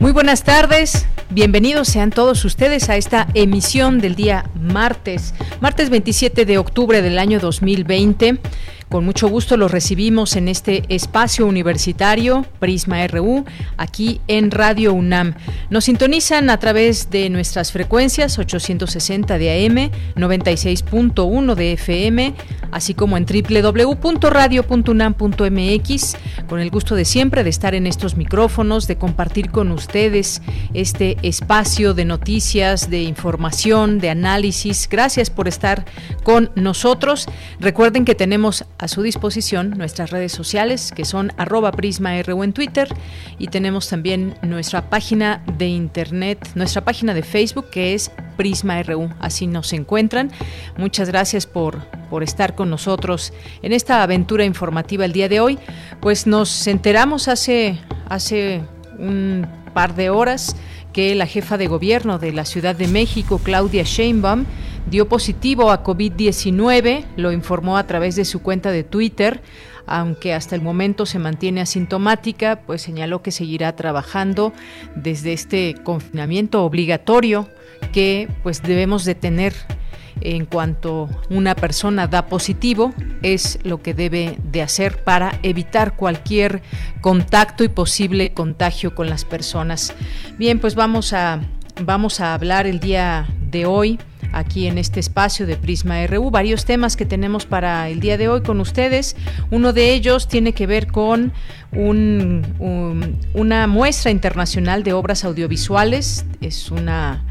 Muy buenas tardes, bienvenidos sean todos ustedes a esta emisión del día martes, martes 27 de octubre del año 2020. Con mucho gusto los recibimos en este espacio universitario Prisma RU, aquí en Radio UNAM. Nos sintonizan a través de nuestras frecuencias 860 de AM, 96.1 de FM, así como en www.radio.unam.mx, con el gusto de siempre de estar en estos micrófonos, de compartir con ustedes este espacio de noticias, de información, de análisis. Gracias por estar con nosotros. Recuerden que tenemos a su disposición nuestras redes sociales que son arroba prisma.ru en Twitter y tenemos también nuestra página de internet, nuestra página de Facebook que es Prisma RU. Así nos encuentran. Muchas gracias por, por estar con nosotros en esta aventura informativa el día de hoy. Pues nos enteramos hace, hace un par de horas que la jefa de gobierno de la Ciudad de México, Claudia Sheinbaum, dio positivo a COVID-19, lo informó a través de su cuenta de Twitter, aunque hasta el momento se mantiene asintomática, pues señaló que seguirá trabajando desde este confinamiento obligatorio que pues debemos de tener en cuanto una persona da positivo es lo que debe de hacer para evitar cualquier contacto y posible contagio con las personas. Bien, pues vamos a vamos a hablar el día de hoy aquí en este espacio de Prisma RU. Varios temas que tenemos para el día de hoy con ustedes. Uno de ellos tiene que ver con una muestra internacional de obras audiovisuales. Es una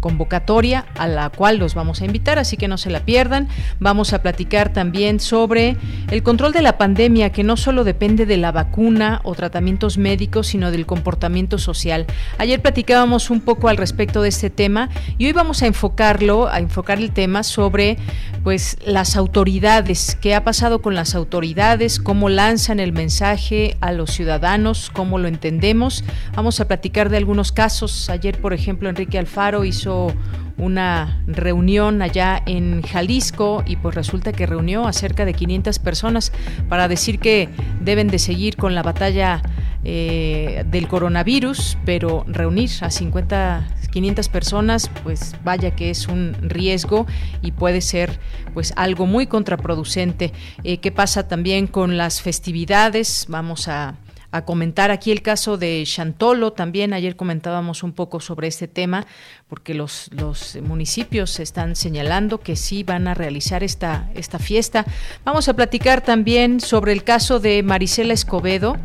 convocatoria a la cual los vamos a invitar, así que no se la pierdan. Vamos a platicar también sobre el control de la pandemia, que no solo depende de la vacuna o tratamientos médicos, sino del comportamiento social. Ayer platicábamos un poco al respecto de este tema y hoy vamos a enfocarlo, a enfocar el tema sobre pues las autoridades, qué ha pasado con las autoridades, cómo lanzan el mensaje a los ciudadanos, cómo lo entendemos. Vamos a platicar de algunos casos. Ayer, por ejemplo, Enrique Alfaro hizo una reunión allá en Jalisco y pues resulta que reunió a cerca de 500 personas para decir que deben de seguir con la batalla eh, del coronavirus, pero reunir a 50 500 personas, pues vaya que es un riesgo y puede ser pues algo muy contraproducente. Eh, ¿Qué pasa también con las festividades? Vamos a a comentar aquí el caso de Chantolo. También ayer comentábamos un poco sobre este tema, porque los, los municipios están señalando que sí van a realizar esta, esta fiesta. Vamos a platicar también sobre el caso de Marisela Escobedo,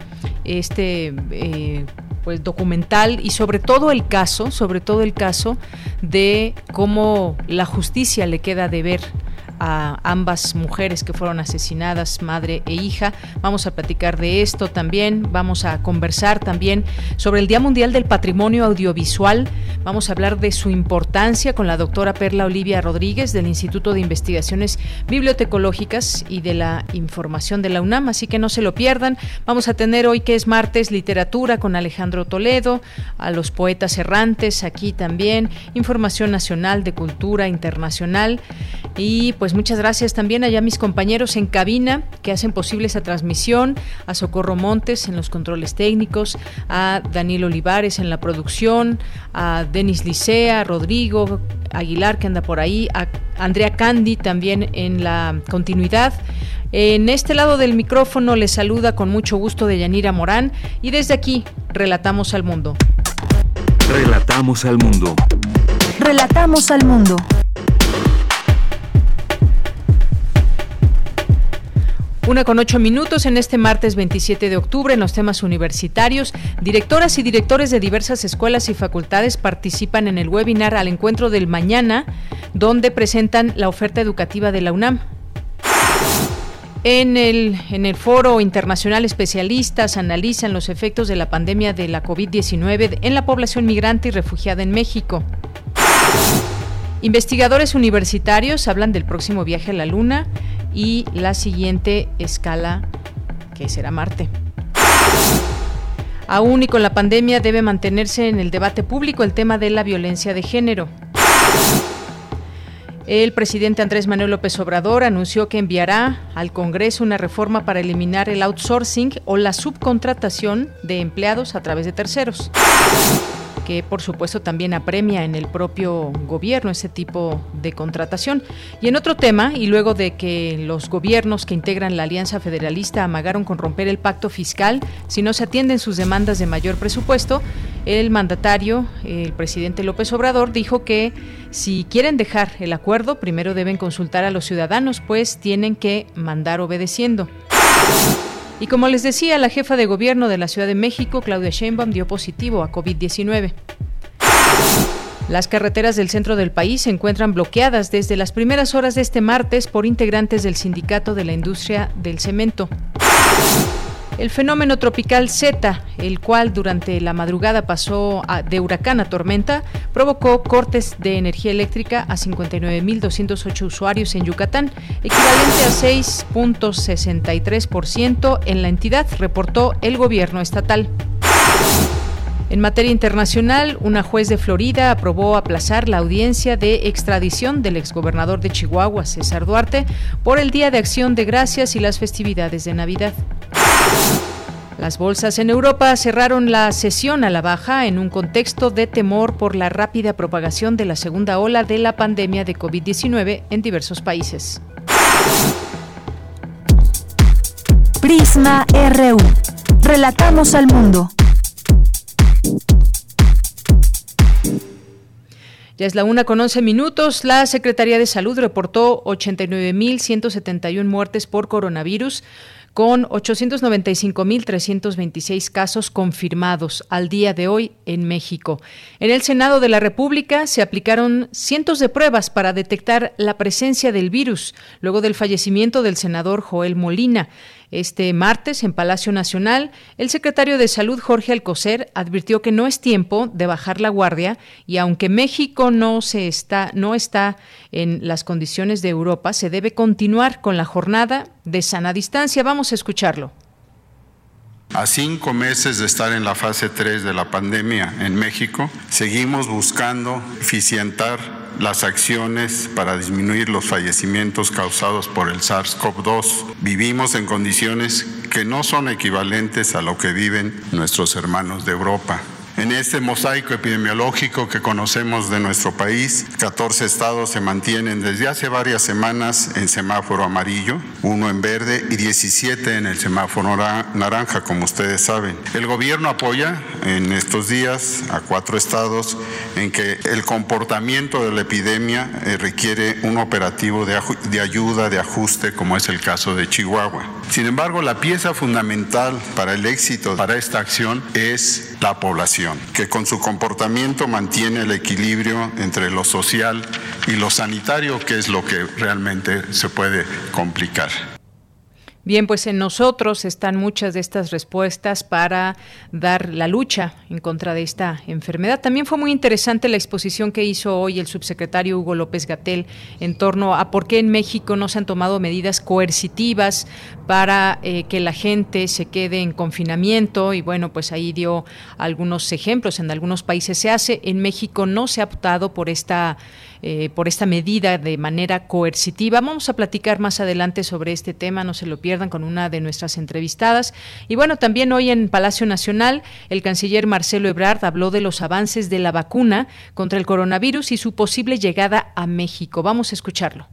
este eh, pues documental y sobre todo el caso, sobre todo el caso de cómo la justicia le queda de ver a ambas mujeres que fueron asesinadas, madre e hija. Vamos a platicar de esto también, vamos a conversar también sobre el Día Mundial del Patrimonio Audiovisual, vamos a hablar de su importancia con la doctora Perla Olivia Rodríguez del Instituto de Investigaciones Bibliotecológicas y de la Información de la UNAM, así que no se lo pierdan. Vamos a tener hoy que es martes literatura con Alejandro Toledo, a los poetas errantes aquí también, información nacional de cultura internacional y pues pues muchas gracias también allá a mis compañeros en cabina que hacen posible esa transmisión, a Socorro Montes en los controles técnicos, a Daniel Olivares en la producción, a Denis Licea, a Rodrigo Aguilar que anda por ahí, a Andrea Candy también en la continuidad. En este lado del micrófono les saluda con mucho gusto de Yanira Morán y desde aquí relatamos al mundo. Relatamos al mundo. Relatamos al mundo. Una con ocho minutos en este martes 27 de octubre en los temas universitarios. Directoras y directores de diversas escuelas y facultades participan en el webinar al encuentro del mañana, donde presentan la oferta educativa de la UNAM. En el, en el foro internacional, especialistas analizan los efectos de la pandemia de la COVID-19 en la población migrante y refugiada en México. Investigadores universitarios hablan del próximo viaje a la Luna y la siguiente escala que será Marte. Aún y con la pandemia debe mantenerse en el debate público el tema de la violencia de género. El presidente Andrés Manuel López Obrador anunció que enviará al Congreso una reforma para eliminar el outsourcing o la subcontratación de empleados a través de terceros que por supuesto también apremia en el propio gobierno ese tipo de contratación. Y en otro tema, y luego de que los gobiernos que integran la Alianza Federalista amagaron con romper el pacto fiscal si no se atienden sus demandas de mayor presupuesto, el mandatario, el presidente López Obrador, dijo que si quieren dejar el acuerdo, primero deben consultar a los ciudadanos, pues tienen que mandar obedeciendo. Y como les decía, la jefa de gobierno de la Ciudad de México, Claudia Sheinbaum, dio positivo a COVID-19. Las carreteras del centro del país se encuentran bloqueadas desde las primeras horas de este martes por integrantes del Sindicato de la Industria del Cemento el fenómeno tropical Z, el cual durante la madrugada pasó de huracán a tormenta, provocó cortes de energía eléctrica a 59.208 usuarios en Yucatán, equivalente a 6.63% en la entidad, reportó el gobierno estatal. En materia internacional, una juez de Florida aprobó aplazar la audiencia de extradición del exgobernador de Chihuahua, César Duarte, por el Día de Acción de Gracias y las festividades de Navidad. Las bolsas en Europa cerraron la sesión a la baja en un contexto de temor por la rápida propagación de la segunda ola de la pandemia de COVID-19 en diversos países. Prisma RU. Relatamos al mundo. Ya es la una con 11 minutos. La Secretaría de Salud reportó 89.171 muertes por coronavirus con 895.326 casos confirmados al día de hoy en México. En el Senado de la República se aplicaron cientos de pruebas para detectar la presencia del virus luego del fallecimiento del senador Joel Molina. Este martes, en Palacio Nacional, el secretario de Salud, Jorge Alcocer, advirtió que no es tiempo de bajar la guardia y aunque México no, se está, no está en las condiciones de Europa, se debe continuar con la jornada de sana distancia. Vamos a escucharlo. A cinco meses de estar en la fase 3 de la pandemia en México, seguimos buscando eficientar las acciones para disminuir los fallecimientos causados por el SARS-CoV-2. Vivimos en condiciones que no son equivalentes a lo que viven nuestros hermanos de Europa. En este mosaico epidemiológico que conocemos de nuestro país, 14 estados se mantienen desde hace varias semanas en semáforo amarillo, uno en verde y 17 en el semáforo naranja, como ustedes saben. El gobierno apoya en estos días a cuatro estados en que el comportamiento de la epidemia eh, requiere un operativo de, ayuda, de ajuste, como es el caso de Chihuahua. Sin embargo, la pieza fundamental para el éxito para esta acción es la población, que con su comportamiento mantiene el equilibrio entre lo social y lo sanitario, que es lo que realmente se puede complicar. Bien, pues en nosotros están muchas de estas respuestas para dar la lucha en contra de esta enfermedad. También fue muy interesante la exposición que hizo hoy el subsecretario Hugo López Gatel en torno a por qué en México no se han tomado medidas coercitivas para eh, que la gente se quede en confinamiento y bueno, pues ahí dio algunos ejemplos. En algunos países se hace, en México no se ha optado por esta eh, por esta medida de manera coercitiva. Vamos a platicar más adelante sobre este tema, no se lo pierdan con una de nuestras entrevistadas. Y bueno, también hoy en Palacio Nacional, el canciller Marcelo Ebrard habló de los avances de la vacuna contra el coronavirus y su posible llegada a México. Vamos a escucharlo.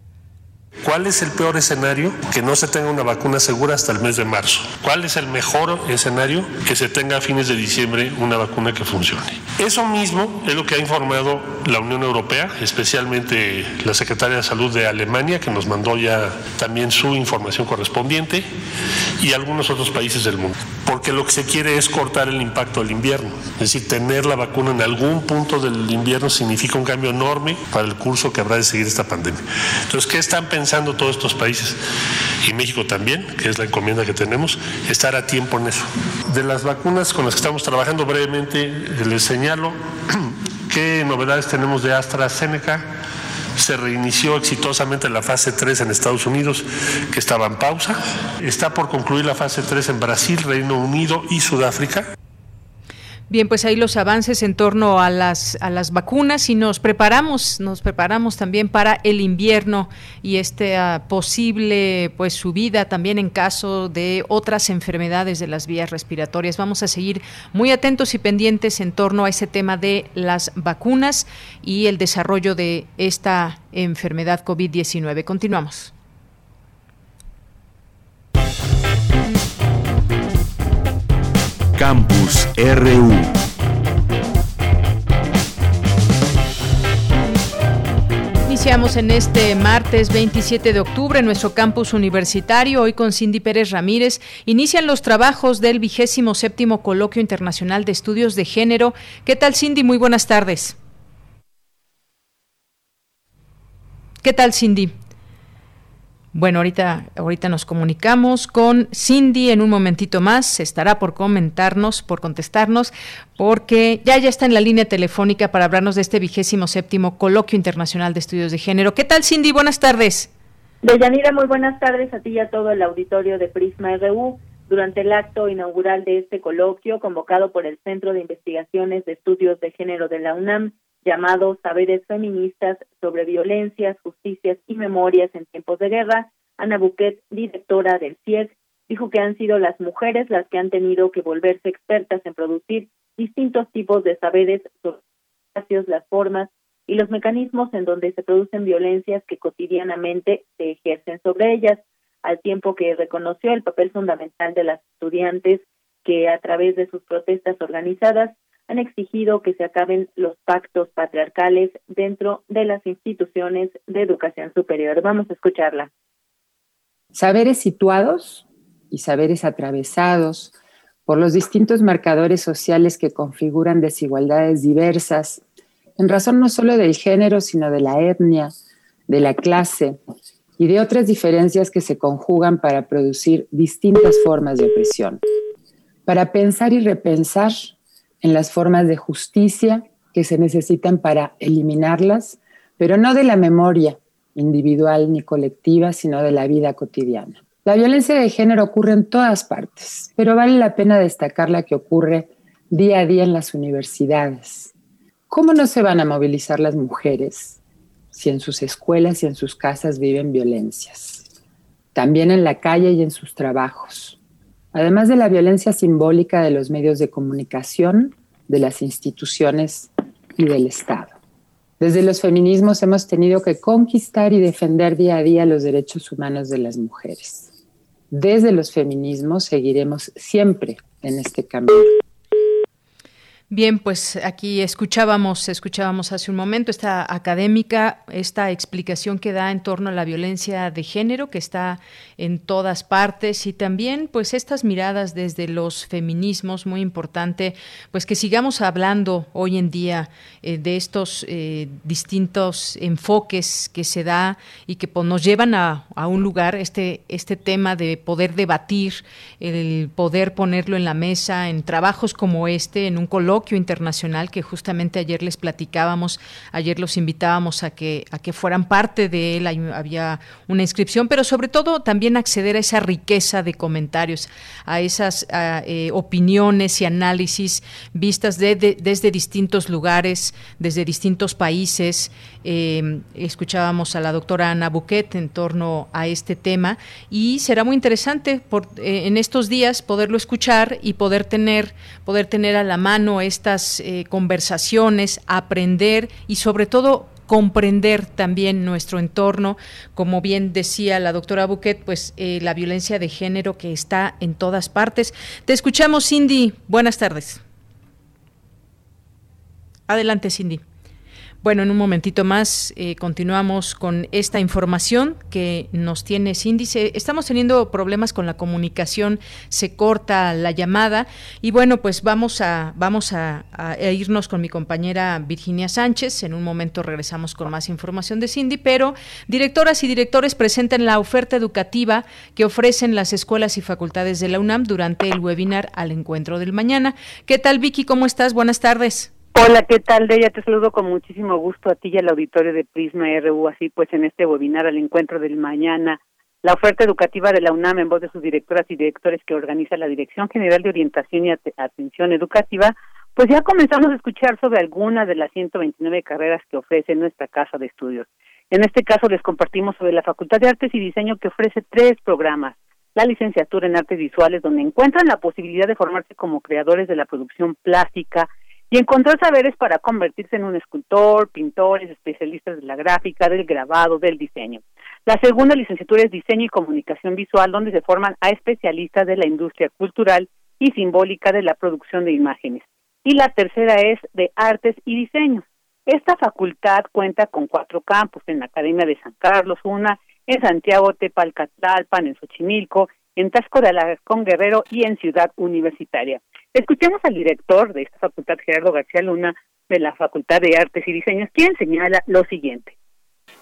¿Cuál es el peor escenario? Que no se tenga una vacuna segura hasta el mes de marzo. ¿Cuál es el mejor escenario? Que se tenga a fines de diciembre una vacuna que funcione. Eso mismo es lo que ha informado la Unión Europea, especialmente la Secretaria de Salud de Alemania, que nos mandó ya también su información correspondiente, y algunos otros países del mundo. Porque lo que se quiere es cortar el impacto del invierno. Es decir, tener la vacuna en algún punto del invierno significa un cambio enorme para el curso que habrá de seguir esta pandemia. Entonces, ¿qué están pensando todos estos países? Y México también, que es la encomienda que tenemos, estar a tiempo en eso. De las vacunas con las que estamos trabajando brevemente, les señalo qué novedades tenemos de AstraZeneca se reinició exitosamente la fase 3 en Estados Unidos, que estaba en pausa. Está por concluir la fase 3 en Brasil, Reino Unido y Sudáfrica. Bien, pues ahí los avances en torno a las, a las vacunas y nos preparamos, nos preparamos también para el invierno y esta posible pues subida también en caso de otras enfermedades de las vías respiratorias. Vamos a seguir muy atentos y pendientes en torno a ese tema de las vacunas y el desarrollo de esta enfermedad COVID-19. Continuamos. Campus RU. Iniciamos en este martes 27 de octubre nuestro campus universitario. Hoy con Cindy Pérez Ramírez inician los trabajos del vigésimo séptimo Coloquio Internacional de Estudios de Género. ¿Qué tal, Cindy? Muy buenas tardes. ¿Qué tal, Cindy? Bueno, ahorita, ahorita nos comunicamos con Cindy en un momentito más. Estará por comentarnos, por contestarnos, porque ya ya está en la línea telefónica para hablarnos de este vigésimo séptimo Coloquio Internacional de Estudios de Género. ¿Qué tal, Cindy? Buenas tardes. Deyanira, muy buenas tardes a ti y a todo el auditorio de Prisma RU. Durante el acto inaugural de este coloquio, convocado por el Centro de Investigaciones de Estudios de Género de la UNAM, llamado Saberes Feministas sobre Violencias, Justicias y Memorias en Tiempos de Guerra, Ana Buquet, directora del CIEG, dijo que han sido las mujeres las que han tenido que volverse expertas en producir distintos tipos de saberes sobre las formas y los mecanismos en donde se producen violencias que cotidianamente se ejercen sobre ellas, al tiempo que reconoció el papel fundamental de las estudiantes que a través de sus protestas organizadas han exigido que se acaben los pactos patriarcales dentro de las instituciones de educación superior. Vamos a escucharla. Saberes situados y saberes atravesados por los distintos marcadores sociales que configuran desigualdades diversas, en razón no solo del género, sino de la etnia, de la clase y de otras diferencias que se conjugan para producir distintas formas de opresión. Para pensar y repensar en las formas de justicia que se necesitan para eliminarlas, pero no de la memoria individual ni colectiva, sino de la vida cotidiana. La violencia de género ocurre en todas partes, pero vale la pena destacar la que ocurre día a día en las universidades. ¿Cómo no se van a movilizar las mujeres si en sus escuelas y en sus casas viven violencias? También en la calle y en sus trabajos además de la violencia simbólica de los medios de comunicación, de las instituciones y del Estado. Desde los feminismos hemos tenido que conquistar y defender día a día los derechos humanos de las mujeres. Desde los feminismos seguiremos siempre en este camino. Bien, pues aquí escuchábamos, escuchábamos hace un momento esta académica, esta explicación que da en torno a la violencia de género que está en todas partes y también pues estas miradas desde los feminismos, muy importante, pues que sigamos hablando hoy en día eh, de estos eh, distintos enfoques que se da y que pues, nos llevan a, a, un lugar, este, este tema de poder debatir, el poder ponerlo en la mesa en trabajos como este, en un coloquio internacional que justamente ayer les platicábamos, ayer los invitábamos a que, a que fueran parte de él, había una inscripción, pero sobre todo también acceder a esa riqueza de comentarios, a esas eh, opiniones y análisis vistas desde distintos lugares, desde distintos países. Eh, escuchábamos a la doctora Ana Buquet en torno a este tema y será muy interesante por, eh, en estos días poderlo escuchar y poder tener, poder tener a la mano estas eh, conversaciones, aprender y sobre todo comprender también nuestro entorno, como bien decía la doctora Buquet, pues eh, la violencia de género que está en todas partes. Te escuchamos, Cindy. Buenas tardes. Adelante, Cindy. Bueno, en un momentito más eh, continuamos con esta información que nos tiene Síndice. Estamos teniendo problemas con la comunicación, se corta la llamada y bueno, pues vamos a vamos a, irnos con mi compañera Virginia Sánchez. En un momento regresamos con más información de Cindy, pero directoras y directores presentan la oferta educativa que ofrecen las escuelas y facultades de la UNAM durante el webinar al encuentro del mañana. ¿Qué tal Vicky? ¿Cómo estás? Buenas tardes. Hola, ¿qué tal, Deya? Te saludo con muchísimo gusto a ti y al auditorio de Prisma RU, así pues en este webinar al encuentro del mañana. La oferta educativa de la UNAM en voz de sus directoras y directores que organiza la Dirección General de Orientación y Atención Educativa, pues ya comenzamos a escuchar sobre algunas de las 129 carreras que ofrece nuestra casa de estudios. En este caso les compartimos sobre la Facultad de Artes y Diseño que ofrece tres programas. La licenciatura en Artes Visuales, donde encuentran la posibilidad de formarse como creadores de la producción plástica, y encontrar saberes para convertirse en un escultor, pintores, especialistas de la gráfica, del grabado, del diseño. La segunda licenciatura es Diseño y Comunicación Visual, donde se forman a especialistas de la industria cultural y simbólica de la producción de imágenes. Y la tercera es de Artes y Diseño. Esta facultad cuenta con cuatro campus en la Academia de San Carlos, una en Santiago Tepalcatlalpan, en Xochimilco, en Tasco de Alarcón Guerrero y en Ciudad Universitaria. Escuchemos al director de esta facultad, Gerardo García Luna, de la Facultad de Artes y Diseños, quien señala lo siguiente.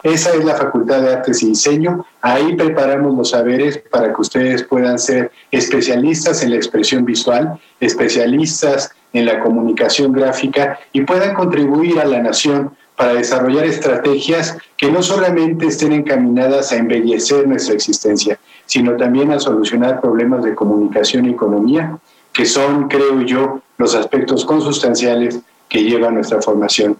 Esa es la Facultad de Artes y Diseño. Ahí preparamos los saberes para que ustedes puedan ser especialistas en la expresión visual, especialistas en la comunicación gráfica y puedan contribuir a la nación para desarrollar estrategias que no solamente estén encaminadas a embellecer nuestra existencia, sino también a solucionar problemas de comunicación y economía que son, creo yo, los aspectos consustanciales que lleva nuestra formación.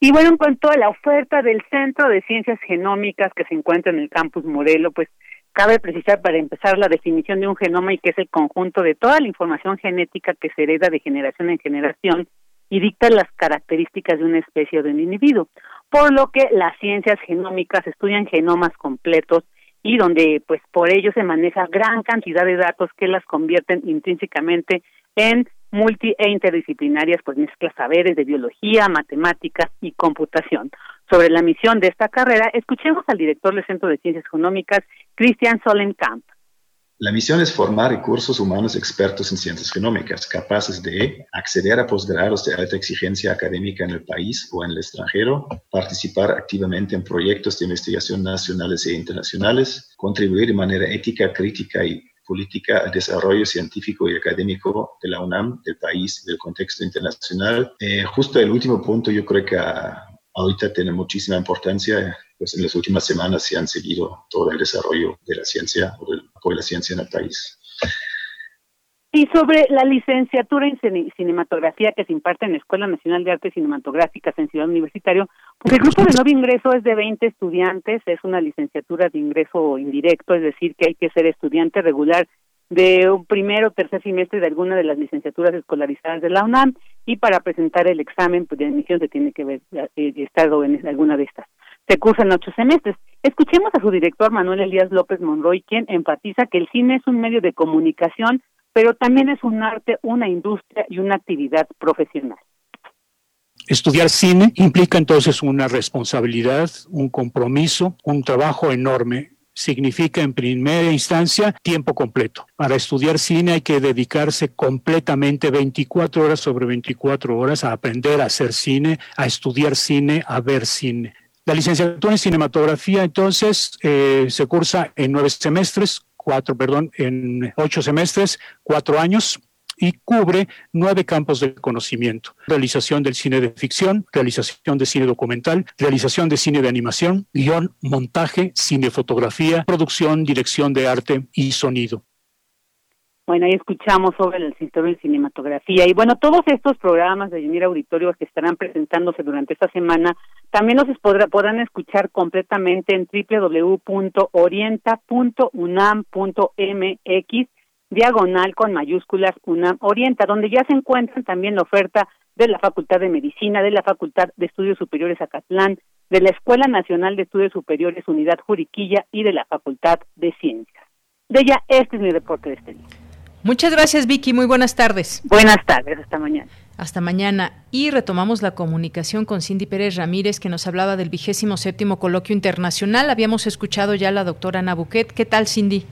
Y bueno, en cuanto a la oferta del Centro de Ciencias Genómicas que se encuentra en el campus Modelo, pues cabe precisar para empezar la definición de un genoma y que es el conjunto de toda la información genética que se hereda de generación en generación y dicta las características de una especie o de un individuo. Por lo que las ciencias genómicas estudian genomas completos y donde pues por ello se maneja gran cantidad de datos que las convierten intrínsecamente en multi e interdisciplinarias pues mezclas saberes de biología, matemáticas y computación. Sobre la misión de esta carrera, escuchemos al director del Centro de Ciencias Económicas, Christian Solenkamp. La misión es formar recursos humanos expertos en ciencias genómicas, capaces de acceder a posgrados de alta exigencia académica en el país o en el extranjero, participar activamente en proyectos de investigación nacionales e internacionales, contribuir de manera ética, crítica y política al desarrollo científico y académico de la UNAM, del país, del contexto internacional. Eh, justo el último punto yo creo que ahorita tiene muchísima importancia pues en las últimas semanas se han seguido todo el desarrollo de la ciencia o del apoyo de la ciencia en el país. Y sobre la licenciatura en cinematografía que se imparte en la Escuela Nacional de Artes Cinematográficas en Ciudad Universitario, pues el grupo de nuevo ingreso es de 20 estudiantes, es una licenciatura de ingreso indirecto, es decir, que hay que ser estudiante regular de un primero o tercer semestre de alguna de las licenciaturas escolarizadas de la UNAM y para presentar el examen pues, de admisión se tiene que haber eh, estado en alguna de estas se cursan ocho semestres. Escuchemos a su director Manuel Elías López Monroy, quien enfatiza que el cine es un medio de comunicación, pero también es un arte, una industria y una actividad profesional. Estudiar cine implica entonces una responsabilidad, un compromiso, un trabajo enorme significa en primera instancia tiempo completo. Para estudiar cine hay que dedicarse completamente 24 horas sobre 24 horas a aprender a hacer cine, a estudiar cine, a ver cine. La licenciatura en cinematografía, entonces, eh, se cursa en nueve semestres, cuatro, perdón, en ocho semestres, cuatro años, y cubre nueve campos de conocimiento. Realización del cine de ficción, realización de cine documental, realización de cine de animación, guion, montaje, cinefotografía, producción, dirección de arte y sonido. Bueno, ahí escuchamos sobre el sector de cinematografía. Y bueno, todos estos programas de Yanir Auditorio que estarán presentándose durante esta semana, también los podrá, podrán escuchar completamente en www.orienta.unam.mx, diagonal con mayúsculas UNAM Orienta, donde ya se encuentran también la oferta de la Facultad de Medicina, de la Facultad de Estudios Superiores Acatlán, de la Escuela Nacional de Estudios Superiores Unidad Juriquilla y de la Facultad de Ciencias. De ella, este es mi reporte de este día. Muchas gracias, Vicky. Muy buenas tardes. Buenas tardes. Hasta mañana. Hasta mañana. Y retomamos la comunicación con Cindy Pérez Ramírez, que nos hablaba del vigésimo séptimo coloquio internacional. Habíamos escuchado ya a la doctora Ana Buquet. ¿Qué tal, Cindy?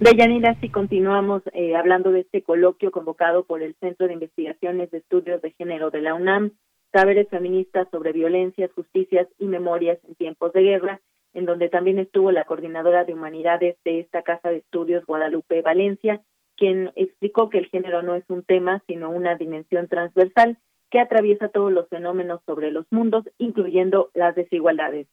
Deyanira, si continuamos eh, hablando de este coloquio convocado por el Centro de Investigaciones de Estudios de Género de la UNAM, Saberes Feministas sobre Violencias, Justicias y Memorias en Tiempos de Guerra, en donde también estuvo la coordinadora de humanidades de esta Casa de Estudios, Guadalupe Valencia, quien explicó que el género no es un tema, sino una dimensión transversal que atraviesa todos los fenómenos sobre los mundos, incluyendo las desigualdades.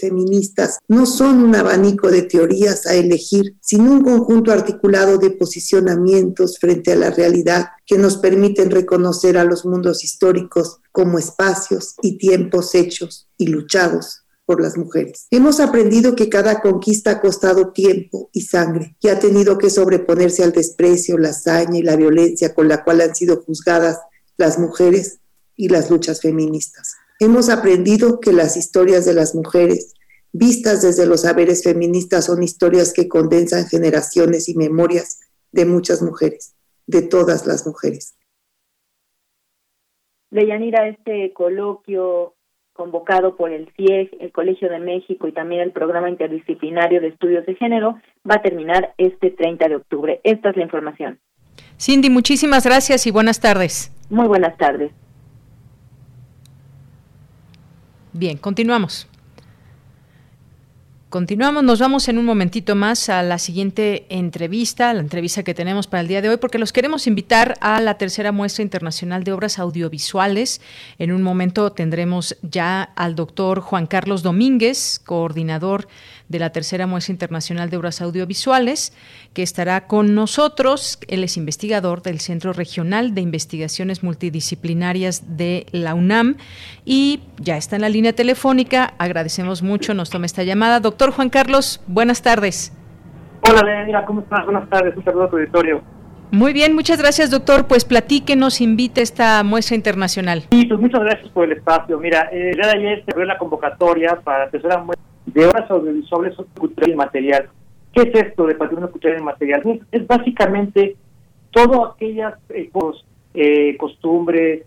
Feministas no son un abanico de teorías a elegir, sino un conjunto articulado de posicionamientos frente a la realidad que nos permiten reconocer a los mundos históricos como espacios y tiempos hechos y luchados por las mujeres. Hemos aprendido que cada conquista ha costado tiempo y sangre y ha tenido que sobreponerse al desprecio, la hazaña y la violencia con la cual han sido juzgadas las mujeres y las luchas feministas. Hemos aprendido que las historias de las mujeres, vistas desde los saberes feministas, son historias que condensan generaciones y memorias de muchas mujeres, de todas las mujeres. Leyanira, este coloquio convocado por el CIEG, el Colegio de México y también el Programa Interdisciplinario de Estudios de Género va a terminar este 30 de octubre. Esta es la información. Cindy, muchísimas gracias y buenas tardes. Muy buenas tardes. Bien, continuamos. Continuamos, nos vamos en un momentito más a la siguiente entrevista, la entrevista que tenemos para el día de hoy, porque los queremos invitar a la tercera muestra internacional de obras audiovisuales. En un momento tendremos ya al doctor Juan Carlos Domínguez, coordinador de la tercera muestra internacional de obras audiovisuales, que estará con nosotros. Él es investigador del Centro Regional de Investigaciones Multidisciplinarias de la UNAM y ya está en la línea telefónica. Agradecemos mucho, nos toma esta llamada. Doctor Juan Carlos, buenas tardes. Hola, Leandra, ¿cómo estás? Buenas tardes, un saludo a tu auditorio. Muy bien, muchas gracias, doctor. Pues platíquenos, invite esta muestra internacional. Sí, pues muchas gracias por el espacio. Mira, eh, el día de ayer se abrió la convocatoria para la tercera muestra de obras audiovisuales cultural y material. ¿Qué es esto de patrimonio cultural y material? Es, básicamente todo aquellas eh, eh, costumbres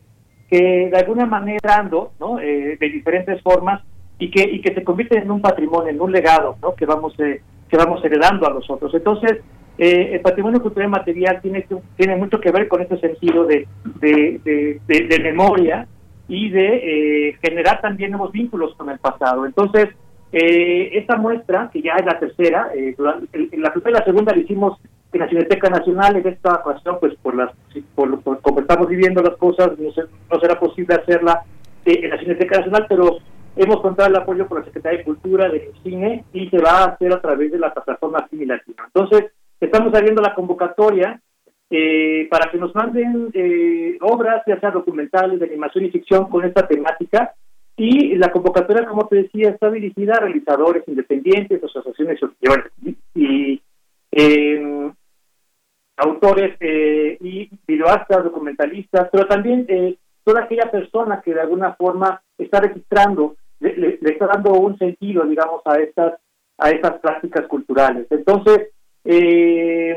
que de alguna manera ando, ¿no? Eh, de diferentes formas y que y que se convierten en un patrimonio, en un legado, ¿no? Que vamos eh, que vamos heredando a los otros. Entonces, eh, el patrimonio cultural y material tiene tiene mucho que ver con este sentido de de, de, memoria y de generar también nuevos vínculos con el pasado. Entonces, eh, esta muestra, que ya es la tercera, eh, la primera y la segunda la hicimos en la Cineteca Nacional, en esta ocasión, pues por las por, como estamos viviendo las cosas, no, será posible hacerla eh, en la Cineteca Nacional, pero hemos contado el apoyo por la Secretaría de Cultura del Cine y se va a hacer a través de la plataforma Cine. Entonces, estamos abriendo la convocatoria eh, para que nos manden eh, obras, ya sea documentales, de animación y ficción con esta temática, y la convocatoria, como te decía, está dirigida a realizadores independientes, asociaciones y eh, autores eh, y videoastas, documentalistas, pero también eh, toda aquella persona que de alguna forma está registrando, le, está dando un sentido, digamos, a estas a estas prácticas culturales. Entonces, eh,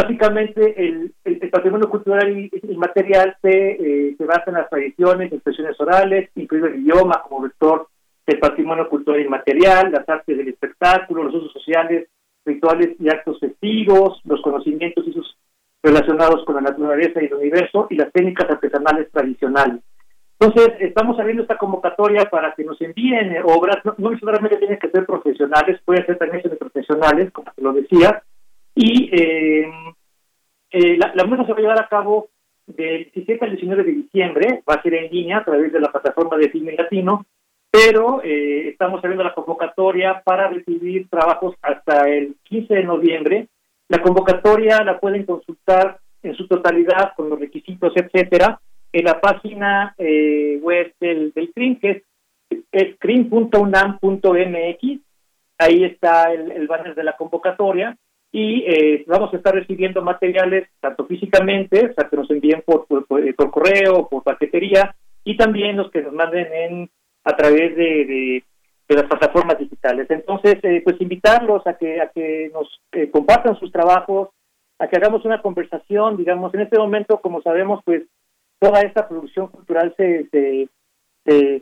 Básicamente, el, patrimonio cultural y, material se, eh, se basa en las tradiciones, expresiones orales, incluido el idioma como vector del patrimonio cultural y material, las artes del espectáculo, los usos sociales, rituales y actos festivos, los conocimientos y sus relacionados con la naturaleza y el universo y las técnicas artesanales tradicionales. Entonces, estamos abriendo esta convocatoria para que nos envíen obras, no, no tienen que ser profesionales, pueden ser también profesionales, como te lo decía, y eh, eh, la, la muestra se va a llevar a cabo del 17 al 19 de diciembre, va a ser en línea a través de la plataforma de Cine Latino, pero eh, estamos abriendo la convocatoria para recibir trabajos hasta el 15 de noviembre. La convocatoria la pueden consultar en su totalidad con los requisitos, etcétera, en la página eh, web del, del CRIM, que es, crim.unam.mx. Ahí está el, el banner de la convocatoria y eh, vamos a estar recibiendo materiales tanto físicamente, o sea, que nos envíen por, por, por correo, por paquetería, y también los que nos manden en a través de, de, las plataformas digitales. Entonces, eh, pues invitarlos a que a que nos eh, compartan sus trabajos, a que hagamos una conversación, digamos, en este momento, como sabemos, pues toda esta producción cultural se, se,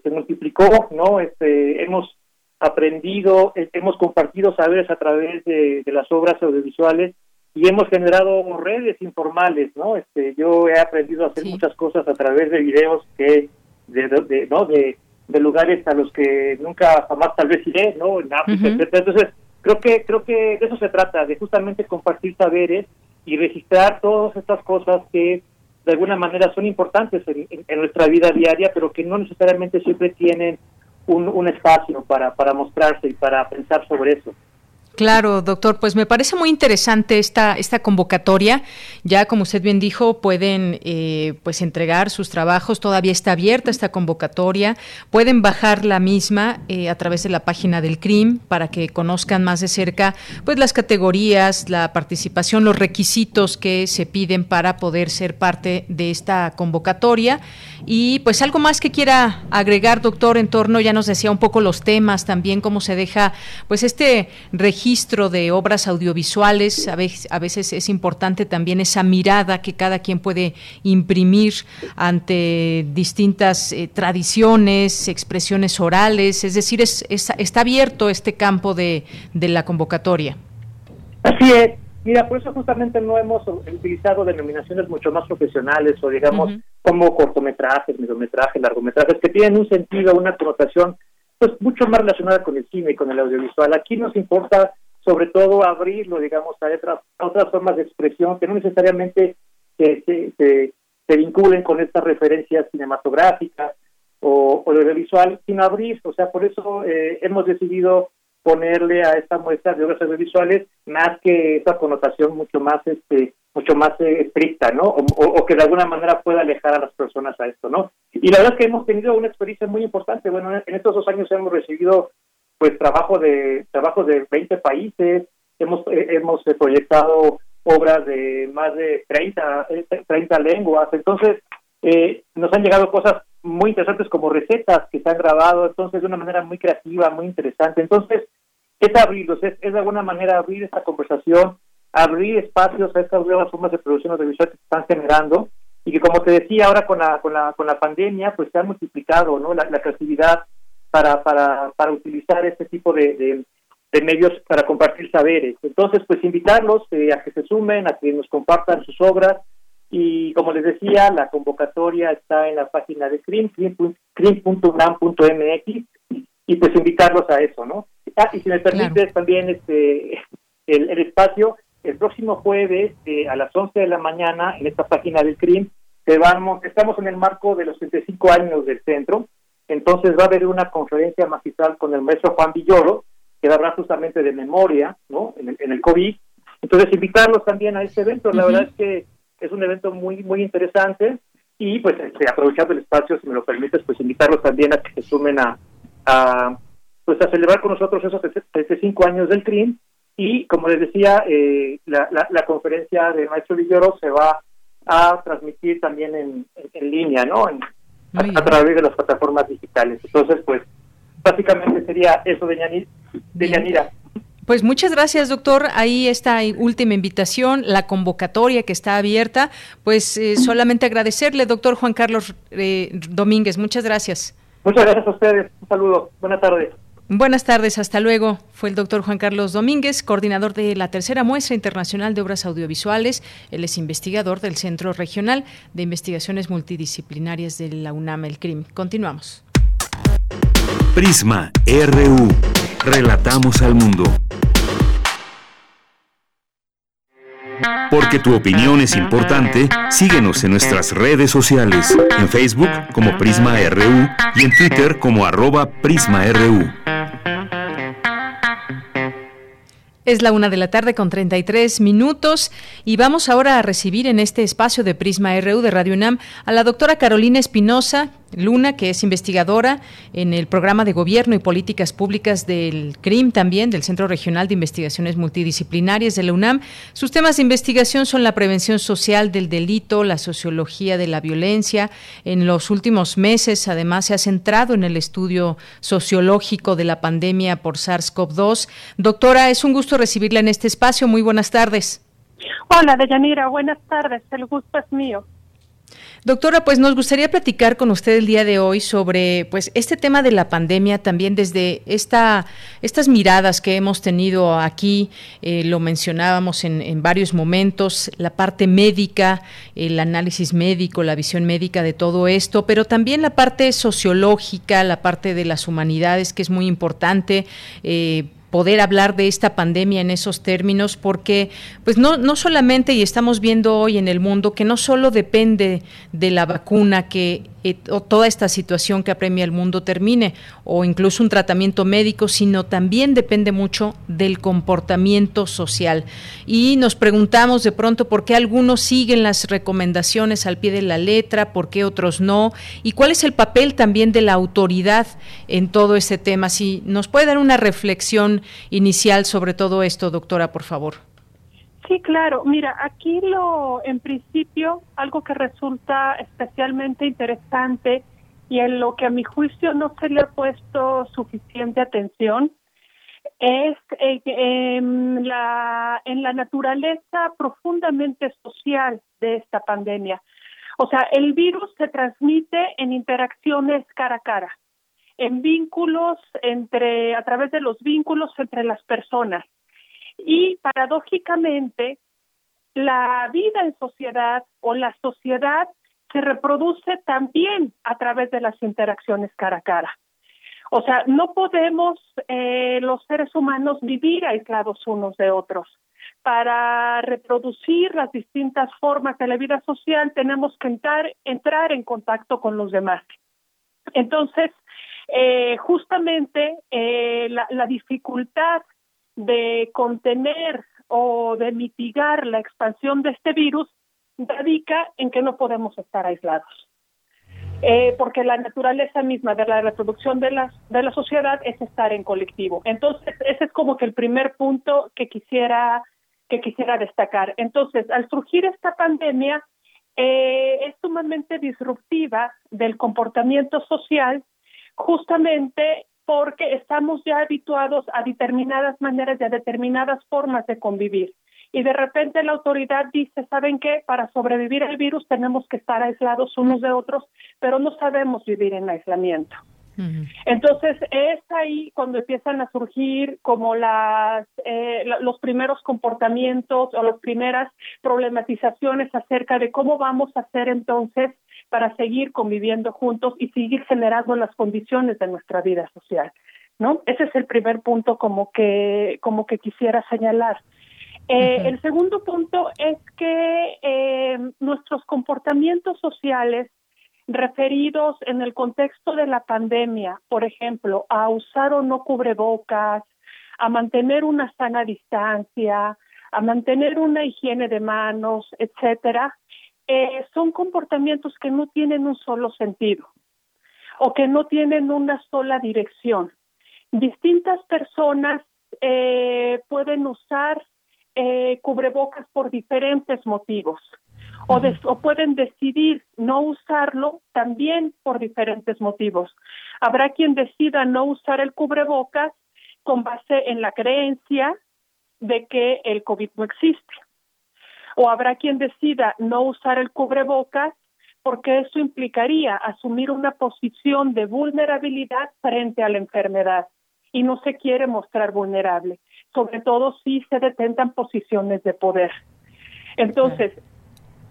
se, multiplicó, ¿no? Este, hemos aprendido, eh, hemos compartido saberes a través de, de, las obras audiovisuales y hemos generado redes informales, ¿no? Este, yo he aprendido a hacer muchas cosas a través de videos que de, de, ¿no? de, de lugares a los que nunca jamás tal vez iré, ¿no? En África, Entonces, creo que creo que de eso se trata, de justamente compartir saberes y registrar todas estas cosas que de alguna manera son importantes en, nuestra vida diaria, pero que no necesariamente siempre tienen un, un espacio para, para mostrarse y para pensar sobre eso. Claro, doctor, pues me parece muy interesante esta, esta convocatoria. Ya como usted bien dijo, pueden eh, pues entregar sus trabajos, todavía está abierta esta convocatoria. Pueden bajar la misma eh, a través de la página del CRIM para que conozcan más de cerca pues las categorías, la participación, los requisitos que se piden para poder ser parte de esta convocatoria. Y pues algo más que quiera agregar, doctor, en torno, ya nos decía un poco los temas, también cómo se deja pues este registro registro de obras audiovisuales. A veces, a veces es importante también esa mirada que cada quien puede imprimir ante distintas eh, tradiciones, expresiones orales. Es decir, es, está abierto este campo de, de la convocatoria. Así es. Mira, por eso justamente no hemos utilizado denominaciones mucho más profesionales o digamos como cortometrajes, mediometrajes, largometrajes, que tienen un sentido, una connotación pues mucho más relacionada con el cine y con el audiovisual. Aquí nos importa sobre todo abrirlo, digamos, a otras, otras formas de expresión que no necesariamente se, se, vinculen con estas referencias cinematográficas o, o audiovisual, sino abrir, o sea, por eso eh, hemos decidido ponerle a esta muestra de obras audiovisuales más que esa connotación mucho más este mucho más eh, estricta, ¿no? O, que de alguna manera pueda alejar a las personas a esto, ¿no? Y la verdad es que hemos tenido una experiencia muy importante. Bueno, en estos dos años hemos recibido pues trabajo de trabajo de 20 países, hemos eh, hemos proyectado obras de más de 30 30 eh, lenguas, entonces eh, nos han llegado cosas muy interesantes como recetas que se han grabado, entonces de una manera muy creativa, muy interesante. Entonces, es abrirlos, es, es de alguna manera abrir esta conversación, abrir espacios a estas nuevas formas de producción audiovisual que se están generando y que como te decía ahora con la con la con la pandemia pues se ha multiplicado no la, creatividad para para para utilizar este tipo de, de, medios para compartir saberes. Entonces pues invitarlos eh, a que se sumen a que nos compartan sus obras. Y como les decía la convocatoria está en la página de CRIM crim.unam.mx y pues invitarlos a eso no ah, y si me permites también este el, el espacio el próximo jueves eh, a las 11 de la mañana en esta página del CRIM vamos, estamos en el marco de los 35 años del centro, entonces va a haber una conferencia magistral con el maestro Juan Villoro, que hablar justamente de memoria, ¿no? En el, COVID. Entonces invitarlos también a este evento, la verdad es que es un evento muy muy interesante. Y pues este, aprovechando el espacio, si me lo permites, pues invitarlos también a que se sumen a, a pues a celebrar con nosotros esos 35 años del CRIM y como les decía, eh, la, la, conferencia de Maestro Villoro se va a transmitir también en, en, línea, ¿no? a, través de las plataformas digitales. Entonces, pues, básicamente sería eso de, Yanira. De Yanira. Pues muchas gracias, doctor. Ahí está última invitación, la convocatoria que está abierta. Pues eh, solamente agradecerle, doctor Juan Carlos eh, Domínguez. Muchas gracias. Muchas gracias a ustedes. Un saludo. Buenas tardes. Buenas tardes, hasta luego. Fue el doctor Juan Carlos Domínguez, coordinador de la tercera muestra internacional de obras audiovisuales. Él es investigador del Centro Regional de Investigaciones Multidisciplinarias de la UNAM, el CRIM. Continuamos. Prisma, RU. Relatamos al mundo. Porque tu opinión es importante, síguenos en nuestras redes sociales, en Facebook como Prisma RU y en Twitter como arroba PrismaRU. Es la una de la tarde con 33 minutos y vamos ahora a recibir en este espacio de Prisma RU de Radio UNAM a la doctora Carolina Espinosa, Luna, que es investigadora en el programa de gobierno y políticas públicas del CRIM también, del Centro Regional de Investigaciones Multidisciplinarias de la UNAM. Sus temas de investigación son la prevención social del delito, la sociología de la violencia. En los últimos meses, además, se ha centrado en el estudio sociológico de la pandemia por SARS-CoV-2. Doctora, es un gusto recibirla en este espacio. Muy buenas tardes. Hola, Deyanira, buenas tardes. El gusto es mío. Doctora, pues nos gustaría platicar con usted el día de hoy sobre pues este tema de la pandemia también desde esta estas miradas que hemos tenido aquí, eh, lo mencionábamos en, varios momentos, la parte médica, el análisis médico, la visión médica de todo esto, pero también la parte sociológica, la parte de las humanidades que es muy importante. Eh, poder hablar de esta pandemia en esos términos porque pues no no solamente y estamos viendo hoy en el mundo que no solo depende de la vacuna que eh, toda esta situación que apremia el mundo termine o incluso un tratamiento médico, sino también depende mucho del comportamiento social. Y nos preguntamos de pronto por qué algunos siguen las recomendaciones al pie de la letra, por qué otros no, y cuál es el papel también de la autoridad en todo este tema. Si nos puede dar una reflexión inicial sobre todo esto, doctora, por favor. Sí, claro. Mira, aquí lo, en principio, algo que resulta especialmente interesante y en lo que a mi juicio no se le ha puesto suficiente atención es eh, en, la, en la naturaleza profundamente social de esta pandemia. O sea, el virus se transmite en interacciones cara a cara, en vínculos entre, a través de los vínculos entre las personas. Y paradójicamente, la vida en sociedad o la sociedad se reproduce también a través de las interacciones cara a cara. O sea, no podemos eh, los seres humanos vivir aislados unos de otros. Para reproducir las distintas formas de la vida social tenemos que entrar, en contacto con los demás. Entonces, eh, justamente eh, la dificultad de contener o de mitigar la expansión de este virus radica en que no podemos estar aislados. Eh, porque la naturaleza misma de la reproducción de la, de la sociedad es estar en colectivo. Entonces, ese es como que el primer punto que quisiera, que quisiera destacar. Entonces, al surgir esta pandemia, eh, es sumamente disruptiva del comportamiento social, justamente porque estamos ya habituados a determinadas maneras y a determinadas formas de convivir. Y de repente la autoridad dice, ¿saben qué? Para sobrevivir al virus tenemos que estar aislados unos de otros, pero no sabemos vivir en aislamiento. Entonces es ahí cuando empiezan a surgir como las eh, los primeros comportamientos o las primeras problematizaciones acerca de cómo vamos a hacer entonces para seguir conviviendo juntos y seguir generando las condiciones de nuestra vida social, ¿no? Ese es el primer punto como que como que quisiera señalar. Eh, El segundo punto es que eh, nuestros comportamientos sociales referidos en el contexto de la pandemia, por ejemplo, a usar o no cubrebocas, a mantener una sana distancia, a mantener una higiene de manos, etcétera, eh, son comportamientos que no tienen un solo sentido o que no tienen una sola dirección. Distintas personas eh, pueden usar eh, cubrebocas por diferentes motivos o, o, pueden decidir no usarlo también por diferentes motivos. Habrá quien decida no usar el cubrebocas con base en la creencia de que el COVID no existe o habrá quien decida no usar el cubrebocas porque eso implicaría asumir una posición de vulnerabilidad frente a la enfermedad. Y no se quiere mostrar vulnerable, sobre todo si se detentan posiciones de poder. Entonces,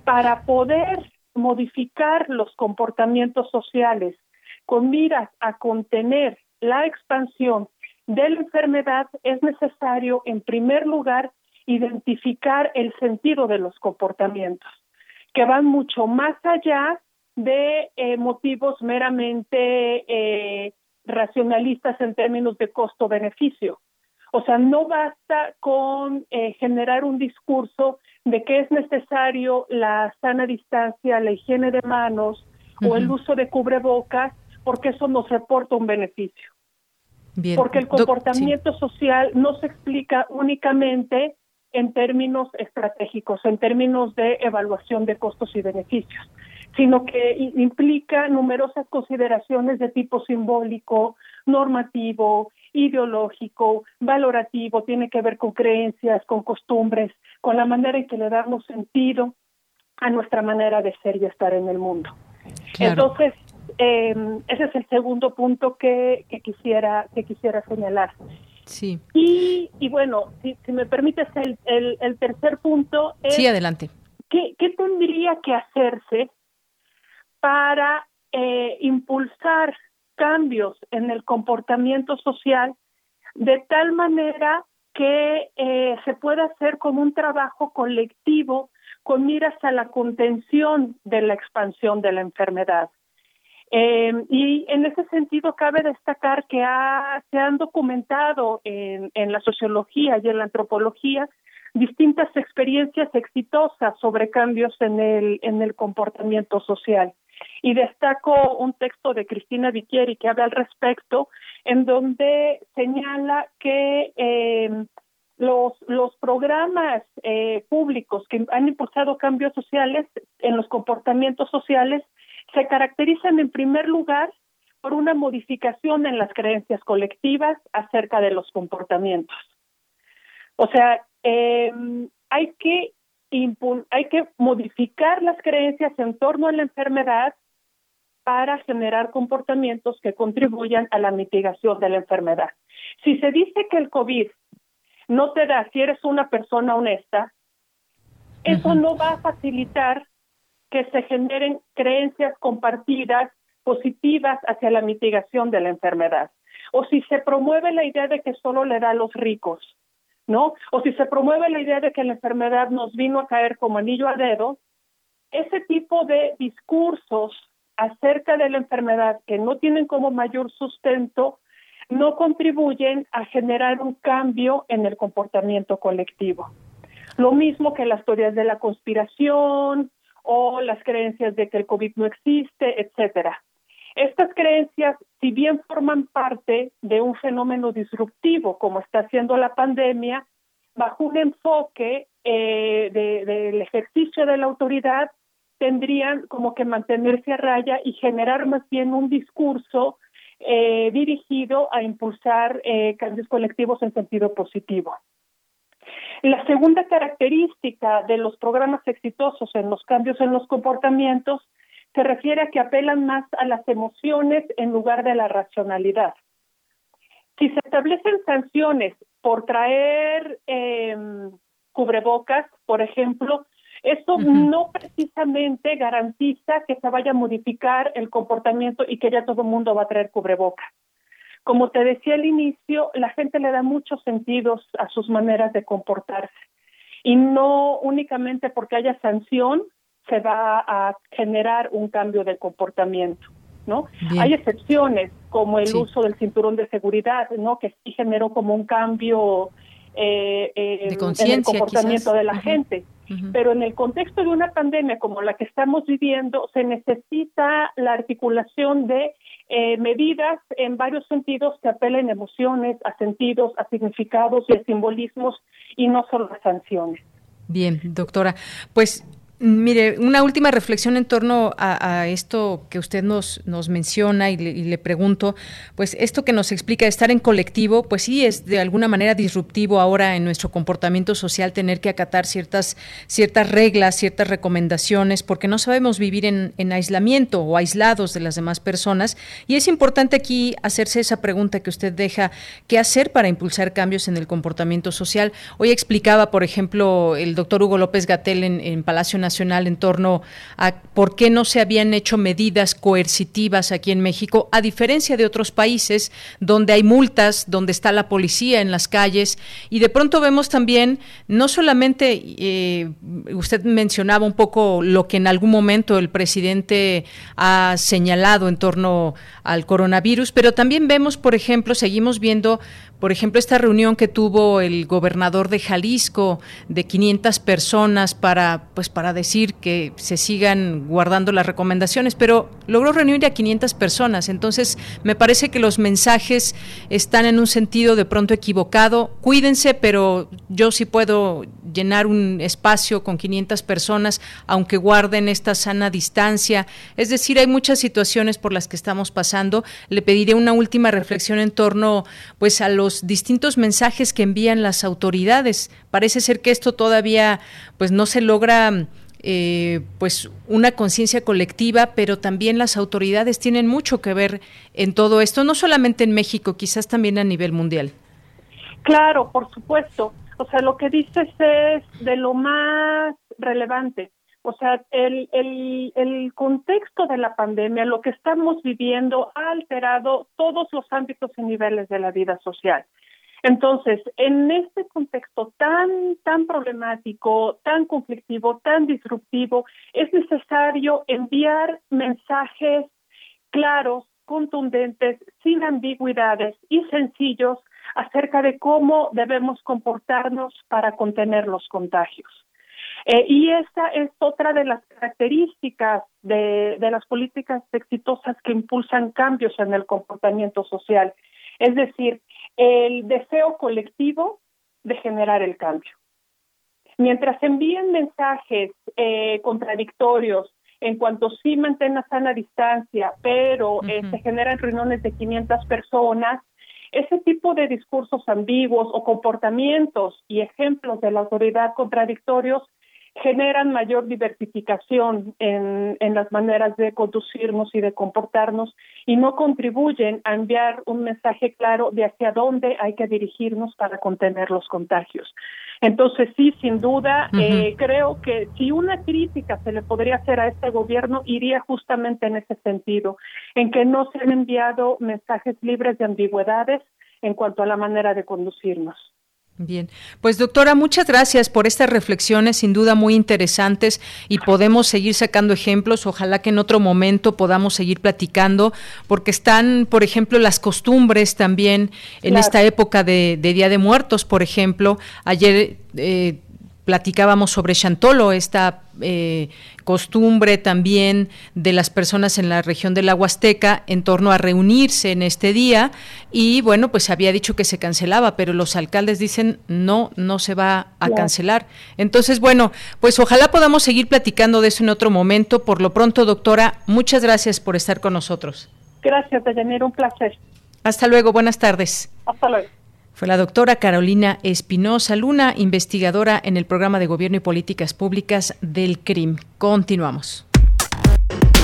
para poder modificar los comportamientos sociales con miras a contener la expansión de la enfermedad, es necesario, en primer lugar, identificar el sentido de los comportamientos, que van mucho más allá de eh, motivos meramente eh, racionalistas en términos de costo-beneficio. O sea, no basta con eh, generar un discurso de que es necesario la sana distancia, la higiene de manos, o el uso de cubrebocas porque eso nos reporta un beneficio. Porque el comportamiento social no se explica únicamente en términos estratégicos, en términos de evaluación de costos y beneficios, sino que implica numerosas consideraciones de tipo simbólico, normativo, ideológico, valorativo, tiene que ver con creencias, con costumbres, con la manera en que le damos sentido a nuestra manera de ser y estar en el mundo. Entonces, eh, ese es el segundo punto que, quisiera que quisiera señalar. Sí. Y, y bueno, si, si me permites, el, el, tercer punto es... Sí, adelante. ¿qué, ¿Qué tendría que hacerse para eh, impulsar cambios en el comportamiento social de tal manera que eh, se pueda hacer como un trabajo colectivo con miras a la contención de la expansión de la enfermedad. Eh, y en ese sentido cabe destacar que se han documentado en, la sociología y en la antropología distintas experiencias exitosas sobre cambios en el, en el comportamiento social. Y destaco un texto de Cristina Viquieri que habla al respecto, en donde señala que eh, los, los programas eh, públicos que han impulsado cambios sociales en los comportamientos sociales se caracterizan en primer lugar por una modificación en las creencias colectivas acerca de los comportamientos. O sea, em, hay que hay que modificar las creencias en torno a la enfermedad para generar comportamientos que contribuyan a la mitigación de la enfermedad. Si se dice que el COVID no te da si eres una persona honesta, eso no va a facilitar que se generen creencias compartidas positivas hacia la mitigación de la enfermedad. O si se promueve la idea de que solo le da a los ricos, ¿no? O si se promueve la idea de que la enfermedad nos vino a caer como anillo a dedo, ese tipo de discursos acerca de la enfermedad que no tienen como mayor sustento no contribuyen a generar un cambio en el comportamiento colectivo. Lo mismo que las teorías de la conspiración, o las creencias de que el COVID no existe, etcétera. Estas creencias, si bien forman parte de un fenómeno disruptivo como está haciendo la pandemia, bajo un enfoque eh, del ejercicio de la autoridad, tendrían como que mantenerse a raya y generar más bien un discurso eh, dirigido a impulsar eh, cambios colectivos en sentido positivo. La segunda característica de los programas exitosos en los cambios en los comportamientos se refiere a que apelan más a las emociones en lugar de la racionalidad. Si se establecen sanciones por traer em, cubrebocas, por ejemplo, eso no precisamente garantiza que se vaya a modificar el comportamiento y que ya todo el mundo va a traer cubrebocas. Como te decía al inicio, la gente le da muchos sentidos a sus maneras de comportarse y no únicamente porque haya sanción se va a generar un cambio de comportamiento. ¿no? Hay excepciones como el uso del cinturón de seguridad, ¿no? Que sí generó como un cambio eh, en el comportamiento de la gente. Pero en el contexto de una pandemia como la que estamos viviendo, se necesita la articulación de eh, medidas en varios sentidos que apelen a emociones, a sentidos, a significados y a simbolismos y no solo a sanciones. Bien, doctora. Pues Mire, una última reflexión en torno a, esto que usted nos, nos menciona y le, pregunto, pues esto que nos explica estar en colectivo, pues sí es de alguna manera disruptivo ahora en nuestro comportamiento social tener que acatar ciertas, ciertas reglas, ciertas recomendaciones, porque no sabemos vivir en, en aislamiento o aislados de las demás personas. Y es importante aquí hacerse esa pregunta que usted deja, ¿qué hacer para impulsar cambios en el comportamiento social? Hoy explicaba, por ejemplo, el doctor Hugo López Gatel en, en Palacio nacional en torno a por qué no se habían hecho medidas coercitivas aquí en México, a diferencia de otros países donde hay multas, donde está la policía en las calles. Y de pronto vemos también no solamente eh, usted mencionaba un poco lo que en algún momento el presidente ha señalado en torno al coronavirus, pero también vemos, por ejemplo, seguimos viendo por ejemplo, esta reunión que tuvo el gobernador de Jalisco de 500 personas para, pues, para decir que se sigan guardando las recomendaciones, pero logró reunir a 500 personas. Entonces, me parece que los mensajes están en un sentido de pronto equivocado. Cuídense, pero yo sí puedo llenar un espacio con 500 personas, aunque guarden esta sana distancia. Es decir, hay muchas situaciones por las que estamos pasando. Le pediré una última reflexión en torno, pues, a los distintos mensajes que envían las autoridades. Parece ser que esto todavía pues no se logra eh, pues una conciencia colectiva, pero también las autoridades tienen mucho que ver en todo esto, no solamente en México, quizás también a nivel mundial. Claro, por supuesto. O sea, lo que dices es de lo más relevante. O sea, el, el, contexto de la pandemia, lo que estamos viviendo, ha alterado todos los ámbitos y niveles de la vida social. Entonces, en este contexto tan, tan problemático, tan conflictivo, tan disruptivo, es necesario enviar mensajes claros, contundentes, sin ambigüedades y sencillos acerca de cómo debemos comportarnos para contener los contagios. Eh, y esa es otra de las características de, de las políticas exitosas que impulsan cambios en el comportamiento social. Es decir, el deseo colectivo de generar el cambio. Mientras envíen mensajes eh, contradictorios en cuanto sí mantenga sana distancia, pero eh, se generan reuniones de 500 personas, ese tipo de discursos ambiguos o comportamientos y ejemplos de la autoridad contradictorios generan mayor diversificación en, en, las maneras de conducirnos y de comportarnos y no contribuyen a enviar un mensaje claro de hacia dónde hay que dirigirnos para contener los contagios. Entonces, sí, sin duda, eh, creo que si una crítica se le podría hacer a este gobierno, iría justamente en ese sentido, en que no se han enviado mensajes libres de ambigüedades en cuanto a la manera de conducirnos. Bien, pues doctora, muchas gracias por estas reflexiones, sin duda muy interesantes y podemos seguir sacando ejemplos. Ojalá que en otro momento podamos seguir platicando, porque están, por ejemplo, las costumbres también en esta época de, Día de Muertos, por ejemplo. Ayer eh, platicábamos sobre Chantolo, esta eh, costumbre también de las personas en la región de la Huasteca en torno a reunirse en este día y bueno, pues había dicho que se cancelaba, pero los alcaldes dicen no, no se va a cancelar. Entonces, bueno, pues ojalá podamos seguir platicando de eso en otro momento. Por lo pronto, doctora, muchas gracias por estar con nosotros. Gracias, Deyanira, un placer. Hasta luego, buenas tardes. Hasta luego. Fue la doctora Carolina Espinosa Luna, investigadora en el programa de Gobierno y Políticas Públicas del CRIM. Continuamos.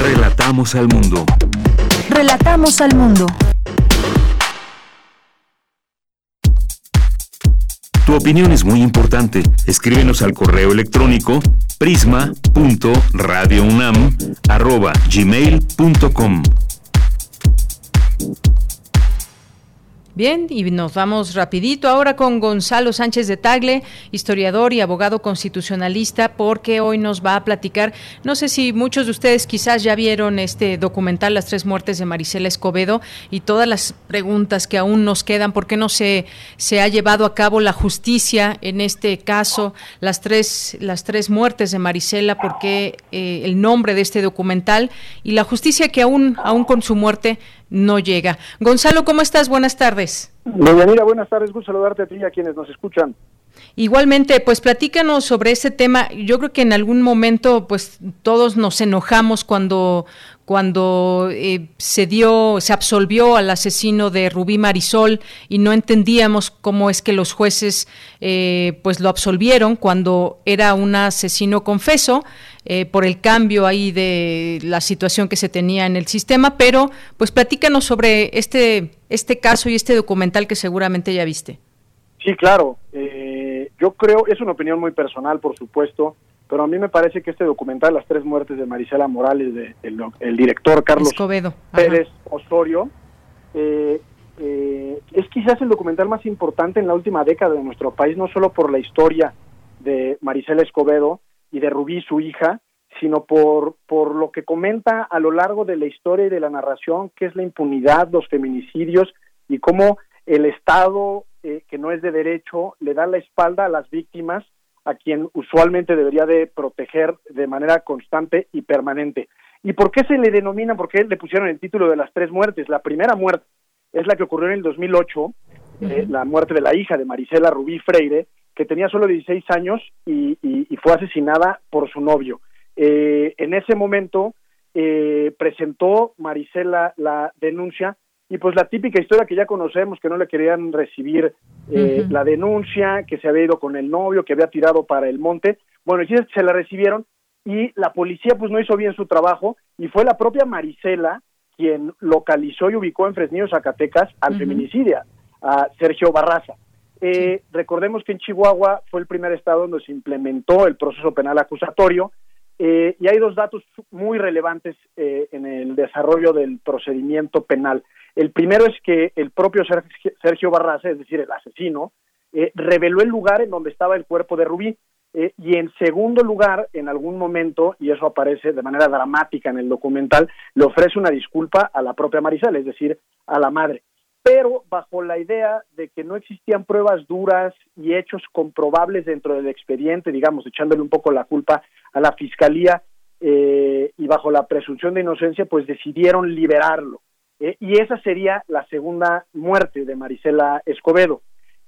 Relatamos al mundo. Relatamos al mundo. Tu opinión es muy importante. Escríbenos al correo electrónico prisma.radiounam@gmail.com. Bien, y nos vamos rapidito ahora con Gonzalo Sánchez de Tagle, historiador y abogado constitucionalista, porque hoy nos va a platicar, no sé si muchos de ustedes quizás ya vieron este documental Las tres muertes de Marisela Escobedo y todas las preguntas que aún nos quedan, ¿por qué no se, se ha llevado a cabo la justicia en este caso? Las tres, las tres muertes de Marisela, ¿por qué eh, el nombre de este documental? Y la justicia que aún, aún con su muerte no llega. Gonzalo, ¿cómo estás? Buenas tardes. Mira, buenas tardes. Gusto saludarte a ti y a quienes nos escuchan. Igualmente, pues platícanos sobre ese tema. Yo creo que en algún momento, pues todos nos enojamos cuando cuando eh, se dio, se absolvió al asesino de Rubí Marisol y no entendíamos cómo es que los jueces eh, pues lo absolvieron cuando era un asesino confeso eh, por el cambio ahí de la situación que se tenía en el sistema, pero pues platícanos sobre este, este caso y este documental que seguramente ya viste. Sí, claro. yo creo, es una opinión muy personal, por supuesto, pero a mí me parece que este documental, Las tres muertes de Marisela Morales, de, el, director Carlos Pérez Osorio, eh, eh, es quizás el documental más importante en la última década de nuestro país, no solo por la historia de Marisela Escobedo y de Rubí, su hija, sino por, por lo que comenta a lo largo de la historia y de la narración, que es la impunidad, los feminicidios y cómo el Estado, eh, que no es de derecho, le da la espalda a las víctimas a quien usualmente debería de proteger de manera constante y permanente. ¿Y por qué se le denomina, por qué le pusieron el título de las tres muertes? La primera muerte es la que ocurrió en el 2008, eh, la muerte de la hija de Marisela Rubí Freire, que tenía solo 16 años y, fue asesinada por su novio. Eh, en ese momento eh, presentó Marisela la denuncia y pues la típica historia que ya conocemos, que no le querían recibir la denuncia, que se había ido con el novio, que había tirado para el monte. Bueno, y se la recibieron y la policía pues no hizo bien su trabajo y fue la propia Marisela quien localizó y ubicó en Fresnillo, Zacatecas, al feminicidio, a Sergio Barraza. Eh, recordemos que en Chihuahua fue el primer estado donde se implementó el proceso penal acusatorio eh, y hay dos datos muy relevantes eh, en el desarrollo del procedimiento penal. El primero es que el propio Sergio Barraza, es decir, el asesino, reveló el lugar en donde estaba el cuerpo de Rubí. Eh, y en segundo lugar, en algún momento, y eso aparece de manera dramática en el documental, le ofrece una disculpa a la propia Marisela, es decir, a la madre, pero bajo la idea de que no existían pruebas duras y hechos comprobables dentro del expediente, digamos, echándole un poco la culpa a la fiscalía eh, y bajo la presunción de inocencia, pues decidieron liberarlo. Eh, y esa sería la segunda muerte de Marisela Escobedo.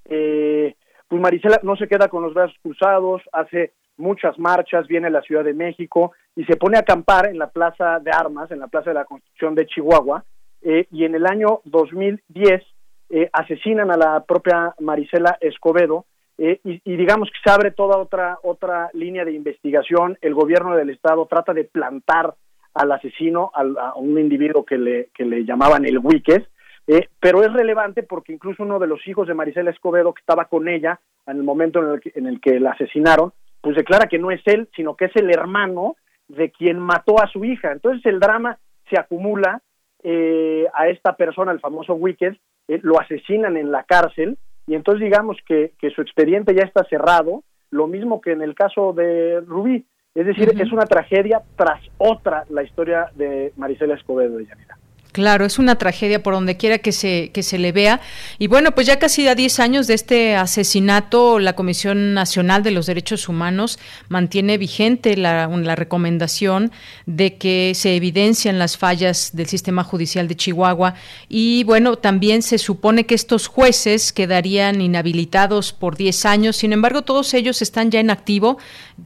Eh, pues Marisela no se queda con los brazos cruzados, hace muchas marchas, viene a la Ciudad de México y se pone a acampar en la Plaza de Armas, en la Plaza de la Constitución de Chihuahua, eh, y en el año 2010 eh, asesinan a la propia Marisela Escobedo eh, y, digamos que se abre toda otra otra línea de investigación. El gobierno del estado trata de plantar al asesino, a un individuo que le, que le llamaban el Wickes, eh, pero es relevante porque incluso uno de los hijos de Marisela Escobedo, que estaba con ella en el momento en el que la asesinaron, pues declara que no es él, sino que es el hermano de quien mató a su hija. Entonces el drama se acumula eh, a esta persona, el famoso Wicked, eh, lo asesinan en la cárcel y entonces digamos que, que, su expediente ya está cerrado, lo mismo que en el caso de Rubí. Es decir, es una tragedia tras otra la historia de Marisela Escobedo de Yanira. Claro, es una tragedia por donde quiera que se, que se le vea. Y bueno, pues ya casi a 10 años de este asesinato, la Comisión Nacional de los Derechos Humanos mantiene vigente la, la recomendación de que se evidencian las fallas del sistema judicial de Chihuahua. Y bueno, también se supone que estos jueces quedarían inhabilitados por 10 años. Sin embargo, todos ellos están ya en activo,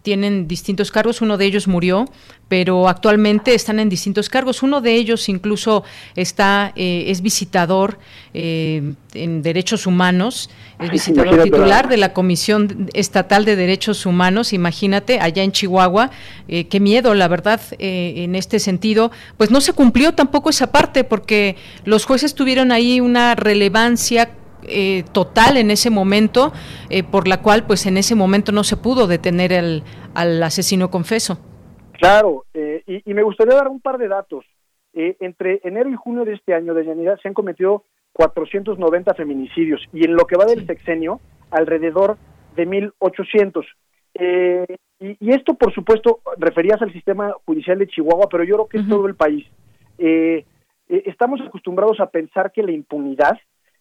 tienen distintos cargos. Uno de ellos murió, pero actualmente están en distintos cargos. Uno de ellos incluso está eh, es visitador eh, en derechos humanos, es visitador titular de la Comisión Estatal de Derechos Humanos. Imagínate allá en Chihuahua, eh, qué miedo, la verdad, en este sentido, pues no se cumplió tampoco esa parte porque los jueces tuvieron ahí una relevancia total en ese momento, por la cual pues en ese momento no se pudo detener al asesino confeso. Claro, eh, y, me gustaría dar un par de datos. Eh, entre enero y junio de este año de Yanira se han cometido 490 feminicidios y en lo que va del sexenio alrededor de 1.800. Eh, y, y, esto, por supuesto, referías al sistema judicial de Chihuahua, pero yo creo que es todo el país. estamos acostumbrados a pensar que la impunidad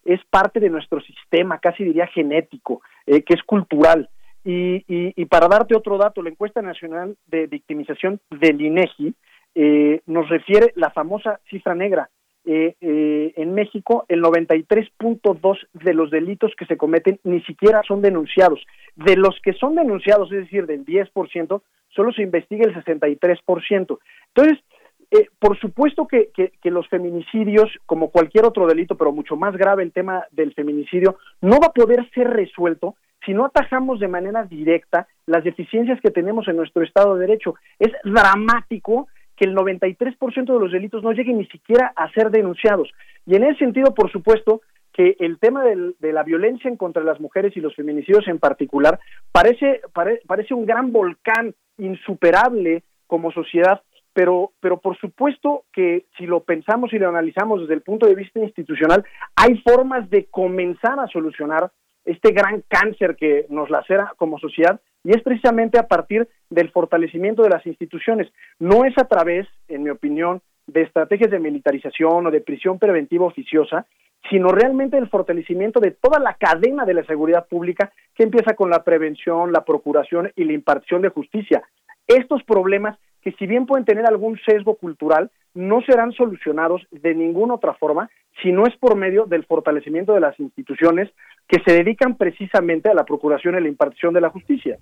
es parte de nuestro sistema, casi diría genético, que es cultural. Y, y, para darte otro dato, la encuesta nacional de victimización del INEGI eh, nos refiere la famosa cifra negra. Eh, eh, en México, el 93.2 de los delitos que se cometen ni siquiera son denunciados. De los que son denunciados, es decir, del 10%, solo se investiga el 63%. Entonces, eh, por supuesto que, los feminicidios, como cualquier otro delito, pero mucho más grave el tema del feminicidio, no va a poder ser resuelto si no atajamos de manera directa las deficiencias que tenemos en nuestro Estado de Derecho. Es dramático que el 93% de los delitos no lleguen ni siquiera a ser denunciados. Y en ese sentido, por supuesto, que el tema de la violencia en contra de las mujeres y los feminicidios en particular parece, parece un gran volcán insuperable como sociedad, pero, pero por supuesto que si lo pensamos y lo analizamos desde el punto de vista institucional, hay formas de comenzar a solucionar este gran cáncer que nos lacera como sociedad y es precisamente a partir del fortalecimiento de las instituciones. No es a través, en mi opinión, de estrategias de militarización o de prisión preventiva oficiosa, sino realmente el fortalecimiento de toda la cadena de la seguridad pública que empieza con la prevención, la procuración y la impartición de justicia. Estos problemas que si bien pueden tener algún sesgo cultural, no serán solucionados de ninguna otra forma si no es por medio del fortalecimiento de las instituciones que se dedican precisamente a la procuración y la impartición de la justicia.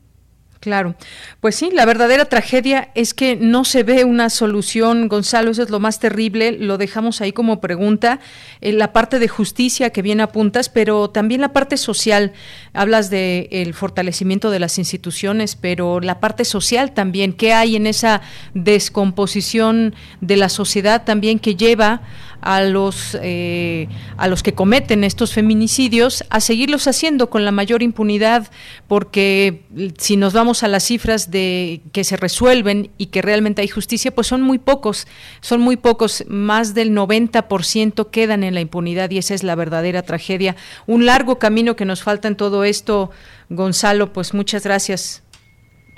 Claro, pues sí, la verdadera tragedia es que no se ve una solución, Gonzalo, eso es lo más terrible, lo dejamos ahí como pregunta, eh, la parte de justicia que bien apuntas, pero también la parte social, hablas de el fortalecimiento de las instituciones, pero la parte social también, ¿qué hay en esa descomposición de la sociedad también que lleva a los, eh, a los que cometen estos feminicidios a seguirlos haciendo con la mayor impunidad, porque si nos vamos a las cifras de que se resuelven y que realmente hay justicia, pues son muy pocos, son muy pocos, más del 90% quedan en la impunidad y esa es la verdadera tragedia. Un largo camino que nos falta en todo esto, Gonzalo, pues muchas gracias.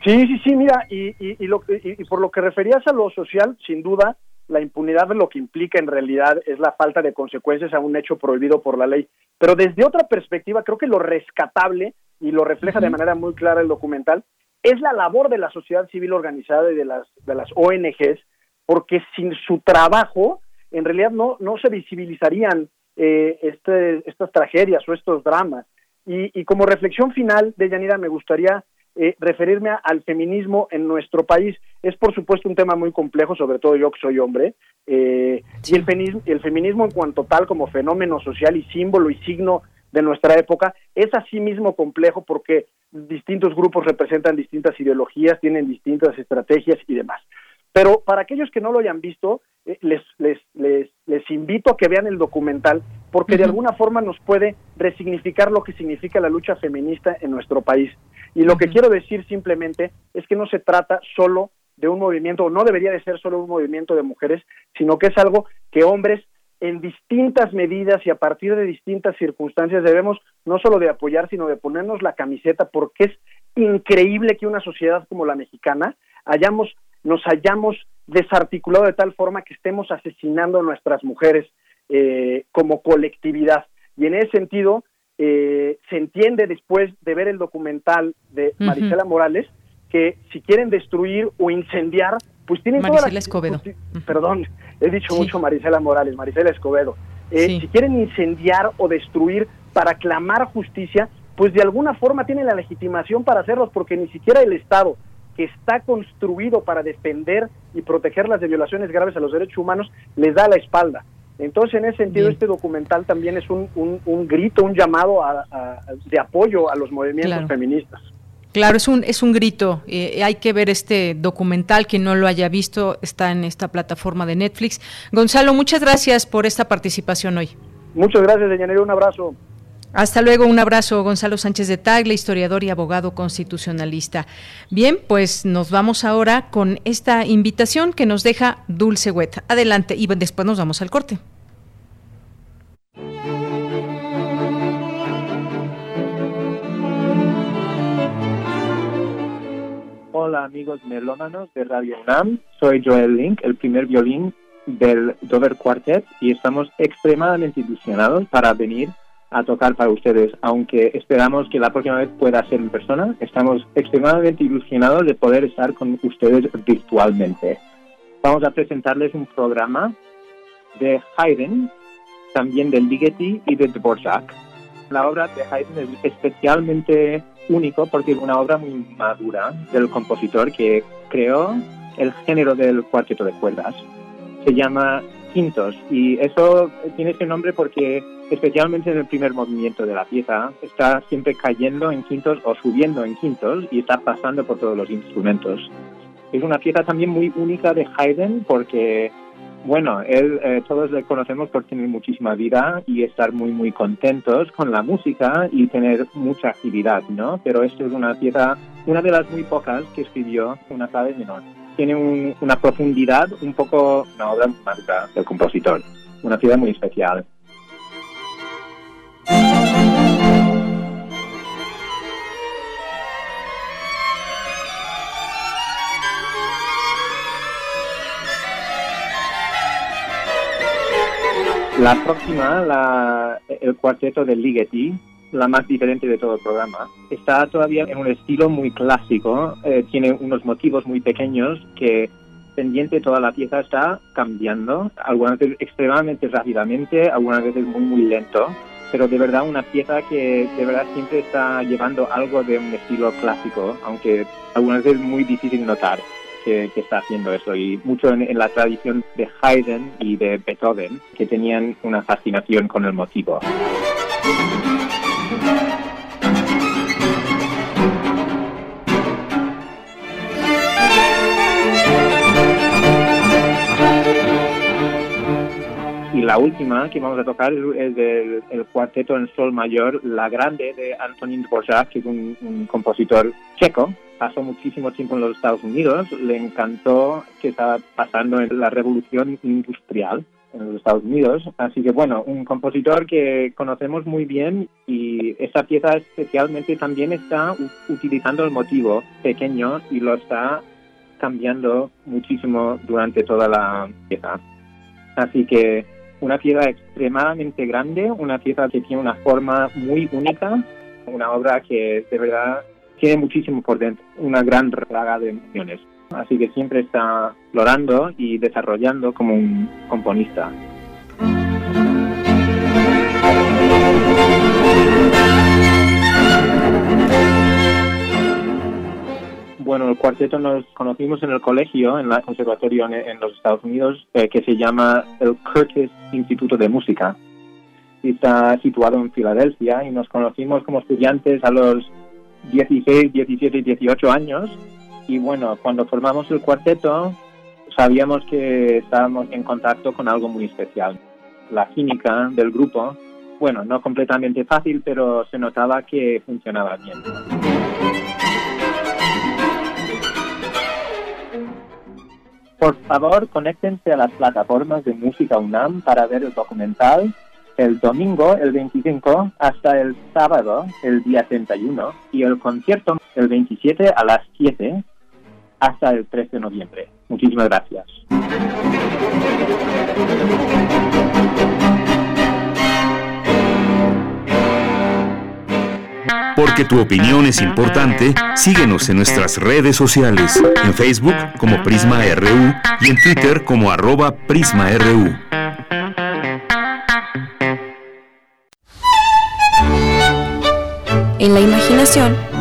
Sí, sí, sí, mira, y, y, y, lo, y por lo que referías a lo social, sin duda, la impunidad lo que implica en realidad es la falta de consecuencias a un hecho prohibido por la ley. Pero desde otra perspectiva, creo que lo rescatable, y lo refleja de manera muy clara el documental, es la labor de la sociedad civil organizada y de las, de las ONGs, porque sin su trabajo, en realidad no, no se visibilizarían eh, este, estas tragedias o estos dramas. Y, y como reflexión final de Yanira, me gustaría eh, referirme al feminismo en nuestro país. Es por supuesto un tema muy complejo, sobre todo yo que soy hombre, eh, y el feminismo, el feminismo en cuanto tal como fenómeno social y símbolo y signo de nuestra época es asimismo complejo porque distintos grupos representan distintas ideologías, tienen distintas estrategias y demás. Pero para aquellos que no lo hayan visto, eh, les, les, les, les, invito a que vean el documental porque de alguna forma nos puede resignificar lo que significa la lucha feminista en nuestro país. Y lo que quiero decir simplemente es que no se trata solo de un movimiento, o no debería de ser solo un movimiento de mujeres, sino que es algo que hombres en distintas medidas y a partir de distintas circunstancias debemos no solo de apoyar, sino de ponernos la camiseta, porque es increíble que una sociedad como la mexicana hayamos nos hayamos desarticulado de tal forma que estemos asesinando a nuestras mujeres eh, como colectividad. Y en ese sentido, eh, se entiende después de ver el documental de Marisela Morales que si quieren destruir o incendiar, pues tienen Marisela Escobedo. Perdón, he dicho mucho Marisela Morales, Marisela Escobedo. Eh, si quieren incendiar o destruir para clamar justicia, pues de alguna forma tienen la legitimación para hacerlos, porque ni siquiera el Estado, que está construido para defender y protegerlas de violaciones graves a los derechos humanos, les da la espalda. Entonces, en ese sentido, este documental también es un, un, grito, un llamado de apoyo a los movimientos feministas. Claro, es un, es un grito. Eh, hay que ver este documental. Quien no lo haya visto está en esta plataforma de Netflix. Gonzalo, muchas gracias por esta participación hoy. Muchas gracias, Deyanira. Un abrazo. Hasta luego, un abrazo, Gonzalo Sánchez de Tagle, historiador y abogado constitucionalista. Bien, pues nos vamos ahora con esta invitación que nos deja Dulce Wet. Adelante y después nos vamos al corte. Hola amigos melómanos de Radio UNAM, soy Joel Link, el primer violín del Dover Quartet y estamos extremadamente ilusionados para venir a tocar para ustedes, aunque esperamos que la próxima vez pueda ser en persona. Estamos extremadamente ilusionados de poder estar con ustedes virtualmente. Vamos a presentarles un programa de Haydn, también de Ligeti y de Dvorak. La obra de Haydn es especialmente único porque es una obra muy madura del compositor que creó el género del cuarteto de cuerdas. Se llama quintos y eso tiene ese nombre porque especialmente en el primer movimiento de la pieza está siempre cayendo en quintos o subiendo en quintos y está pasando por todos los instrumentos. Es una pieza también muy única de Haydn porque bueno, él, eh, todos le conocemos por tener muchísima vida y estar muy, muy contentos con la música y tener mucha actividad, ¿no? Pero esto es una pieza, una de las muy pocas que escribió una clave menor tiene una profundidad un poco una obra mágica del compositor, una pieza muy especial. La próxima, la, el cuarteto de Ligeti, la más diferente de todo el programa. Está todavía en un estilo muy clásico, eh, tiene unos motivos muy pequeños que pendiente toda la pieza está cambiando, algunas veces extremadamente rápidamente, algunas veces muy muy lento, pero de verdad una pieza que de verdad siempre está llevando algo de un estilo clásico, aunque algunas veces muy difícil notar que, está haciendo eso y mucho en, en la tradición de Haydn y de Beethoven que tenían una fascinación con el motivo. Y la última que vamos a tocar es del el cuarteto en sol mayor, La Grande, de Antonín Dvořák, que es un, compositor checo. Pasó muchísimo tiempo en los Estados Unidos, le encantó que estaba pasando en la revolución industrial en los Estados Unidos. Así que bueno, un compositor que conocemos muy bien y esta pieza especialmente también está utilizando el motivo pequeño y lo está cambiando muchísimo durante toda la pieza. Así que una pieza extremadamente grande, una pieza que tiene una forma muy única, una obra que de verdad tiene muchísimo por dentro, una gran raga de emociones. Así que siempre está explorando y desarrollando como un componista. Bueno, el cuarteto nos conocimos en el colegio, en el conservatorio en, los Estados Unidos, eh, que se llama el Curtis Instituto de Música. está situado en Filadelfia y nos conocimos como estudiantes a los 16, 17 y 18 años y bueno, cuando formamos el cuarteto, sabíamos que estábamos en contacto con algo muy especial. La química del grupo, bueno, no completamente fácil, pero se notaba que funcionaba bien. Por favor, conéctense a las plataformas de Música UNAM para ver el documental el domingo, el 25, hasta el sábado, el día 31, y el concierto el 27 a las 7 hasta el 3 de noviembre. Muchísimas gracias. Porque tu opinión es importante, síguenos en nuestras redes sociales, en Facebook como Prisma RU y en Twitter como arroba PrismaRU. En la imaginación,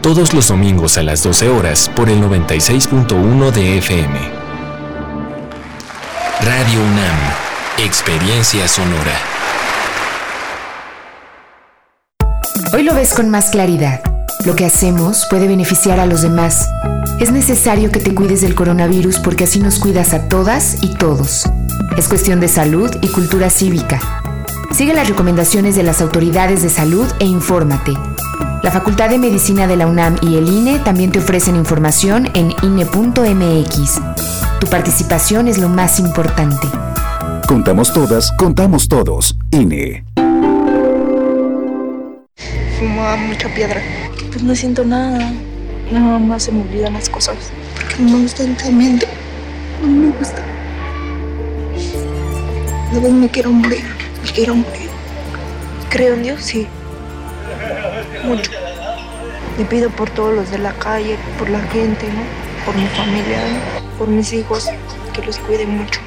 todos los domingos a las 12 horas por el 96.1 de FM. Radio UNAM, Experiencia Sonora. Hoy lo ves con más claridad. Lo que hacemos puede beneficiar a los demás. Es necesario que te cuides del coronavirus porque así nos cuidas a todas y todos. Es cuestión de salud y cultura cívica. Sigue las recomendaciones de las autoridades de salud e infórmate. La Facultad de Medicina de la UNAM y el INE también te ofrecen información en INE.mx. Tu participación es lo más importante. Contamos todas, contamos todos. INE. Fumaba mucha piedra. Pues no siento nada. Nada más se me olvidan las cosas. Porque no me gusta el tratamiento. No me gusta. A vez me quiero morir. Me quiero morir. Creo en Dios, sí mucho. Y pido por todos los de la calle, por la gente, ¿no? Por mi familia, por mis hijos, que los cuide mucho.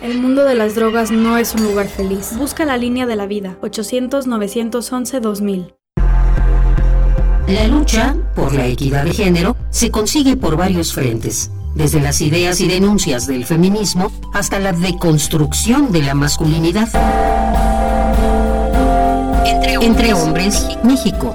El mundo de las drogas no es un lugar feliz. Busca la línea de la vida. 800-911-2000. La lucha por la equidad de género se consigue por varios frentes, desde las ideas y denuncias del feminismo hasta la deconstrucción de la masculinidad. Entre hombres, México,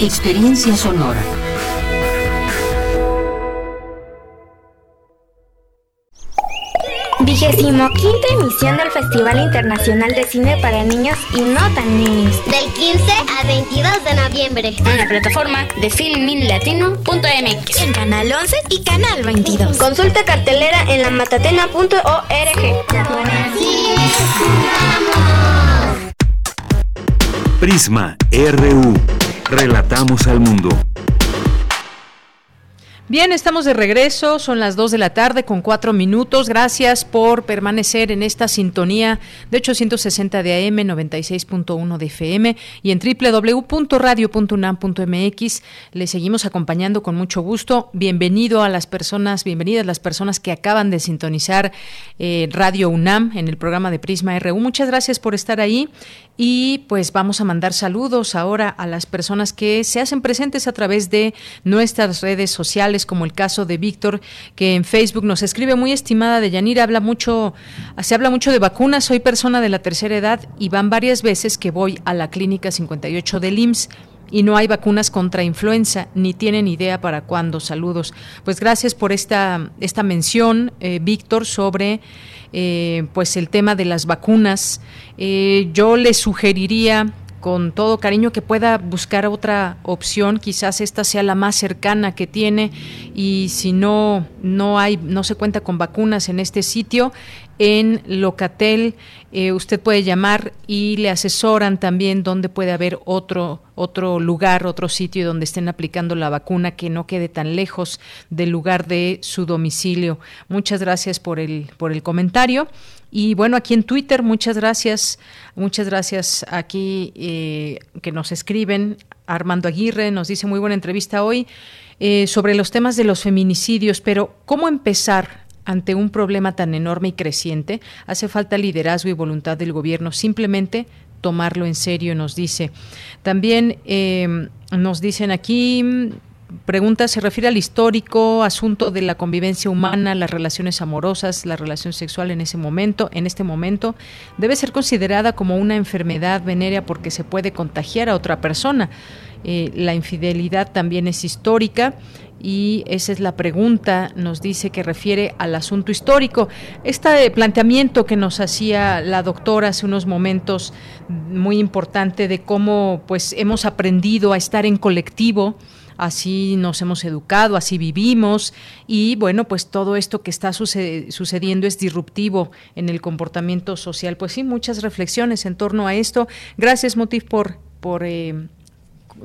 experiencia sonora. Vigésimo quinta emisión del Festival Internacional de Cine para Niños y No Tan Niños. Del 15 al 22 de noviembre. En la plataforma de filminlatino.mx. En Canal 11 y Canal 22. Consulta cartelera en la matatena.org. Prisma RU. Relatamos al mundo. Bien, estamos de regreso, son las 2 de la tarde con 4 minutos. Gracias por permanecer en esta sintonía de 860 de AM, 96.1 de FM y en www.radio.unam.mx. Le seguimos acompañando con mucho gusto. Bienvenido a las personas, bienvenidas las personas que acaban de sintonizar eh, Radio UNAM en el programa de Prisma RU. Muchas gracias por estar ahí y pues vamos a mandar saludos ahora a las personas que se hacen presentes a través de nuestras redes sociales como el caso de Víctor, que en Facebook nos escribe muy estimada de Yanira, habla mucho, se habla mucho de vacunas, soy persona de la tercera edad y van varias veces que voy a la clínica 58 del IMSS y no hay vacunas contra influenza, ni tienen idea para cuándo. Saludos. Pues gracias por esta, esta mención, eh, Víctor, sobre eh, pues el tema de las vacunas. Eh, yo le sugeriría con todo cariño que pueda buscar otra opción, quizás esta sea la más cercana que tiene y si no no hay no se cuenta con vacunas en este sitio en Locatel eh, usted puede llamar y le asesoran también dónde puede haber otro otro lugar, otro sitio donde estén aplicando la vacuna que no quede tan lejos del lugar de su domicilio. Muchas gracias por el por el comentario. Y bueno, aquí en Twitter, muchas gracias, muchas gracias aquí eh, que nos escriben. Armando Aguirre nos dice muy buena entrevista hoy eh, sobre los temas de los feminicidios, pero ¿cómo empezar ante un problema tan enorme y creciente? Hace falta liderazgo y voluntad del gobierno, simplemente tomarlo en serio, nos dice. También eh, nos dicen aquí pregunta se refiere al histórico asunto de la convivencia humana, las relaciones amorosas, la relación sexual en ese momento, en este momento debe ser considerada como una enfermedad venérea porque se puede contagiar a otra persona. Eh, la infidelidad también es histórica y esa es la pregunta, nos dice que refiere al asunto histórico. Este planteamiento que nos hacía la doctora hace unos momentos muy importante de cómo pues hemos aprendido a estar en colectivo, así nos hemos educado, así vivimos y bueno, pues todo esto que está sucediendo es disruptivo en el comportamiento social. Pues sí, muchas reflexiones en torno a esto. Gracias, Motif, por, por eh,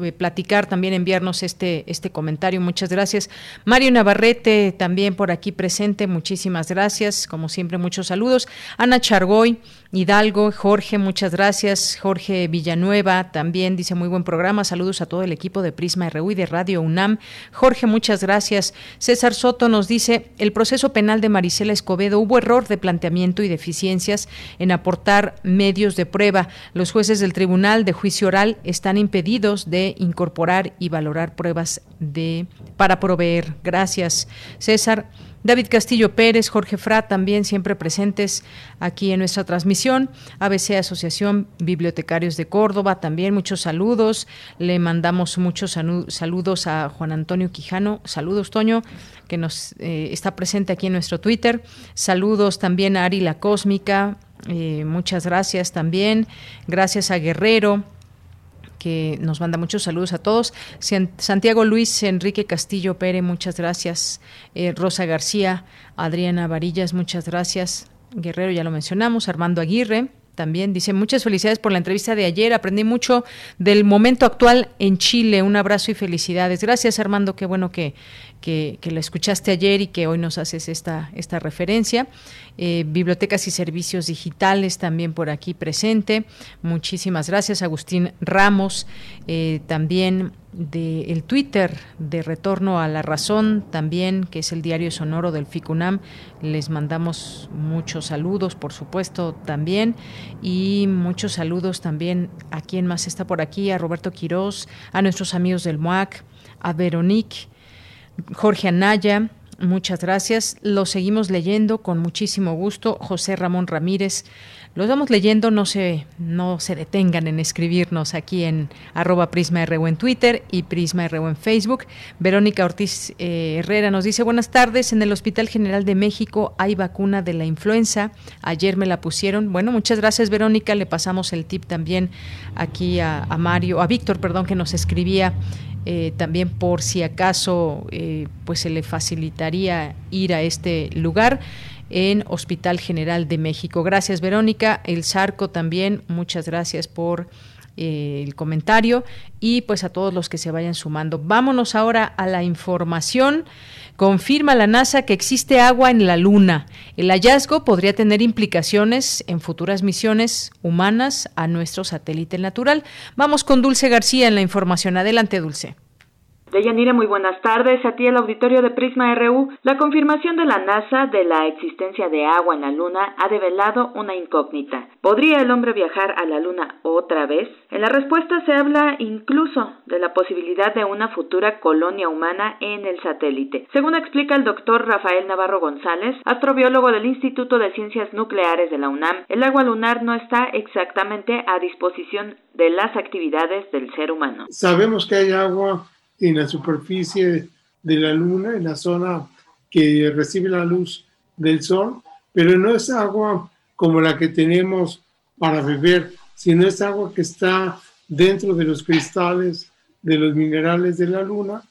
eh, platicar, también enviarnos este, este comentario. Muchas gracias. Mario Navarrete, también por aquí presente, muchísimas gracias. Como siempre, muchos saludos. Ana Chargoy, Hidalgo, Jorge, muchas gracias. Jorge Villanueva también dice muy buen programa. Saludos a todo el equipo de Prisma RU y de Radio UNAM. Jorge, muchas gracias. César Soto nos dice, el proceso penal de Marisela Escobedo hubo error de planteamiento y deficiencias en aportar medios de prueba. Los jueces del Tribunal de Juicio Oral están impedidos de incorporar y valorar pruebas de para proveer. Gracias, César. David Castillo Pérez, Jorge Fra, también siempre presentes aquí en nuestra transmisión. ABC Asociación Bibliotecarios de Córdoba, también muchos saludos. Le mandamos muchos saludos a Juan Antonio Quijano. Saludos, Toño, que nos eh, está presente aquí en nuestro Twitter. Saludos también a Ari La Cósmica. Eh, muchas gracias también. Gracias a Guerrero que nos manda muchos saludos a todos. Santiago Luis, Enrique Castillo Pérez, muchas gracias. Eh, Rosa García, Adriana Varillas, muchas gracias. Guerrero, ya lo mencionamos. Armando Aguirre, también dice muchas felicidades por la entrevista de ayer. Aprendí mucho del momento actual en Chile. Un abrazo y felicidades. Gracias, Armando. Qué bueno que, que, la escuchaste ayer y que hoy nos haces esta, esta referencia. Eh, bibliotecas y servicios digitales también por aquí presente. Muchísimas gracias, Agustín Ramos. Eh, también del Twitter de Retorno a la Razón, también, que es el diario sonoro del FICUNAM. Les mandamos muchos saludos, por supuesto, también. Y muchos saludos también a quien más está por aquí, a Roberto Quirós, a nuestros amigos del MUAC, a Veronique, Jorge Anaya, Muchas gracias. Lo seguimos leyendo con muchísimo gusto. José Ramón Ramírez. Los vamos leyendo, no se, no se detengan en escribirnos aquí en arroba PrismaRU en Twitter y PrismaRU en Facebook. Verónica Ortiz eh, Herrera nos dice, buenas tardes, en el Hospital General de México hay vacuna de la influenza, ayer me la pusieron. Bueno, muchas gracias Verónica, le pasamos el tip también aquí a, a Mario, a Víctor, perdón, que nos escribía eh, también por si acaso eh, pues se le facilitaría ir a este lugar en Hospital General de México. Gracias Verónica, el Sarco también, muchas gracias por eh, el comentario y pues a todos los que se vayan sumando. Vámonos ahora a la información. Confirma la NASA que existe agua en la Luna. El hallazgo podría tener implicaciones en futuras misiones humanas a nuestro satélite natural. Vamos con Dulce García en la información. Adelante, Dulce. Deyanira, muy buenas tardes. A ti el auditorio de Prisma RU. La confirmación de la NASA de la existencia de agua en la Luna ha develado una incógnita. ¿Podría el hombre viajar a la Luna otra vez? En la respuesta se habla incluso de la posibilidad de una futura colonia humana en el satélite. Según explica el doctor Rafael Navarro González, astrobiólogo del Instituto de Ciencias Nucleares de la UNAM, el agua lunar no está exactamente a disposición de las actividades del ser humano. Sabemos que hay agua en la superficie de la luna, en la zona que recibe la luz del sol, pero no es agua como la que tenemos para beber, sino es agua que está dentro de los cristales de los minerales de la luna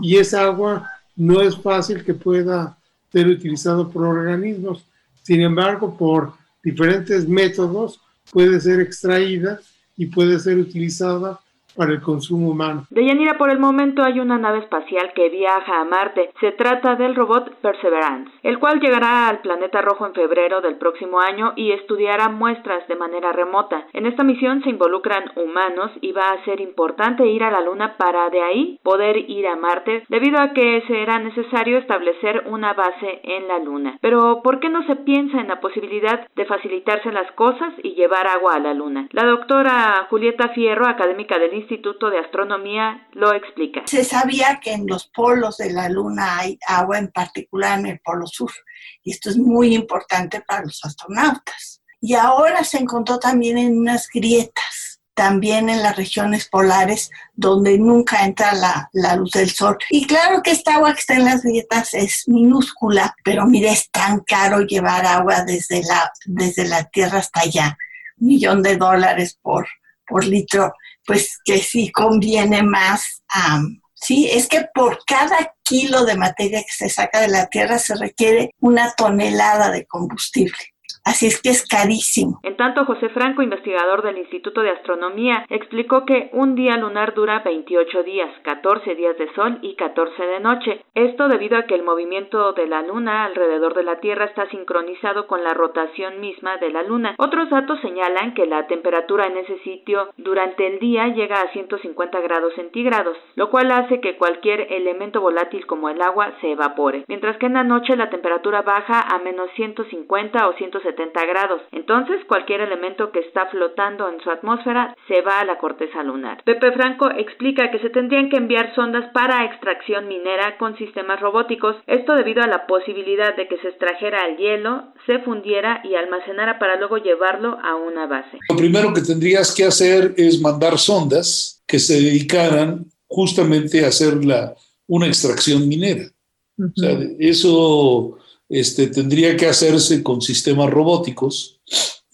y esa agua no es fácil que pueda ser utilizado por organismos. Sin embargo, por diferentes métodos puede ser extraída y puede ser utilizada para el consumo humano. Deyanira, por el momento hay una nave espacial que viaja a Marte. Se trata del robot Perseverance, el cual llegará al planeta rojo en febrero del próximo año y estudiará muestras de manera remota. En esta misión se involucran humanos y va a ser importante ir a la Luna para de ahí poder ir a Marte, debido a que será necesario establecer una base en la Luna. Pero, ¿por qué no se piensa en la posibilidad de facilitarse las cosas y llevar agua a la Luna? La doctora Julieta Fierro, académica del Instituto de Astronomía lo explica. Se sabía que en los polos de la Luna hay agua, en particular en el Polo Sur, y esto es muy importante para los astronautas. Y ahora se encontró también en unas grietas, también en las regiones polares donde nunca entra la, luz del sol. Y claro que esta agua que está en las grietas es minúscula, pero mire, es tan caro llevar agua desde la, desde la Tierra hasta allá. Millón de dólares por, por litro pues que sí conviene más. sí, es que por cada kilo de materia que se saca de la Tierra se requiere una tonelada de combustible. Así es que es carísimo. En tanto, José Franco, investigador del Instituto de Astronomía, explicó que un día lunar dura 28 días, 14 días de sol y 14 de noche. Esto debido a que el movimiento de la luna alrededor de la Tierra está sincronizado con la rotación misma de la luna. Otros datos señalan que la temperatura en ese sitio durante el día llega a 150 grados centígrados, lo cual hace que cualquier elemento volátil como el agua se evapore, mientras que en la noche la temperatura baja a menos 150 o 170 grados. Entonces, cualquier elemento que está flotando en su atmósfera se va a la corteza lunar. Pepe Franco explica que se tendrían que enviar sondas para extracción minera con sistemas robóticos, esto debido a la posibilidad de que se extrajera el hielo, se fundiera y almacenara para luego llevarlo a una base. Lo primero que tendrías que hacer es mandar sondas que se dedicaran justamente a hacer la, una extracción minera. O sea, eso este, tendría que hacerse con sistemas robóticos,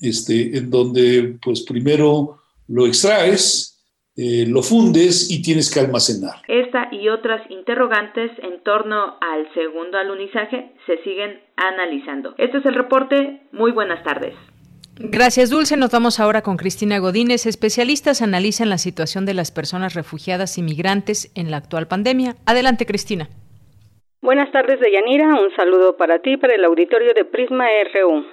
este, en donde pues primero lo extraes, eh, lo fundes y tienes que almacenar. Esta y otras interrogantes en torno al segundo alunizaje se siguen analizando. Este es el reporte. Muy buenas tardes. Gracias, Dulce. Nos vamos ahora con Cristina Godínez. Especialistas analizan la situación de las personas refugiadas y migrantes en la actual pandemia. Adelante, Cristina. Buenas tardes, Deyanira. Un saludo para ti, para el auditorio de Prisma RU.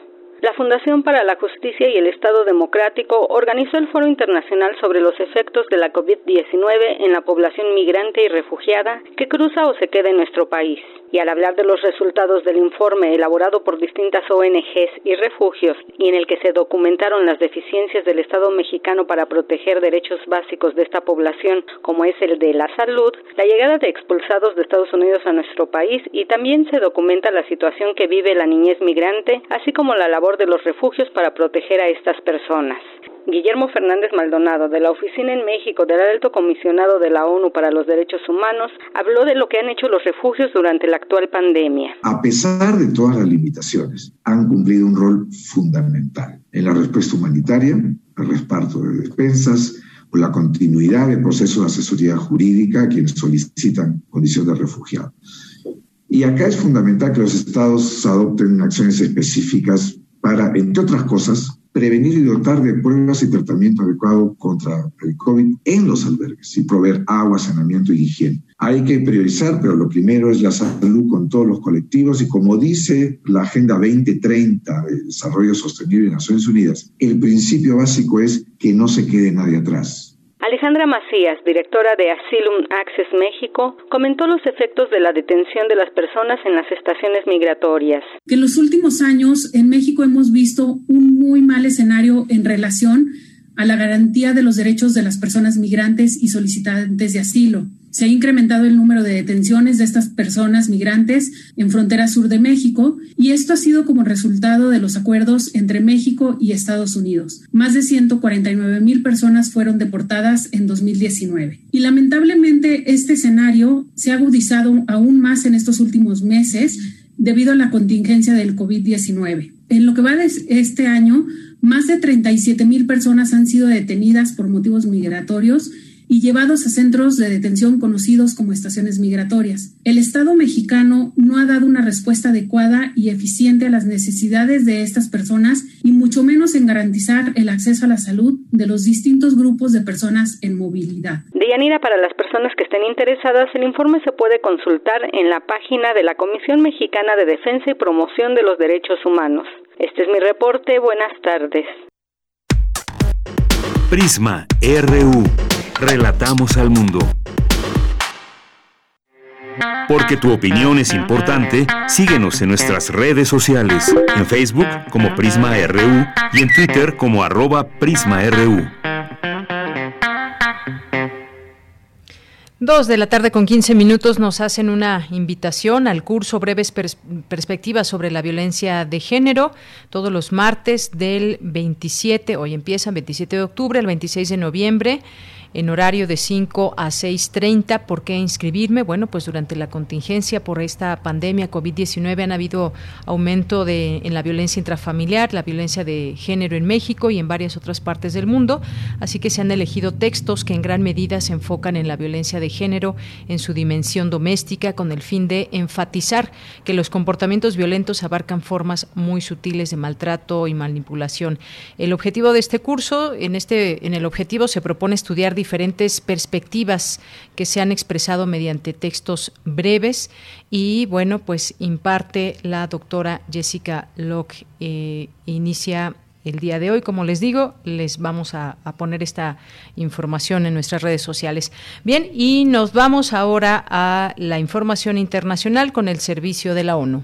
La Fundación para la Justicia y el Estado Democrático organizó el Foro Internacional sobre los efectos de la COVID-19 en la población migrante y refugiada que cruza o se queda en nuestro país. Y al hablar de los resultados del informe elaborado por distintas ONGs y refugios y en el que se documentaron las deficiencias del Estado mexicano para proteger derechos básicos de esta población, como es el de la salud, la llegada de expulsados de Estados Unidos a nuestro país y también se documenta la situación que vive la niñez migrante, así como la labor de los refugios para proteger a estas personas. Guillermo Fernández Maldonado, de la Oficina en México del Alto Comisionado de la ONU para los Derechos Humanos, habló de lo que han hecho los refugios durante la actual pandemia. A pesar de todas las limitaciones, han cumplido un rol fundamental en la respuesta humanitaria, el reparto de despensas, o la continuidad del proceso de asesoría jurídica a quienes solicitan condición de refugiado. Y acá es fundamental que los estados adopten acciones específicas para, entre otras cosas, prevenir y dotar de pruebas y tratamiento adecuado contra el COVID en los albergues y proveer agua, saneamiento y higiene. Hay que priorizar, pero lo primero es la salud con todos los colectivos y como dice la Agenda 2030 de Desarrollo Sostenible de Naciones Unidas, el principio básico es que no se quede nadie atrás. Alejandra Macías, directora de Asylum Access México, comentó los efectos de la detención de las personas en las estaciones migratorias. Que en los últimos años en México hemos visto un muy mal escenario en relación a la garantía de los derechos de las personas migrantes y solicitantes de asilo. Se ha incrementado el número de detenciones de estas personas migrantes en frontera sur de México y esto ha sido como resultado de los acuerdos entre México y Estados Unidos. Más de 149 mil personas fueron deportadas en 2019. Y lamentablemente este escenario se ha agudizado aún más en estos últimos meses debido a la contingencia del COVID-19. En lo que va de este año, más de 37 mil personas han sido detenidas por motivos migratorios y llevados a centros de detención conocidos como estaciones migratorias. El Estado mexicano no ha dado una respuesta adecuada y eficiente a las necesidades de estas personas y mucho menos en garantizar el acceso a la salud de los distintos grupos de personas en movilidad. Deyanira, para las personas que estén interesadas, el informe se puede consultar en la página de la Comisión Mexicana de Defensa y Promoción de los Derechos Humanos. Este es mi reporte. Buenas tardes. Prisma RU. Relatamos al mundo. Porque tu opinión es importante, síguenos en nuestras redes sociales, en Facebook como Prisma RU y en Twitter como arroba PrismaRU. Dos de la tarde con 15 minutos nos hacen una invitación al curso Breves Perspectivas sobre la Violencia de Género, todos los martes del 27, hoy empieza 27 de octubre al 26 de noviembre en horario de 5 a 6.30. ¿Por qué inscribirme? Bueno, pues durante la contingencia por esta pandemia COVID-19 han habido aumento de, en la violencia intrafamiliar, la violencia de género en México y en varias otras partes del mundo. Así que se han elegido textos que en gran medida se enfocan en la violencia de género en su dimensión doméstica con el fin de enfatizar que los comportamientos violentos abarcan formas muy sutiles de maltrato y manipulación. El objetivo de este curso, en este en el objetivo se propone estudiar diferentes perspectivas que se han expresado mediante textos breves y bueno, pues imparte la doctora Jessica Locke. Eh, inicia el día de hoy. Como les digo, les vamos a, a, poner esta información en nuestras redes sociales. Bien, y nos vamos ahora a la información internacional con el servicio de la ONU.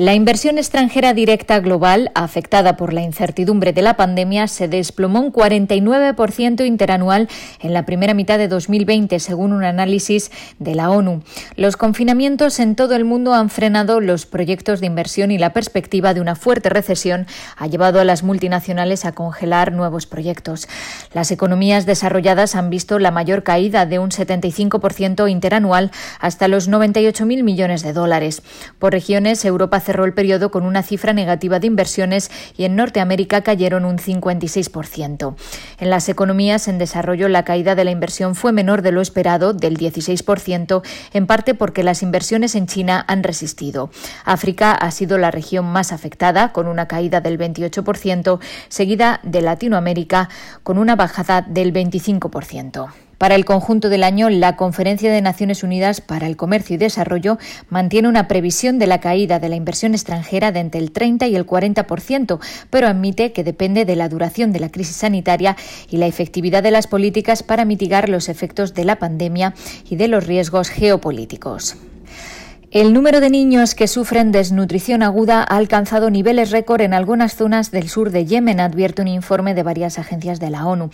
La inversión extranjera directa global, afectada por la incertidumbre de la pandemia, se desplomó un 49% interanual en la primera mitad de 2020, según un análisis de la ONU. Los confinamientos en todo el mundo han frenado los proyectos de inversión y la perspectiva de una fuerte recesión ha llevado a las multinacionales a congelar nuevos proyectos. Las economías desarrolladas han visto la mayor caída de un 75% interanual hasta los 98.000 millones de dólares. Por regiones, Europa cerró el periodo con una cifra negativa de inversiones y en Norteamérica cayeron un 56%. En las economías en desarrollo la caída de la inversión fue menor de lo esperado, del 16%, en parte porque las inversiones en China han resistido. África ha sido la región más afectada, con una caída del 28%, seguida de Latinoamérica, con una bajada del 25%. Para el conjunto del año, la Conferencia de Naciones Unidas para el Comercio y Desarrollo mantiene una previsión de la caída de la inversión extranjera de entre el 30 y el 40%, pero admite que depende de la duración de la crisis sanitaria y la efectividad de las políticas para mitigar los efectos de la pandemia y de los riesgos geopolíticos. El número de niños que sufren desnutrición aguda ha alcanzado niveles récord en algunas zonas del sur de Yemen, advierte un informe de varias agencias de la ONU.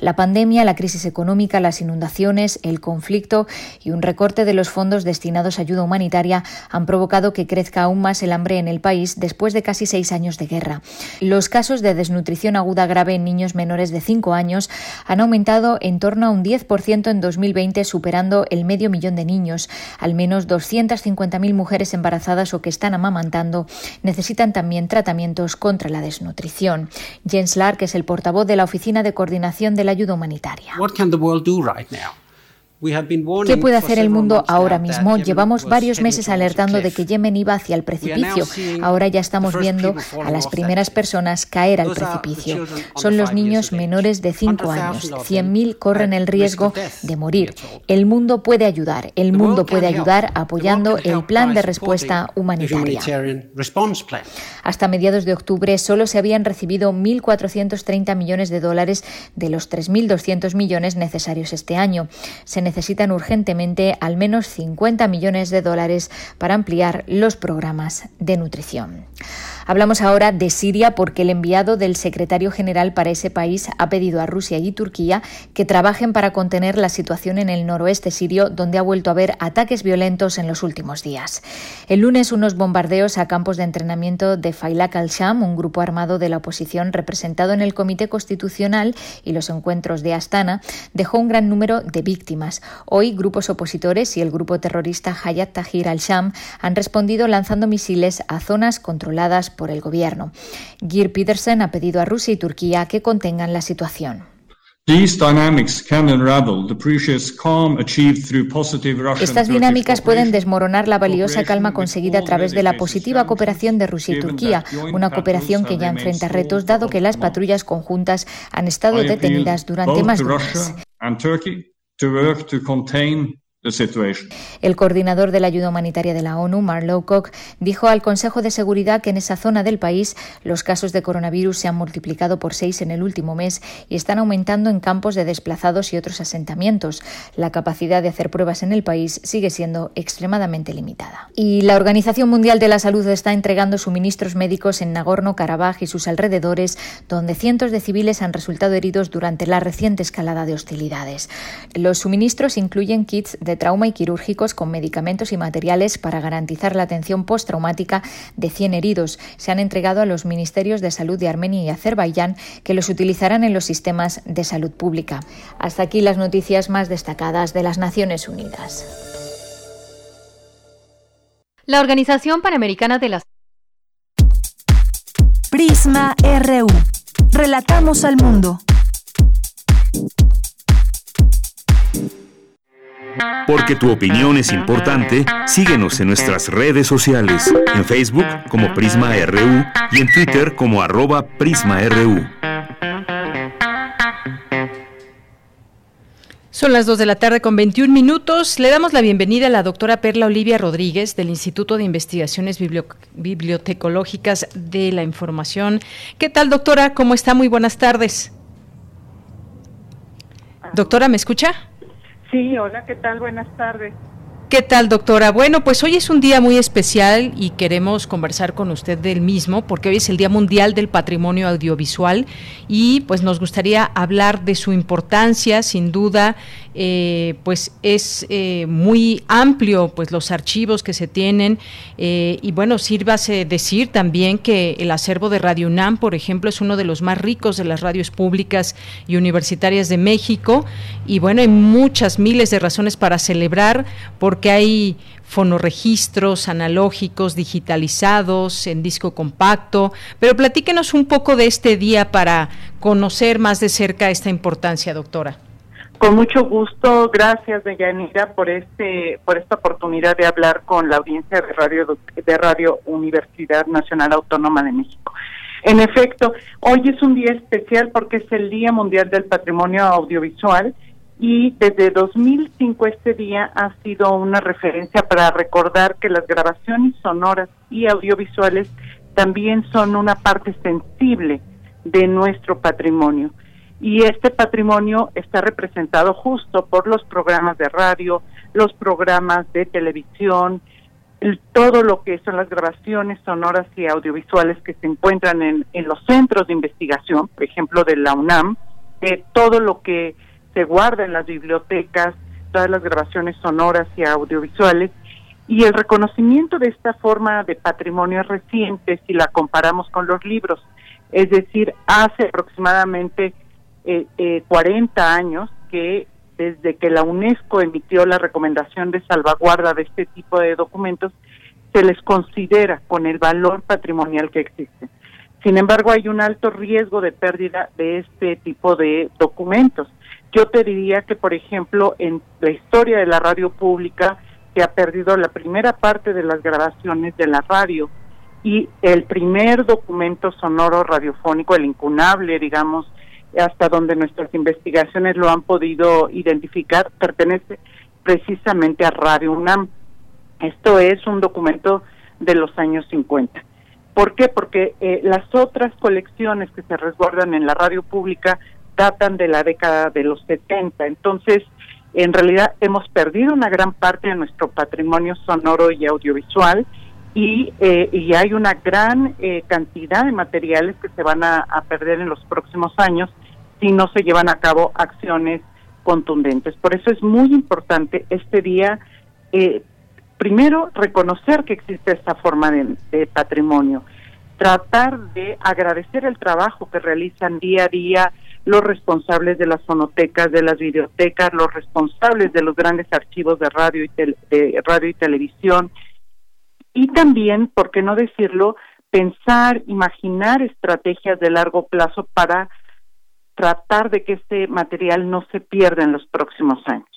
La pandemia, la crisis económica, las inundaciones, el conflicto y un recorte de los fondos destinados a ayuda humanitaria han provocado que crezca aún más el hambre en el país después de casi seis años de guerra. Los casos de desnutrición aguda grave en niños menores de cinco años han aumentado en torno a un 10% en 2020, superando el medio millón de niños. Al menos 250 50.000 mujeres embarazadas o que están amamantando necesitan también tratamientos contra la desnutrición. Jens Lark es el portavoz de la Oficina de Coordinación de la Ayuda Humanitaria. ¿Qué puede hacer el mundo ahora mismo? Llevamos varios meses alertando de que Yemen iba hacia el precipicio. Ahora ya estamos viendo a las primeras personas caer al precipicio. Son los niños menores de 5 años. 100.000 corren el riesgo de morir. El mundo puede ayudar. El mundo puede ayudar apoyando el plan de respuesta humanitaria. Hasta mediados de octubre solo se habían recibido 1.430 millones de dólares de los 3.200 millones necesarios este año. Se necesitan urgentemente al menos 50 millones de dólares para ampliar los programas de nutrición. Hablamos ahora de Siria porque el enviado del secretario general para ese país ha pedido a Rusia y Turquía que trabajen para contener la situación en el noroeste sirio, donde ha vuelto a haber ataques violentos en los últimos días. El lunes, unos bombardeos a campos de entrenamiento de Failak al-Sham, un grupo armado de la oposición representado en el Comité Constitucional y los encuentros de Astana, dejó un gran número de víctimas. Hoy, grupos opositores y el grupo terrorista Hayat Tahrir al-Sham han respondido lanzando misiles a zonas controladas por el gobierno. Geir Petersen ha pedido a Rusia y Turquía que contengan la situación. Estas dinámicas pueden desmoronar la valiosa calma conseguida a través de la positiva cooperación de Rusia y Turquía, una cooperación que ya enfrenta retos dado que las patrullas conjuntas han estado detenidas durante más de un mes. El coordinador de la ayuda humanitaria de la ONU, Mark Lowcock, dijo al Consejo de Seguridad que en esa zona del país los casos de coronavirus se han multiplicado por seis en el último mes y están aumentando en campos de desplazados y otros asentamientos. La capacidad de hacer pruebas en el país sigue siendo extremadamente limitada. Y la Organización Mundial de la Salud está entregando suministros médicos en Nagorno-Karabaj y sus alrededores, donde cientos de civiles han resultado heridos durante la reciente escalada de hostilidades. Los suministros incluyen kits de de trauma y quirúrgicos con medicamentos y materiales para garantizar la atención postraumática de 100 heridos. Se han entregado a los ministerios de salud de Armenia y Azerbaiyán que los utilizarán en los sistemas de salud pública. Hasta aquí las noticias más destacadas de las Naciones Unidas. La Organización Panamericana de las Prisma RU. Relatamos al mundo. Porque tu opinión es importante, síguenos en nuestras redes sociales, en Facebook como Prisma RU y en Twitter como arroba PrismaRU. Son las 2 de la tarde con 21 minutos. Le damos la bienvenida a la doctora Perla Olivia Rodríguez del Instituto de Investigaciones Bibliotecológicas de la Información. ¿Qué tal, doctora? ¿Cómo está? Muy buenas tardes. Doctora, ¿me escucha? Sí, hola, ¿qué tal? Buenas tardes. ¿Qué tal, doctora? Bueno, pues hoy es un día muy especial y queremos conversar con usted del mismo, porque hoy es el Día Mundial del Patrimonio Audiovisual y pues nos gustaría hablar de su importancia, sin duda, eh, pues es eh, muy amplio pues los archivos que se tienen eh, y bueno, sírvase decir también que el acervo de Radio UNAM, por ejemplo, es uno de los más ricos de las radios públicas y universitarias de México y bueno, hay muchas miles de razones para celebrar porque porque hay fonoregistros analógicos digitalizados en disco compacto, pero platíquenos un poco de este día para conocer más de cerca esta importancia, doctora. Con mucho gusto, gracias Deyanira por este por esta oportunidad de hablar con la audiencia de Radio de Radio Universidad Nacional Autónoma de México. En efecto, hoy es un día especial porque es el Día Mundial del Patrimonio Audiovisual y desde 2005 este día ha sido una referencia para recordar que las grabaciones sonoras y audiovisuales también son una parte sensible de nuestro patrimonio. Y este patrimonio está representado justo por los programas de radio, los programas de televisión, todo lo que son las grabaciones sonoras y audiovisuales que se encuentran en, los centros de investigación, por ejemplo, de la UNAM, eh, todo lo que se guarda en las bibliotecas, todas las grabaciones sonoras y audiovisuales, y el reconocimiento de esta forma de patrimonio reciente si la comparamos con los libros, es decir, hace aproximadamente eh, eh, 40 años que desde que la UNESCO emitió la recomendación de salvaguarda de este tipo de documentos, se les considera con el valor patrimonial que existe. Sin embargo, hay un alto riesgo de pérdida de este tipo de documentos. Yo te diría que, por ejemplo, en la historia de la radio pública se ha perdido la primera parte de las grabaciones de la radio y el primer documento sonoro radiofónico, el incunable, digamos, hasta donde nuestras investigaciones lo han podido identificar, pertenece precisamente a Radio UNAM. Esto es un documento de los años 50. ¿Por qué? Porque eh, las otras colecciones que se resguardan en la radio pública datan de la década de los 70. Entonces, en realidad hemos perdido una gran parte de nuestro patrimonio sonoro y audiovisual y, eh, hay una gran eh, cantidad de materiales que se van a, perder en los próximos años si no se llevan a cabo acciones contundentes. Por eso es muy importante este día, eh, primero, reconocer que existe esta forma de, patrimonio, tratar de agradecer el trabajo que realizan día a día los responsables de las fonotecas, de las bibliotecas, los responsables de los grandes archivos de radio y, de radio y televisión, y también, por qué no decirlo, pensar, imaginar estrategias de largo plazo para tratar de que este material no se pierda en los próximos años.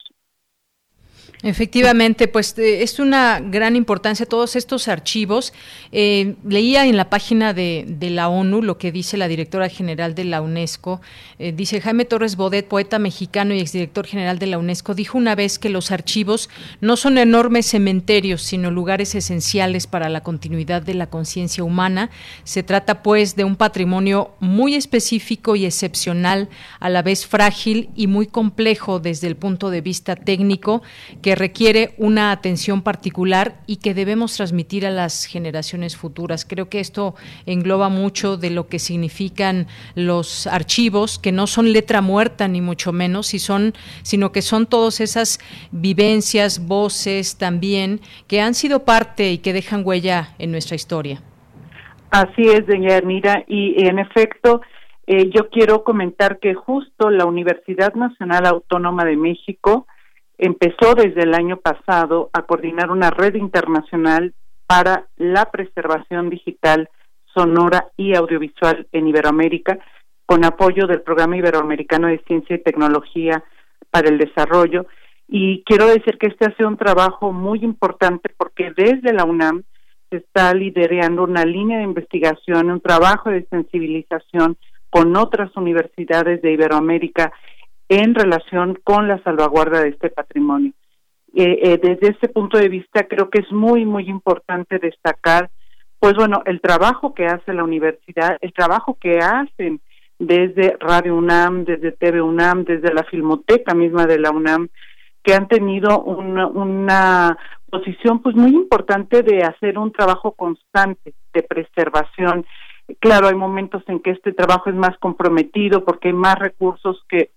Efectivamente, pues eh, es una gran importancia todos estos archivos. Eh, leía en la página de, la ONU lo que dice la directora general de la UNESCO. Eh, dice Jaime Torres Bodet, poeta mexicano y exdirector general de la UNESCO, dijo una vez que los archivos no son enormes cementerios, sino lugares esenciales para la continuidad de la conciencia humana. Se trata pues de un patrimonio muy específico y excepcional, a la vez frágil y muy complejo desde el punto de vista técnico que requiere una atención particular y que debemos transmitir a las generaciones futuras. Creo que esto engloba mucho de lo que significan los archivos, que no son letra muerta ni mucho menos, y son, sino que son todas esas vivencias, voces también, que han sido parte y que dejan huella en nuestra historia. Así es, doña Mira, y en efecto, eh, yo quiero comentar que justo la Universidad Nacional Autónoma de México empezó desde el año pasado a coordinar una red internacional para la preservación digital sonora y audiovisual en Iberoamérica, con apoyo del Programa Iberoamericano de Ciencia y Tecnología para el Desarrollo. Y quiero decir que este ha sido un trabajo muy importante porque desde la UNAM se está liderando una línea de investigación, un trabajo de sensibilización con otras universidades de Iberoamérica en relación con la salvaguarda de este patrimonio. Eh, eh, desde este punto de vista creo que es muy, muy importante destacar, pues bueno, el trabajo que hace la universidad, el trabajo que hacen desde Radio UNAM, desde TV UNAM, desde la Filmoteca misma de la UNAM, que han tenido una, una posición pues muy importante de hacer un trabajo constante de preservación. Claro, hay momentos en que este trabajo es más comprometido porque hay más recursos que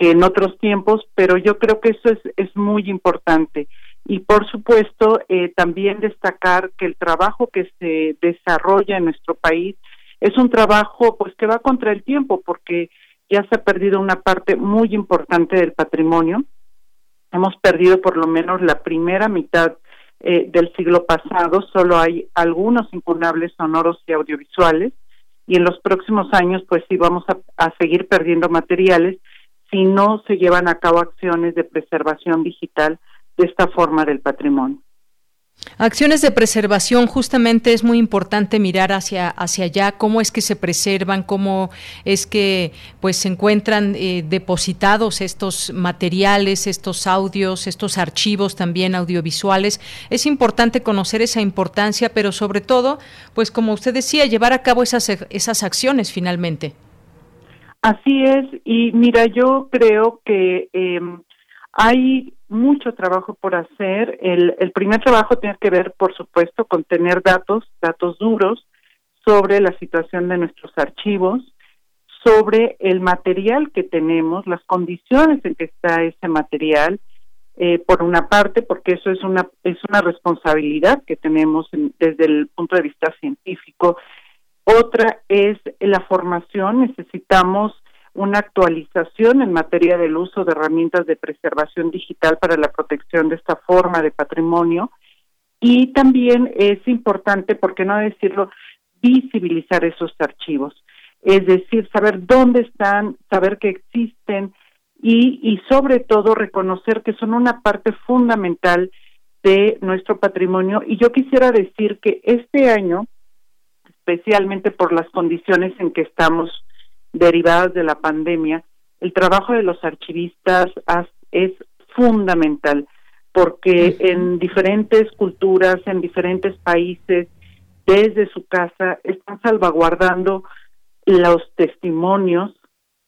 que en otros tiempos, pero yo creo que eso es, es muy importante. Y por supuesto, eh, también destacar que el trabajo que se desarrolla en nuestro país es un trabajo pues que va contra el tiempo porque ya se ha perdido una parte muy importante del patrimonio. Hemos perdido por lo menos la primera mitad eh, del siglo pasado, solo hay algunos impugnables sonoros y audiovisuales, y en los próximos años pues sí vamos a seguir perdiendo materiales si no se llevan a cabo acciones de preservación digital de esta forma del patrimonio. Acciones de preservación, justamente es muy importante mirar hacia, hacia allá, cómo es que se preservan, cómo es que pues se encuentran eh, depositados estos materiales, estos audios, estos archivos también audiovisuales. Es importante conocer esa importancia, pero sobre todo, pues como usted decía, llevar a cabo esas, esas acciones finalmente. Así es, y mira, yo creo que em, hay mucho trabajo por hacer. El, el primer trabajo tiene que ver, por supuesto, con tener datos, datos duros sobre la situación de nuestros archivos, sobre el material que tenemos, las condiciones en que está ese material, eh, por una parte, porque eso es una es una responsabilidad que tenemos desde el punto de vista científico. Otra es la formación. Necesitamos una actualización en materia del uso de herramientas de preservación digital para la protección de esta forma de patrimonio y también es importante, por qué no decirlo, visibilizar esos archivos, es decir, saber dónde están, saber que existen y, y sobre todo reconocer que son una parte fundamental de nuestro patrimonio. Y yo quisiera decir que este año, especialmente por las condiciones en que estamos derivadas de la pandemia, el trabajo de los archivistas es fundamental porque en diferentes culturas, en diferentes países, desde su casa, están salvaguardando los testimonios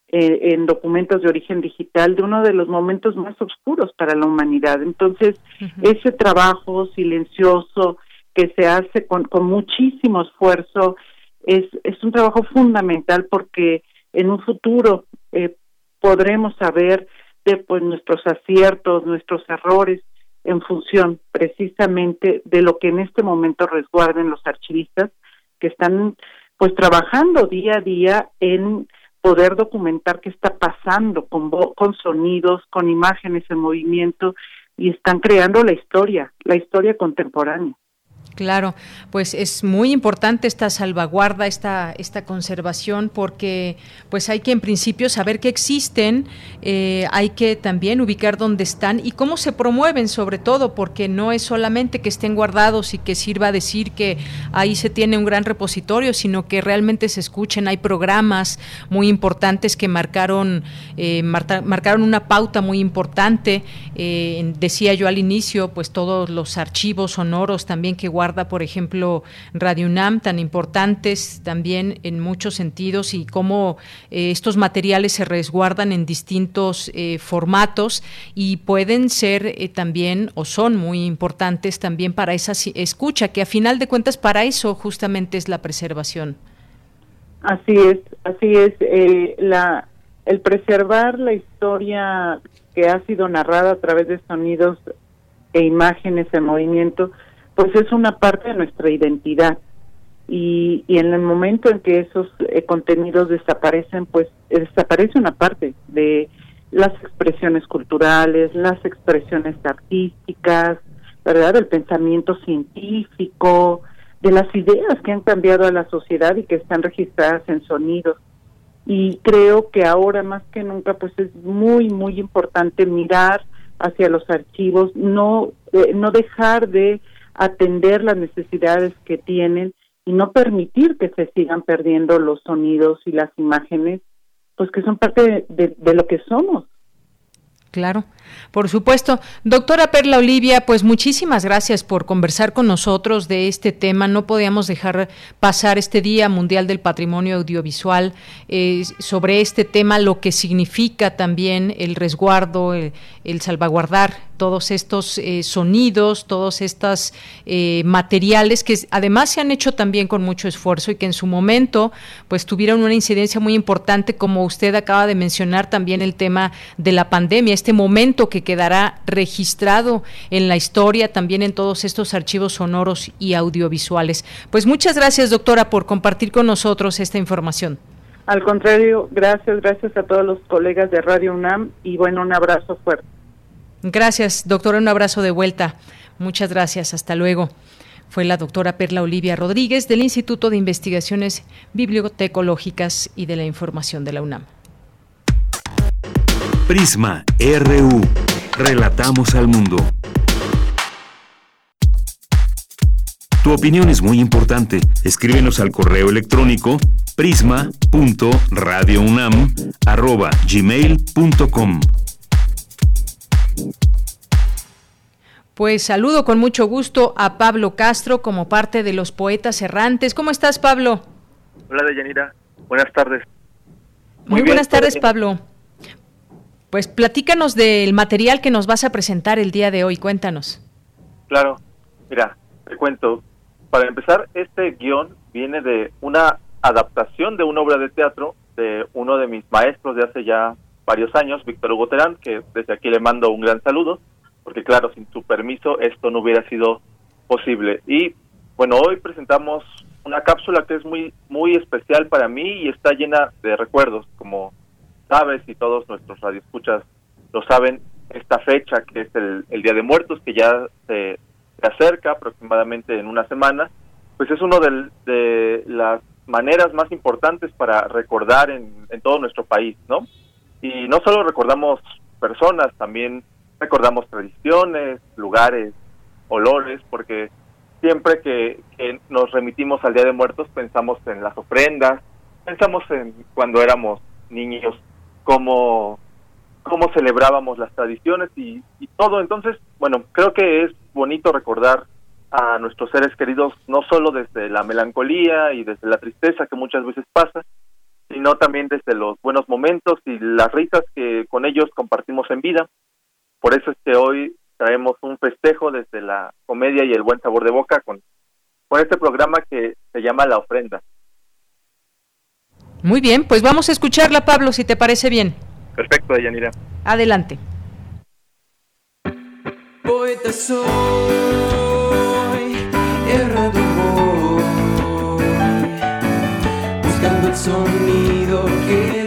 eh, en documentos de origen digital de uno de los momentos más oscuros para la humanidad. Entonces, ese trabajo silencioso que se hace con, con muchísimo esfuerzo es, es un trabajo fundamental porque en un futuro eh, podremos saber de pues nuestros aciertos, nuestros errores en función precisamente de lo que en este momento resguarden los archivistas que están pues trabajando día a día en poder documentar qué está pasando con, con sonidos, con imágenes en movimiento y están creando la historia, la historia contemporánea. Claro, pues es muy importante esta salvaguarda, esta, esta conservación, porque pues hay que en principio saber que existen, eh, hay que también ubicar dónde están y cómo se promueven sobre todo, porque no es solamente que estén guardados y que sirva decir que ahí se tiene un gran repositorio, sino que realmente se escuchen, hay programas muy importantes que marcaron, eh, marcaron una pauta muy importante, eh, decía yo al inicio, pues todos los archivos sonoros también que guarda, por ejemplo, Radio UNAM, tan importantes también en muchos sentidos y cómo eh, estos materiales se resguardan en distintos eh, formatos y pueden ser eh, también o son muy importantes también para esa escucha, que a final de cuentas para eso justamente es la preservación. Así es, así es. la, el preservar la historia que ha sido narrada a través de sonidos e imágenes en movimiento, pues es una parte de nuestra identidad. Y, y en el momento en que esos eh, contenidos desaparecen, pues desaparece una parte de las expresiones culturales, las expresiones artísticas, ¿verdad? El pensamiento científico, de las ideas que han cambiado a la sociedad y que están registradas en sonidos. Y creo que ahora más que nunca, pues es muy, muy importante mirar hacia los archivos, no, eh, no dejar de atender las necesidades que tienen y no permitir que se sigan perdiendo los sonidos y las imágenes, pues que son parte de, lo que somos. Claro, por supuesto. Doctora Perla Olivia, pues muchísimas gracias por conversar con nosotros de este tema. No podíamos dejar pasar este Día Mundial del Patrimonio Audiovisual eh, sobre este tema, lo que significa también el resguardo, el salvaguardar todos estos eh, sonidos, todos estos eh, materiales que además se han hecho también con mucho esfuerzo y que en su momento pues tuvieron una incidencia muy importante, como usted acaba de mencionar también el tema de la pandemia, este momento que quedará registrado en la historia, también en todos estos archivos sonoros y audiovisuales. Pues muchas gracias, doctora, por compartir con nosotros esta información. Al contrario, gracias, gracias a todos los colegas de Radio UNAM y bueno, un abrazo fuerte. Gracias, doctora. Un abrazo de vuelta. Muchas gracias. Hasta luego. Fue la doctora Perla Olivia Rodríguez del Instituto de Investigaciones Bibliotecológicas y de la Información de la UNAM. Prisma RU. Relatamos al mundo. Tu opinión es muy importante. Escríbenos al correo electrónico prisma.radiounam@gmail.com. Pues saludo con mucho gusto a Pablo Castro como parte de los poetas errantes. ¿Cómo estás, Pablo? Hola, Deyanira. Buenas tardes. Muy, buenas tardes, Pablo. Pues platícanos del material que nos vas a presentar el día de hoy. Cuéntanos. Claro. Mira, te cuento. Para empezar, este guion viene de una adaptación de una obra de teatro de uno de mis maestros de hace ya varios años, Víctor Hugo Terán, que desde aquí le mando un gran saludo, porque claro, sin su permiso esto no hubiera sido posible. Y bueno, hoy presentamos una cápsula que es muy muy especial para mí y está llena de recuerdos, como sabes y todos nuestros radioescuchas lo saben, esta fecha que es el, el Día de Muertos, que ya se acerca aproximadamente en una semana, pues es uno de, las maneras más importantes para recordar en, todo nuestro país, ¿no? Y no solo recordamos personas, también recordamos tradiciones, lugares, olores, porque siempre que, nos remitimos al Día de Muertos pensamos en las ofrendas, pensamos en cuando éramos niños, cómo cómo celebrábamos las tradiciones y, todo. Entonces, bueno, creo que es bonito recordar a nuestros seres queridos no solo desde la melancolía y desde la tristeza que muchas veces pasa, sino también desde los buenos momentos y las risas que con ellos compartimos en vida. Por eso es que hoy traemos un festejo desde la comedia y el buen sabor de boca con, con este programa que se llama La Ofrenda. Muy bien, pues vamos a escucharla, Pablo, si te parece bien. Perfecto, Yanira. Adelante. Poeta soy, errado voy, buscando el sonido que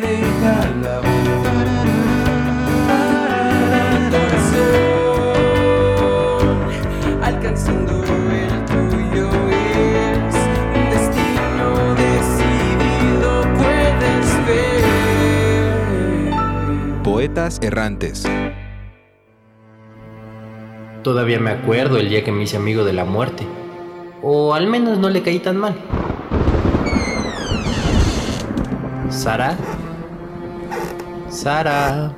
Errantes. Todavía me acuerdo el día que me hice amigo de la muerte. O al menos no le caí tan mal. Sara. Sara.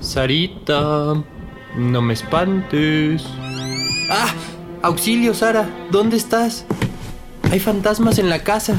Sarita. No me espantes. ¡Ah! ¡Auxilio, Sara! ¿Dónde estás? Hay fantasmas en la casa.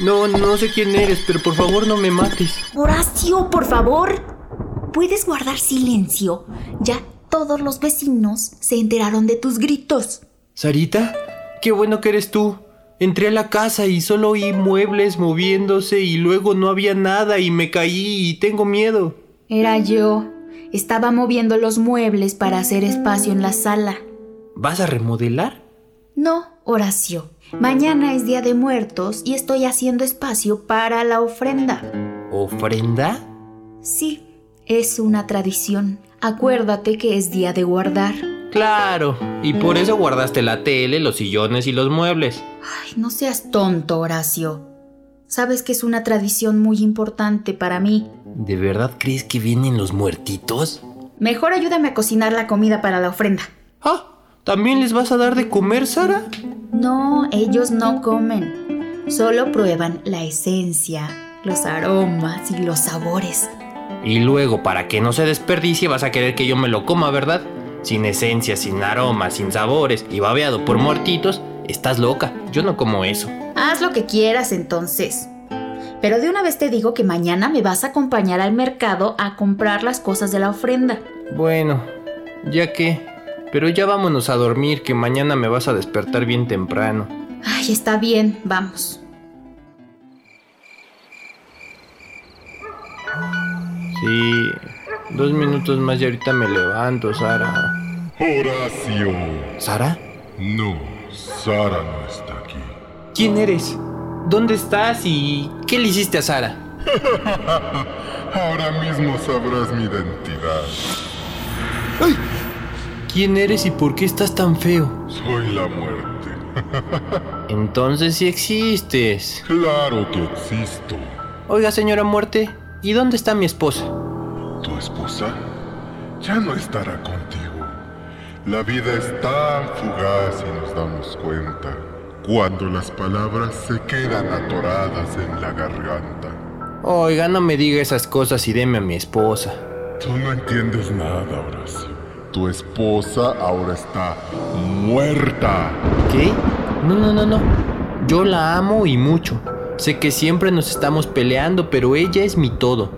No, no sé quién eres, pero por favor no me mates. Horacio, por favor. ¿Puedes guardar silencio? Ya todos los vecinos se enteraron de tus gritos. Sarita, qué bueno que eres tú. Entré a la casa y solo oí muebles moviéndose y luego no había nada y me caí y tengo miedo. Era yo. Estaba moviendo los muebles para hacer espacio en la sala. ¿Vas a remodelar? No, Horacio. Mañana es Día de Muertos y estoy haciendo espacio para la ofrenda. ¿Ofrenda? Sí, es una tradición. Acuérdate que es día de guardar. Claro, y por eso guardaste la tele, los sillones y los muebles. Ay, no seas tonto, Horacio. Sabes que es una tradición muy importante para mí. ¿De verdad crees que vienen los muertitos? Mejor ayúdame a cocinar la comida para la ofrenda. Ah, ¿también les vas a dar de comer, Sara? No, ellos no comen. Solo prueban la esencia, los aromas y los sabores. Y luego, para que no se desperdicie, vas a querer que yo me lo coma, ¿verdad? Sin esencia, sin aromas, sin sabores y babeado por muertitos, estás loca. Yo no como eso. Haz lo que quieras entonces. Pero de una vez te digo que mañana me vas a acompañar al mercado a comprar las cosas de la ofrenda. Bueno, ya que. Pero ya vámonos a dormir, que mañana me vas a despertar bien temprano. Ay, está bien, vamos. Sí, dos minutos más y ahorita me levanto, Sara. Horacio. ¿Sara? No, Sara no está aquí. ¿Quién eres? ¿Dónde estás y qué le hiciste a Sara? Ahora mismo sabrás mi identidad. ¡Ay! ¿Quién eres y por qué estás tan feo? Soy la muerte. Entonces sí existes. Claro que existo. Oiga, señora muerte, ¿y dónde está mi esposa? ¿Tu esposa? Ya no estará contigo. La vida es tan fugaz y nos damos cuenta cuando las palabras se quedan atoradas en la garganta. Oiga, no me diga esas cosas y deme a mi esposa. Tú no entiendes nada, Horacio. Tu esposa ahora está muerta. ¿Qué? No, no, no, no. Yo la amo y mucho. Sé que siempre nos estamos peleando, pero ella es mi todo.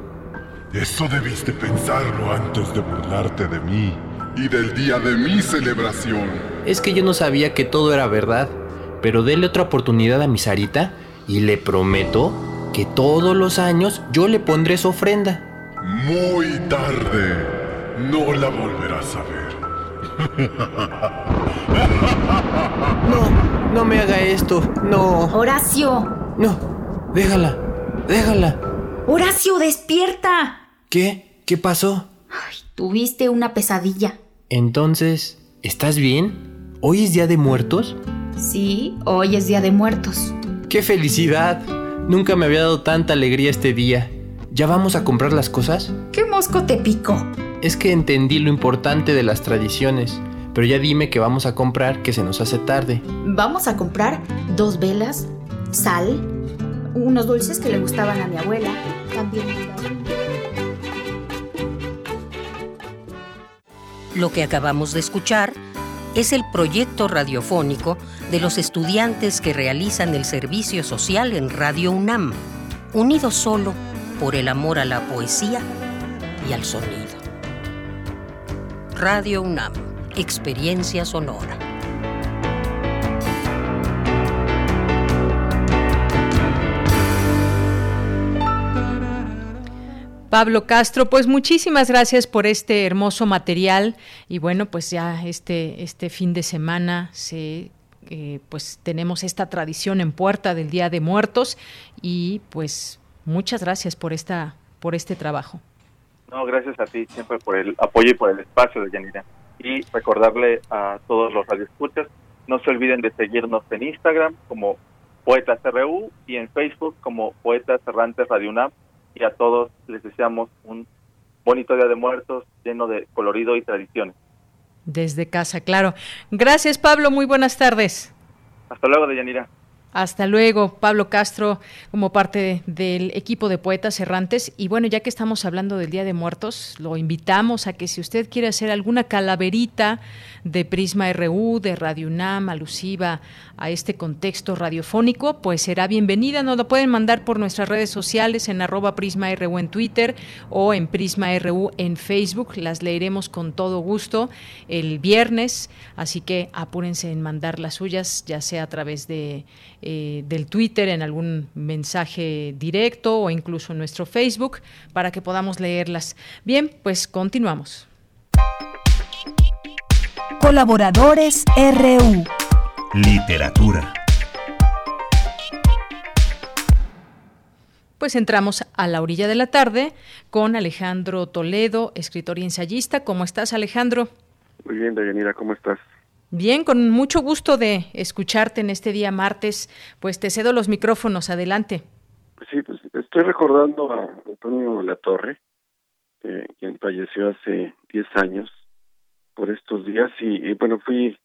Eso debiste pensarlo antes de burlarte de mí y del día de mi celebración. Es que yo no sabía que todo era verdad, pero dele otra oportunidad a mi Sarita y le prometo que todos los años yo le pondré su ofrenda. Muy tarde. No la volverás a ver. No, no me haga esto. No. Horacio. No, déjala. Déjala. Horacio, despierta. ¿Qué? ¿Qué pasó? Ay, tuviste una pesadilla. Entonces, ¿estás bien? ¿Hoy es Día de Muertos? Sí, hoy es Día de Muertos. ¡Qué felicidad! Nunca me había dado tanta alegría este día. ¿Ya vamos a comprar las cosas? ¿Qué mosco te picó? Es que entendí lo importante de las tradiciones, pero ya dime que vamos a comprar que se nos hace tarde. Vamos a comprar dos velas, sal, unos dulces que le gustaban a mi abuela, también Lo que acabamos de escuchar es el proyecto radiofónico de los estudiantes que realizan el servicio social en Radio UNAM, unidos solo por el amor a la poesía y al sonido. Radio UNAM, experiencia sonora. Pablo Castro, pues muchísimas gracias por este hermoso material y bueno, pues ya este, este fin de semana se eh, pues tenemos esta tradición en puerta del Día de Muertos y pues muchas gracias por esta por este trabajo. No, gracias a ti siempre por el apoyo y por el espacio de Yanira. Y recordarle a todos los radioescuchas, no se olviden de seguirnos en Instagram como Poetas RU y en Facebook como Poetas Errantes Radio UNAM y a todos les deseamos un bonito Día de Muertos lleno de colorido y tradiciones. Desde casa, claro. Gracias, Pablo. Muy buenas tardes. Hasta luego, Deyanira. Hasta luego, Pablo Castro, como parte del equipo de Poetas Errantes. Y bueno, ya que estamos hablando del Día de Muertos, lo invitamos a que si usted quiere hacer alguna calaverita de Prisma RU, de Radio UNAM, alusiva a este contexto radiofónico, pues será bienvenida. Nos lo pueden mandar por nuestras redes sociales en arroba Prisma RU en Twitter o en Prisma RU en Facebook. Las leeremos con todo gusto el viernes, así que apúrense en mandar las suyas, ya sea a través de eh, del Twitter en algún mensaje directo o incluso en nuestro Facebook para que podamos leerlas. Bien, pues continuamos. Colaboradores RU. Literatura. Pues entramos a la orilla de la tarde con Alejandro Toledo, escritor y ensayista. ¿Cómo estás, Alejandro? Muy bien, Dayanira, ¿cómo estás? Bien, con mucho gusto de escucharte en este día martes. Pues te cedo los micrófonos, adelante. Pues sí, pues estoy recordando a Antonio Latorre, eh, quien falleció hace 10 años por estos días y, y, bueno, fui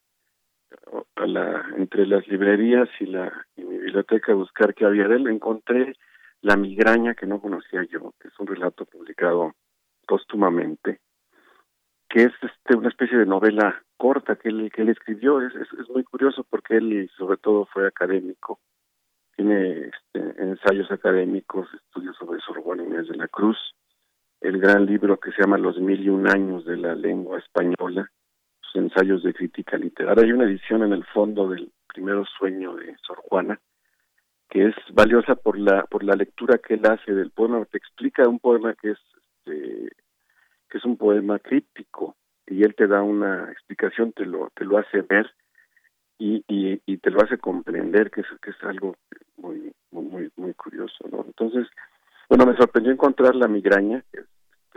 a la entre las librerías y la biblioteca a buscar qué había de él. Encontré La migraña que no conocía yo, que es un relato publicado póstumamente, que es este una especie de novela corta que él, que él escribió. Es, es, muy curioso porque él sobre todo fue académico, tiene este, ensayos académicos, estudios sobre Sorbona Inés de la Cruz, el gran libro que se llama Los mil y un años de la lengua española, sus ensayos de crítica literaria. Hay una edición en el fondo del primero sueño de Sor Juana, que es valiosa por la por la lectura que él hace del poema, te explica un poema que es este, que es un poema críptico y él te da una explicación, te lo te lo hace ver y, y, y te lo hace comprender que es que es algo muy muy muy curioso, ¿no? Entonces, bueno, me sorprendió encontrar la migraña.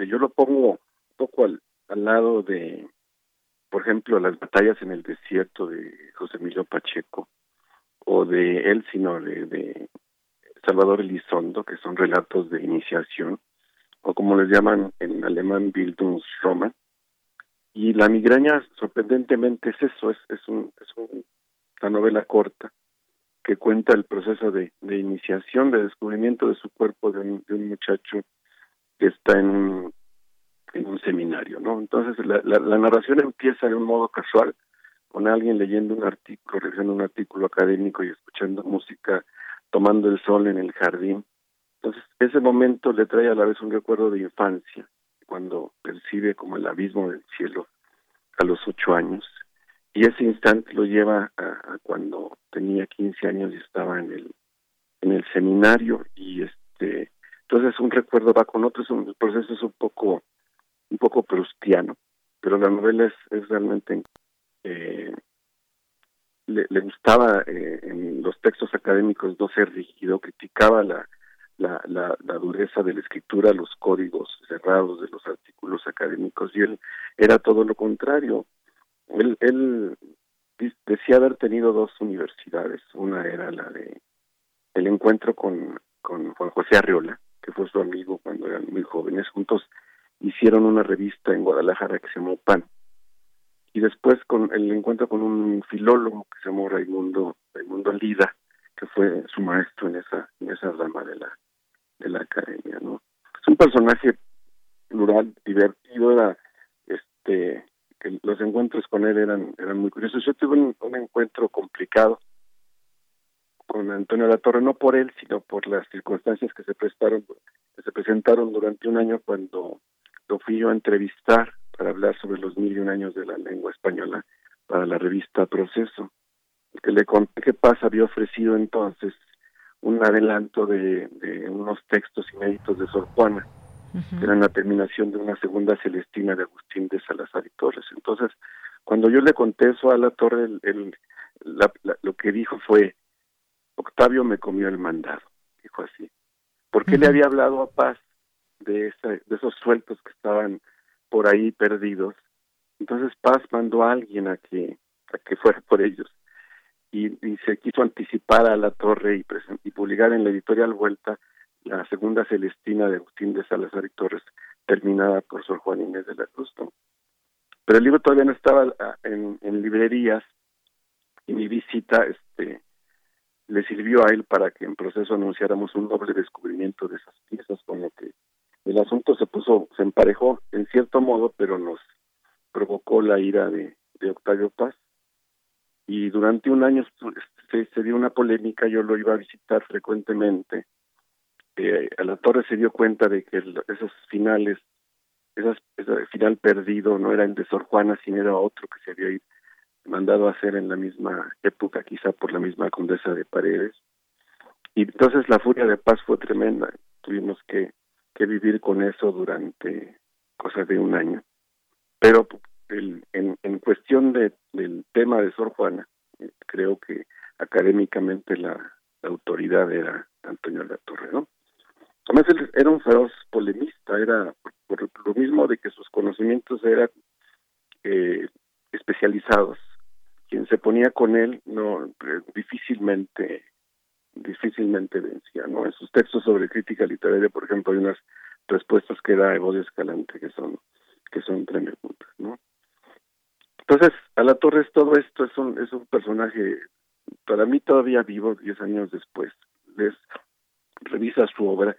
Yo lo pongo un poco al, al lado de, por ejemplo, las batallas en el desierto de José Emilio Pacheco, o de él, sino de, de Salvador Elizondo, que son relatos de iniciación, o como les llaman en alemán Bildungsroman. Y la migraña, sorprendentemente, es eso, es, es, un, es una novela corta que cuenta el proceso de, de iniciación, de descubrimiento de su cuerpo de un, de un muchacho que está en un, en un seminario, ¿no? Entonces la, la, la narración empieza de un modo casual, con alguien leyendo un artículo, revisando un artículo académico y escuchando música, tomando el sol en el jardín. Entonces, ese momento le trae a la vez un recuerdo de infancia, cuando percibe como el abismo del cielo a los ocho años, y ese instante lo lleva a, a cuando tenía 15 años y estaba en el en el seminario y este entonces un recuerdo va con otro, es un, el proceso es un poco un poco prustiano, pero la novela es, es realmente eh, le, gustaba eh, en los textos académicos no ser rígido, criticaba la, la, la, la, dureza de la escritura, los códigos cerrados de los artículos académicos, y él era todo lo contrario. Él, él decía haber tenido dos universidades, una era la de el encuentro con, con Juan José Arriola, que fue su amigo cuando eran muy jóvenes, juntos hicieron una revista en Guadalajara que se llamó PAN, y después con el encuentro con un filólogo que se llamó Raimundo, Raimundo Lida, que fue su maestro en esa, en esa rama de la, de la academia, ¿no? Es un personaje plural, divertido, era, este, los encuentros con él eran, eran muy curiosos. Yo tuve un, un encuentro complicado con Antonio Latorre, no por él, sino por las circunstancias que se prestaron, que se presentaron durante un año cuando lo fui yo a entrevistar para hablar sobre los mil y un años de la lengua española para la revista Proceso. Que le conté que Paz había ofrecido entonces un adelanto de, de unos textos inéditos de Sor Juana, uh -huh. que eran la terminación de una segunda Celestina de Agustín de Salazar y Torres. Entonces, cuando yo le conté eso a la Torre, el, el, la, la, lo que dijo fue, Octavio me comió el mandado, dijo así. Porque uh -huh. le había hablado a Paz de, esa, de esos sueltos que estaban por ahí perdidos. Entonces Paz mandó a alguien a que, a que fuera por ellos. Y, y se quiso anticipar a la torre y, y publicar en la editorial Vuelta la segunda Celestina de Agustín de Salazar y Torres, terminada por Sor Juan Inés de la Cruz. ¿no? Pero el libro todavía no estaba en, en librerías y mi visita este le sirvió a él para que en proceso anunciáramos un doble descubrimiento de esas piezas, con lo que el asunto se puso, se emparejó en cierto modo, pero nos provocó la ira de, de Octavio Paz. Y durante un año se, dio una polémica, yo lo iba a visitar frecuentemente. Eh, a la torre se dio cuenta de que el, esos finales, esas, ese final perdido no era el de Sor Juana, sino era otro que se había mandado a hacer en la misma época, quizá por la misma condesa de Paredes. Y entonces la furia de paz fue tremenda. Tuvimos que que vivir con eso durante cosas de un año. Pero el, en, cuestión de, del tema de Sor Juana, creo que académicamente la, autoridad era Antonio Latorre, ¿no? Además, él era un feroz polemista, era por, por lo mismo de que sus conocimientos eran eh, especializados. Se ponía con él no difícilmente difícilmente vencía, ¿no? En sus textos sobre crítica literaria, por ejemplo, hay unas respuestas que da Evodio Escalante que son que son tremendas, ¿no? Entonces, a la Torres todo esto es un es un personaje para mí todavía vivo diez años después. Revisas su obra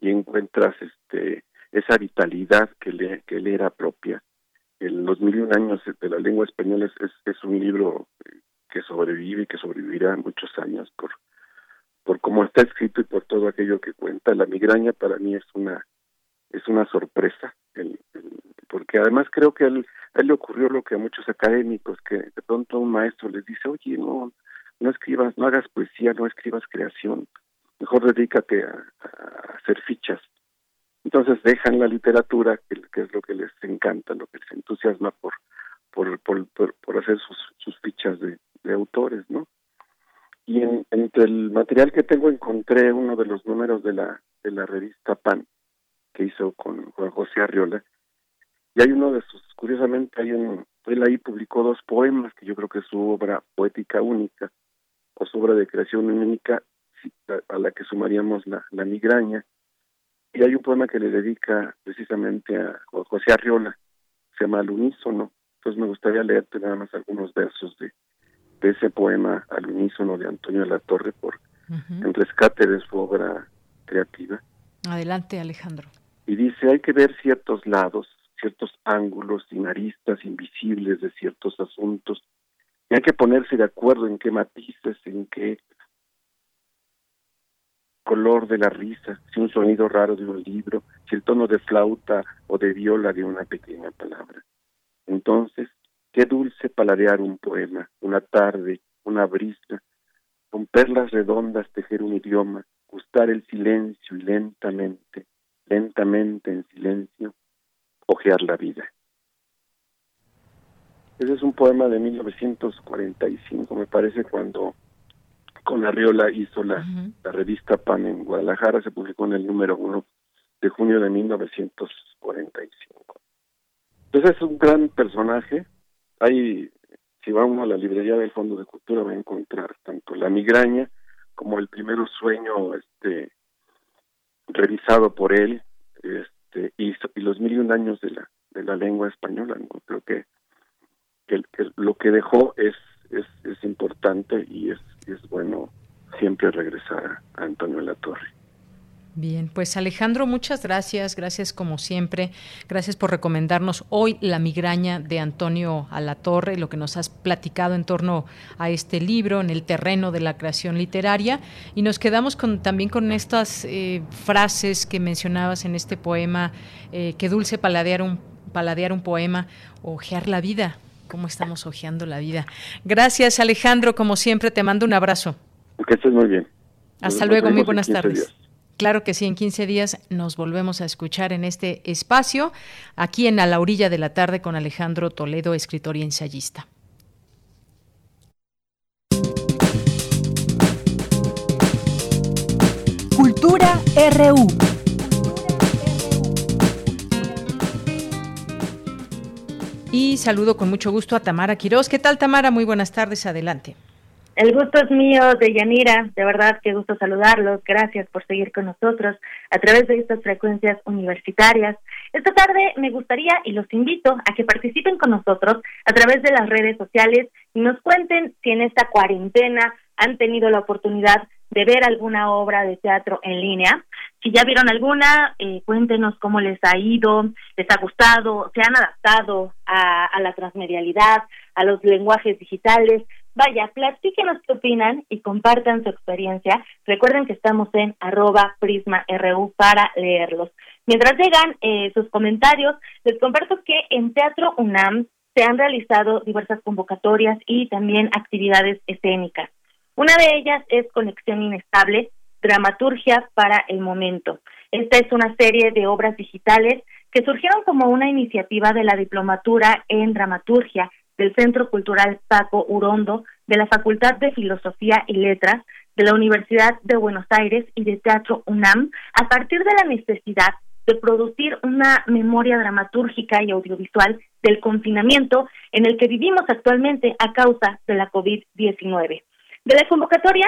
y encuentras este esa vitalidad que le que le era propia. En los mil y un años de la lengua española es, es, es un libro que sobrevive y que sobrevivirá muchos años por por cómo está escrito y por todo aquello que cuenta. La migraña para mí es una es una sorpresa, el, el, porque además creo que a él, le ocurrió lo que a muchos académicos, que de pronto un maestro les dice, oye, no, no escribas, no hagas poesía, no escribas creación, mejor dedícate a hacer fichas. Entonces dejan la literatura, que, es lo que les encanta, lo que les entusiasma por, por, por, por, hacer sus, sus fichas de, autores, ¿no? y en, entre el material que tengo encontré uno de los números de la de la revista Pan que hizo con Juan José Arriola y hay uno de sus curiosamente hay un él ahí publicó dos poemas que yo creo que es su obra poética única o su obra de creación única a la que sumaríamos la migraña y hay un poema que le dedica precisamente a José Arriola se llama Al unísono entonces me gustaría leerte nada más algunos versos de, de ese poema Al unísono de Antonio de la Torre por en rescate de su obra creativa. Adelante, Alejandro. Y dice, hay que ver ciertos lados, ciertos ángulos sin aristas invisibles de ciertos asuntos, y hay que ponerse de acuerdo en qué matices, en qué color de la risa, si un sonido raro de un libro, si el tono de flauta o de viola de una pequeña palabra. Entonces, qué dulce paladear un poema, una tarde, una brisa, con perlas redondas tejer un idioma, gustar el silencio y lentamente, lentamente en silencio, ojear la vida. Ese es un poema de 1945, me parece, cuando con Arriola hizo la, la revista Pan en Guadalajara, se publicó en el número uno de junio de 1945. Entonces es un gran personaje. Hay si va uno a la librería del Fondo de Cultura va a encontrar tanto la migraña como el primero sueño este revisado por él este y, y los mil y un años de la de la lengua española ¿no? creo que, que, que, lo que dejó es es, es importante y es, es bueno siempre regresar a, Antonio de la Torre. Bien, pues Alejandro, muchas gracias, gracias como siempre, gracias por recomendarnos hoy La migraña de Antonio Alatorre, lo que nos has platicado en torno a este libro, en el terreno de la creación literaria, y nos quedamos con, también con estas eh, frases que mencionabas en este poema, eh, que dulce paladear un, paladear un poema, ojear la vida, cómo estamos ojeando la vida. Gracias Alejandro, como siempre, te mando un abrazo. Que estés muy bien. Hasta Nos luego, muy buenas 15 tardes. días. Claro que sí, en 15 días nos volvemos a escuchar en este espacio, aquí en A la Orilla de la Tarde con Alejandro Toledo, escritor y ensayista. Cultura RU. Y saludo con mucho gusto a Tamara Quiroz. ¿Qué tal, Tamara? Muy buenas tardes, adelante. El gusto es mío de Yanira, de verdad que gusto saludarlos, gracias por seguir con nosotros a través de estas frecuencias universitarias. Esta tarde me gustaría y los invito a que participen con nosotros a través de las redes sociales y nos cuenten si en esta cuarentena han tenido la oportunidad de ver alguna obra de teatro en línea. Si ya vieron alguna, eh, cuéntenos cómo les ha ido, les ha gustado, se han adaptado a, la transmedialidad, a los lenguajes digitales. Vaya, platíquenos qué opinan y compartan su experiencia. Recuerden que estamos en arroba prisma.ru para leerlos. Mientras llegan eh, sus comentarios, les comparto que en Teatro UNAM se han realizado diversas convocatorias y también actividades escénicas. Una de ellas es Conexión Inestable, Dramaturgia para el Momento. Esta es una serie de obras digitales que surgieron como una iniciativa de la Diplomatura en Dramaturgia del Centro Cultural Paco Urondo, de la Facultad de Filosofía y Letras, de la Universidad de Buenos Aires y de Teatro UNAM, a partir de la necesidad de producir una memoria dramatúrgica y audiovisual del confinamiento en el que vivimos actualmente a causa de la COVID-19. De la convocatoria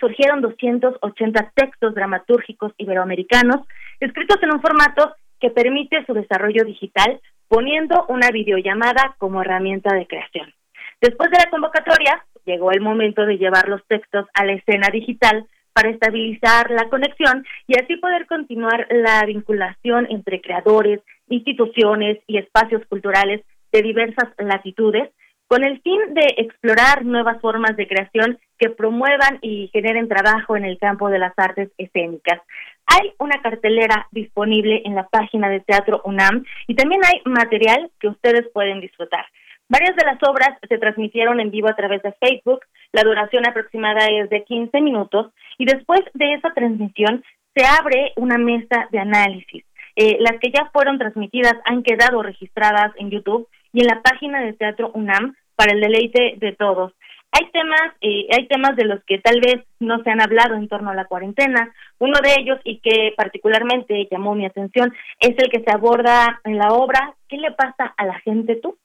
surgieron 280 textos dramatúrgicos iberoamericanos escritos en un formato que permite su desarrollo digital poniendo una videollamada como herramienta de creación. Después de la convocatoria, llegó el momento de llevar los textos a la escena digital para estabilizar la conexión y así poder continuar la vinculación entre creadores, instituciones y espacios culturales de diversas latitudes con el fin de explorar nuevas formas de creación que promuevan y generen trabajo en el campo de las artes escénicas. Hay una cartelera disponible en la página de Teatro UNAM y también hay material que ustedes pueden disfrutar. Varias de las obras se transmitieron en vivo a través de Facebook, la duración aproximada es de 15 minutos y después de esa transmisión se abre una mesa de análisis. Eh, las que ya fueron transmitidas han quedado registradas en YouTube y en la página de Teatro UNAM para el deleite de todos. hay temas, eh, hay temas de los que tal vez no se han hablado en torno a la cuarentena. Uno de ellos y que particularmente llamó mi atención es el que se aborda en la obra ¿Qué le pasa a la gente tú?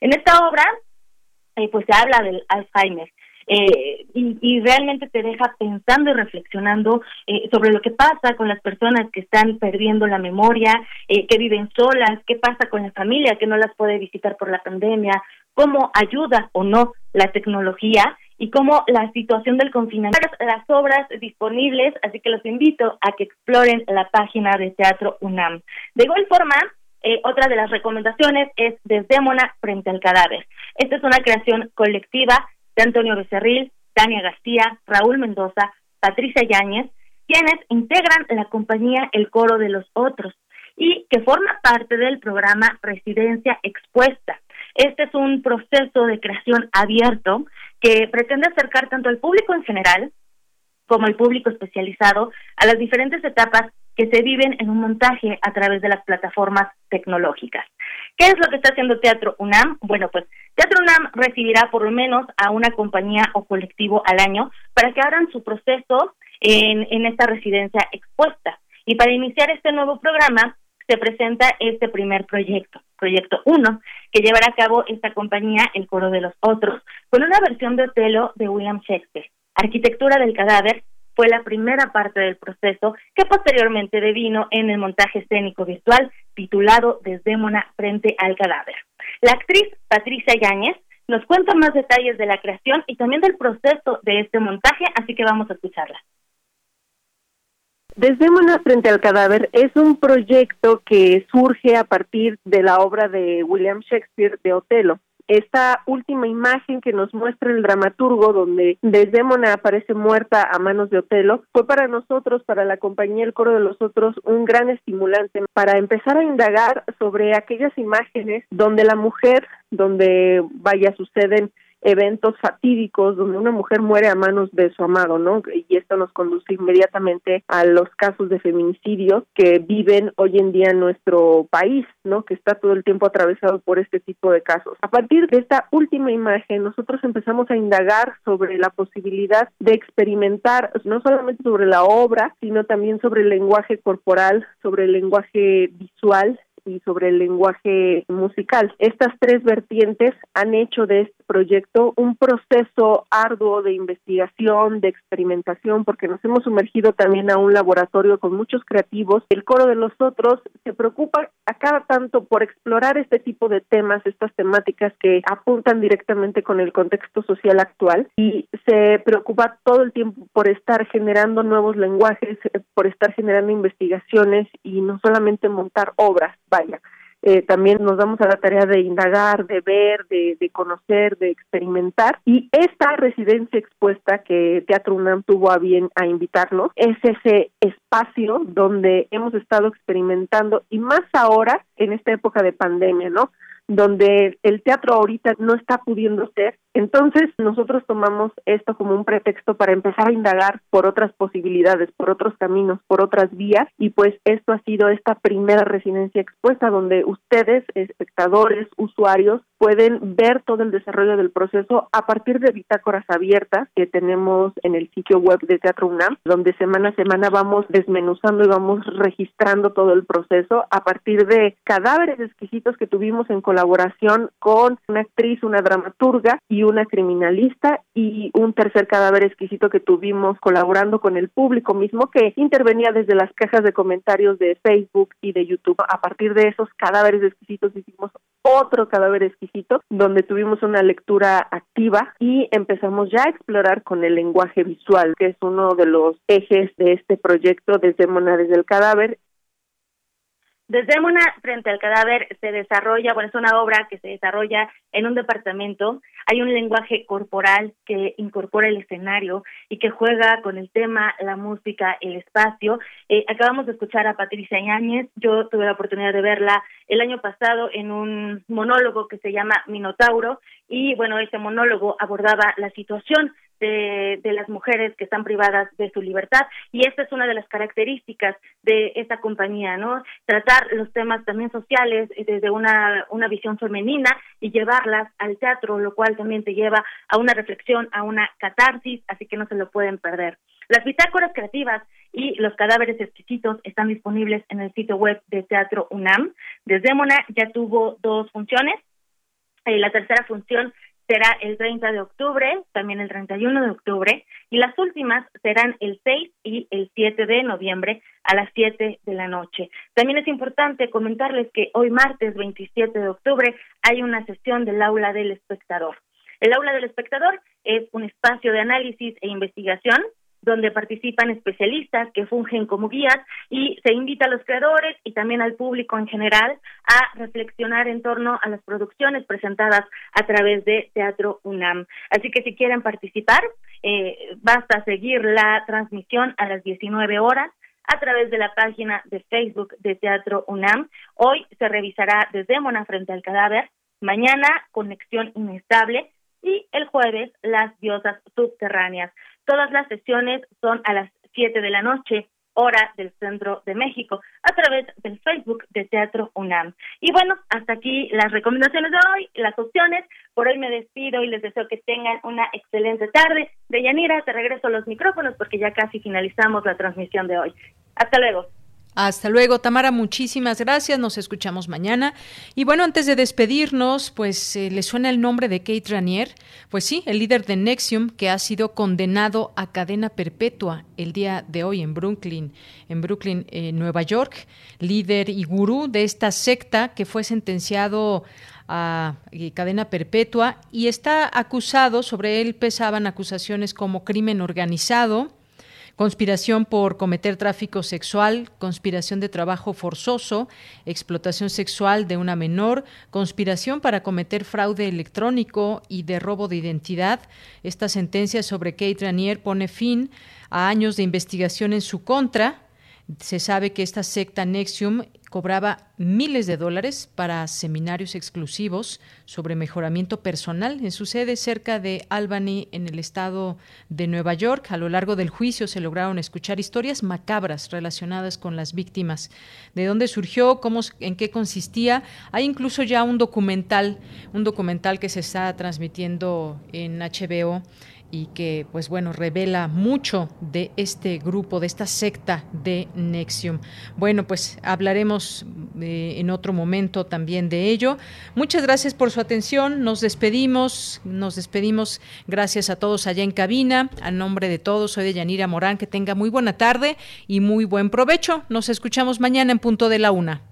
En esta obra, eh, pues se habla del Alzheimer. Eh, y, realmente te deja pensando y reflexionando eh, sobre lo que pasa con las personas que están perdiendo la memoria, eh, que viven solas, qué pasa con la familia que no las puede visitar por la pandemia, cómo ayuda o no la tecnología y cómo la situación del confinamiento. Las obras disponibles, así que los invito a que exploren la página de Teatro UNAM. De igual forma, eh, otra de las recomendaciones es Desdémona frente al cadáver. Esta es una creación colectiva de Antonio Becerril, Tania García, Raúl Mendoza, Patricia Yáñez, quienes integran la compañía El Coro de los Otros y que forma parte del programa Residencia Expuesta. Este es un proceso de creación abierto que pretende acercar tanto al público en general como al público especializado a las diferentes etapas que se viven en un montaje a través de las plataformas tecnológicas. ¿Qué es lo que está haciendo Teatro UNAM? Bueno, pues Teatro UNAM recibirá por lo menos a una compañía o colectivo al año para que hagan su proceso en, en esta residencia expuesta. Y para iniciar este nuevo programa se presenta este primer proyecto, Proyecto 1, que llevará a cabo esta compañía, El Coro de los Otros, con una versión de Otelo de William Shakespeare. Arquitectura del Cadáver fue la primera parte del proceso que posteriormente devino en el montaje escénico virtual titulado Desdémona frente al cadáver. La actriz Patricia Yáñez nos cuenta más detalles de la creación y también del proceso de este montaje, así que vamos a escucharla. Desdémona frente al cadáver es un proyecto que surge a partir de la obra de William Shakespeare de Otelo esta última imagen que nos muestra el dramaturgo donde Desdémona aparece muerta a manos de Otelo fue para nosotros, para la compañía El Coro de los Otros, un gran estimulante para empezar a indagar sobre aquellas imágenes donde la mujer, donde vaya suceden eventos fatídicos donde una mujer muere a manos de su amado, ¿no? Y esto nos conduce inmediatamente a los casos de feminicidio que viven hoy en día en nuestro país, ¿no? Que está todo el tiempo atravesado por este tipo de casos. A partir de esta última imagen, nosotros empezamos a indagar sobre la posibilidad de experimentar no solamente sobre la obra, sino también sobre el lenguaje corporal, sobre el lenguaje visual y sobre el lenguaje musical. Estas tres vertientes han hecho de este proyecto un proceso arduo de investigación, de experimentación, porque nos hemos sumergido también a un laboratorio con muchos creativos. El coro de los otros se preocupa a cada tanto por explorar este tipo de temas, estas temáticas que apuntan directamente con el contexto social actual y se preocupa todo el tiempo por estar generando nuevos lenguajes, por estar generando investigaciones y no solamente montar obras vaya. Eh, también nos damos a la tarea de indagar, de ver, de, conocer, de experimentar. Y esta residencia expuesta que Teatro UNAM tuvo a bien a invitarnos es ese espacio donde hemos estado experimentando y más ahora en esta época de pandemia, ¿no? donde el teatro ahorita no está pudiendo ser. Entonces nosotros tomamos esto como un pretexto para empezar a indagar por otras posibilidades, por otros caminos, por otras vías. Y pues esto ha sido esta primera residencia expuesta donde ustedes, espectadores, usuarios, pueden ver todo el desarrollo del proceso a partir de bitácoras abiertas que tenemos en el sitio web de Teatro UNAM, donde semana a semana vamos desmenuzando y vamos registrando todo el proceso a partir de cadáveres exquisitos que tuvimos en colaboración con una actriz, una dramaturga y una criminalista y un tercer cadáver exquisito que tuvimos colaborando con el público mismo que intervenía desde las cajas de comentarios de Facebook y de YouTube. A partir de esos cadáveres exquisitos hicimos otro cadáver exquisito donde tuvimos una lectura activa y empezamos ya a explorar con el lenguaje visual, que es uno de los ejes de este proyecto desde Monades del Cadáver desde una frente al cadáver se desarrolla, bueno, es una obra que se desarrolla en un departamento. Hay un lenguaje corporal que incorpora el escenario y que juega con el tema, la música, el espacio. Eh, acabamos de escuchar a Patricia Yáñez. Yo tuve la oportunidad de verla el año pasado en un monólogo que se llama Minotauro. Y bueno, ese monólogo abordaba la situación de, de, las mujeres que están privadas de su libertad y esta es una de las características de esta compañía, ¿no? Tratar los temas también sociales desde una, una visión femenina y llevarlas al teatro, lo cual también te lleva a una reflexión, a una catarsis, así que no se lo pueden perder. Las bitácoras creativas y los cadáveres exquisitos están disponibles en el sitio web de Teatro UNAM. Desdémona ya tuvo dos funciones. Eh, la tercera función será el 30 de octubre, también el 31 de octubre, y las últimas serán el 6 y el 7 de noviembre a las 7 de la noche. También es importante comentarles que hoy martes 27 de octubre hay una sesión del aula del espectador. El aula del espectador es un espacio de análisis e investigación donde participan especialistas que fungen como guías y se invita a los creadores y también al público en general a reflexionar en torno a las producciones presentadas a través de Teatro UNAM. Así que si quieren participar, eh, basta seguir la transmisión a las 19 horas a través de la página de Facebook de Teatro UNAM. Hoy se revisará desde Mona frente al cadáver, mañana Conexión Inestable y el jueves Las Diosas Subterráneas. Todas las sesiones son a las 7 de la noche, hora del centro de México, a través del Facebook de Teatro UNAM. Y bueno, hasta aquí las recomendaciones de hoy, las opciones. Por hoy me despido y les deseo que tengan una excelente tarde. Deyanira, te regreso los micrófonos porque ya casi finalizamos la transmisión de hoy. Hasta luego. Hasta luego, Tamara, muchísimas gracias. Nos escuchamos mañana. Y bueno, antes de despedirnos, pues eh, le suena el nombre de Kate Ranier. Pues sí, el líder de Nexium, que ha sido condenado a cadena perpetua el día de hoy en Brooklyn, en Brooklyn, eh, Nueva York, líder y gurú de esta secta que fue sentenciado a eh, cadena perpetua y está acusado, sobre él pesaban acusaciones como crimen organizado conspiración por cometer tráfico sexual, conspiración de trabajo forzoso, explotación sexual de una menor, conspiración para cometer fraude electrónico y de robo de identidad. Esta sentencia sobre Kate Ranier pone fin a años de investigación en su contra. Se sabe que esta secta Nexium cobraba miles de dólares para seminarios exclusivos sobre mejoramiento personal en su sede cerca de Albany, en el estado de Nueva York. A lo largo del juicio se lograron escuchar historias macabras relacionadas con las víctimas, de dónde surgió, cómo, en qué consistía. Hay incluso ya un documental, un documental que se está transmitiendo en HBO y que pues bueno revela mucho de este grupo de esta secta de Nexium. Bueno, pues hablaremos eh, en otro momento también de ello. Muchas gracias por su atención. Nos despedimos, nos despedimos. Gracias a todos allá en cabina. A nombre de todos, soy de Yanira Morán. Que tenga muy buena tarde y muy buen provecho. Nos escuchamos mañana en punto de la una.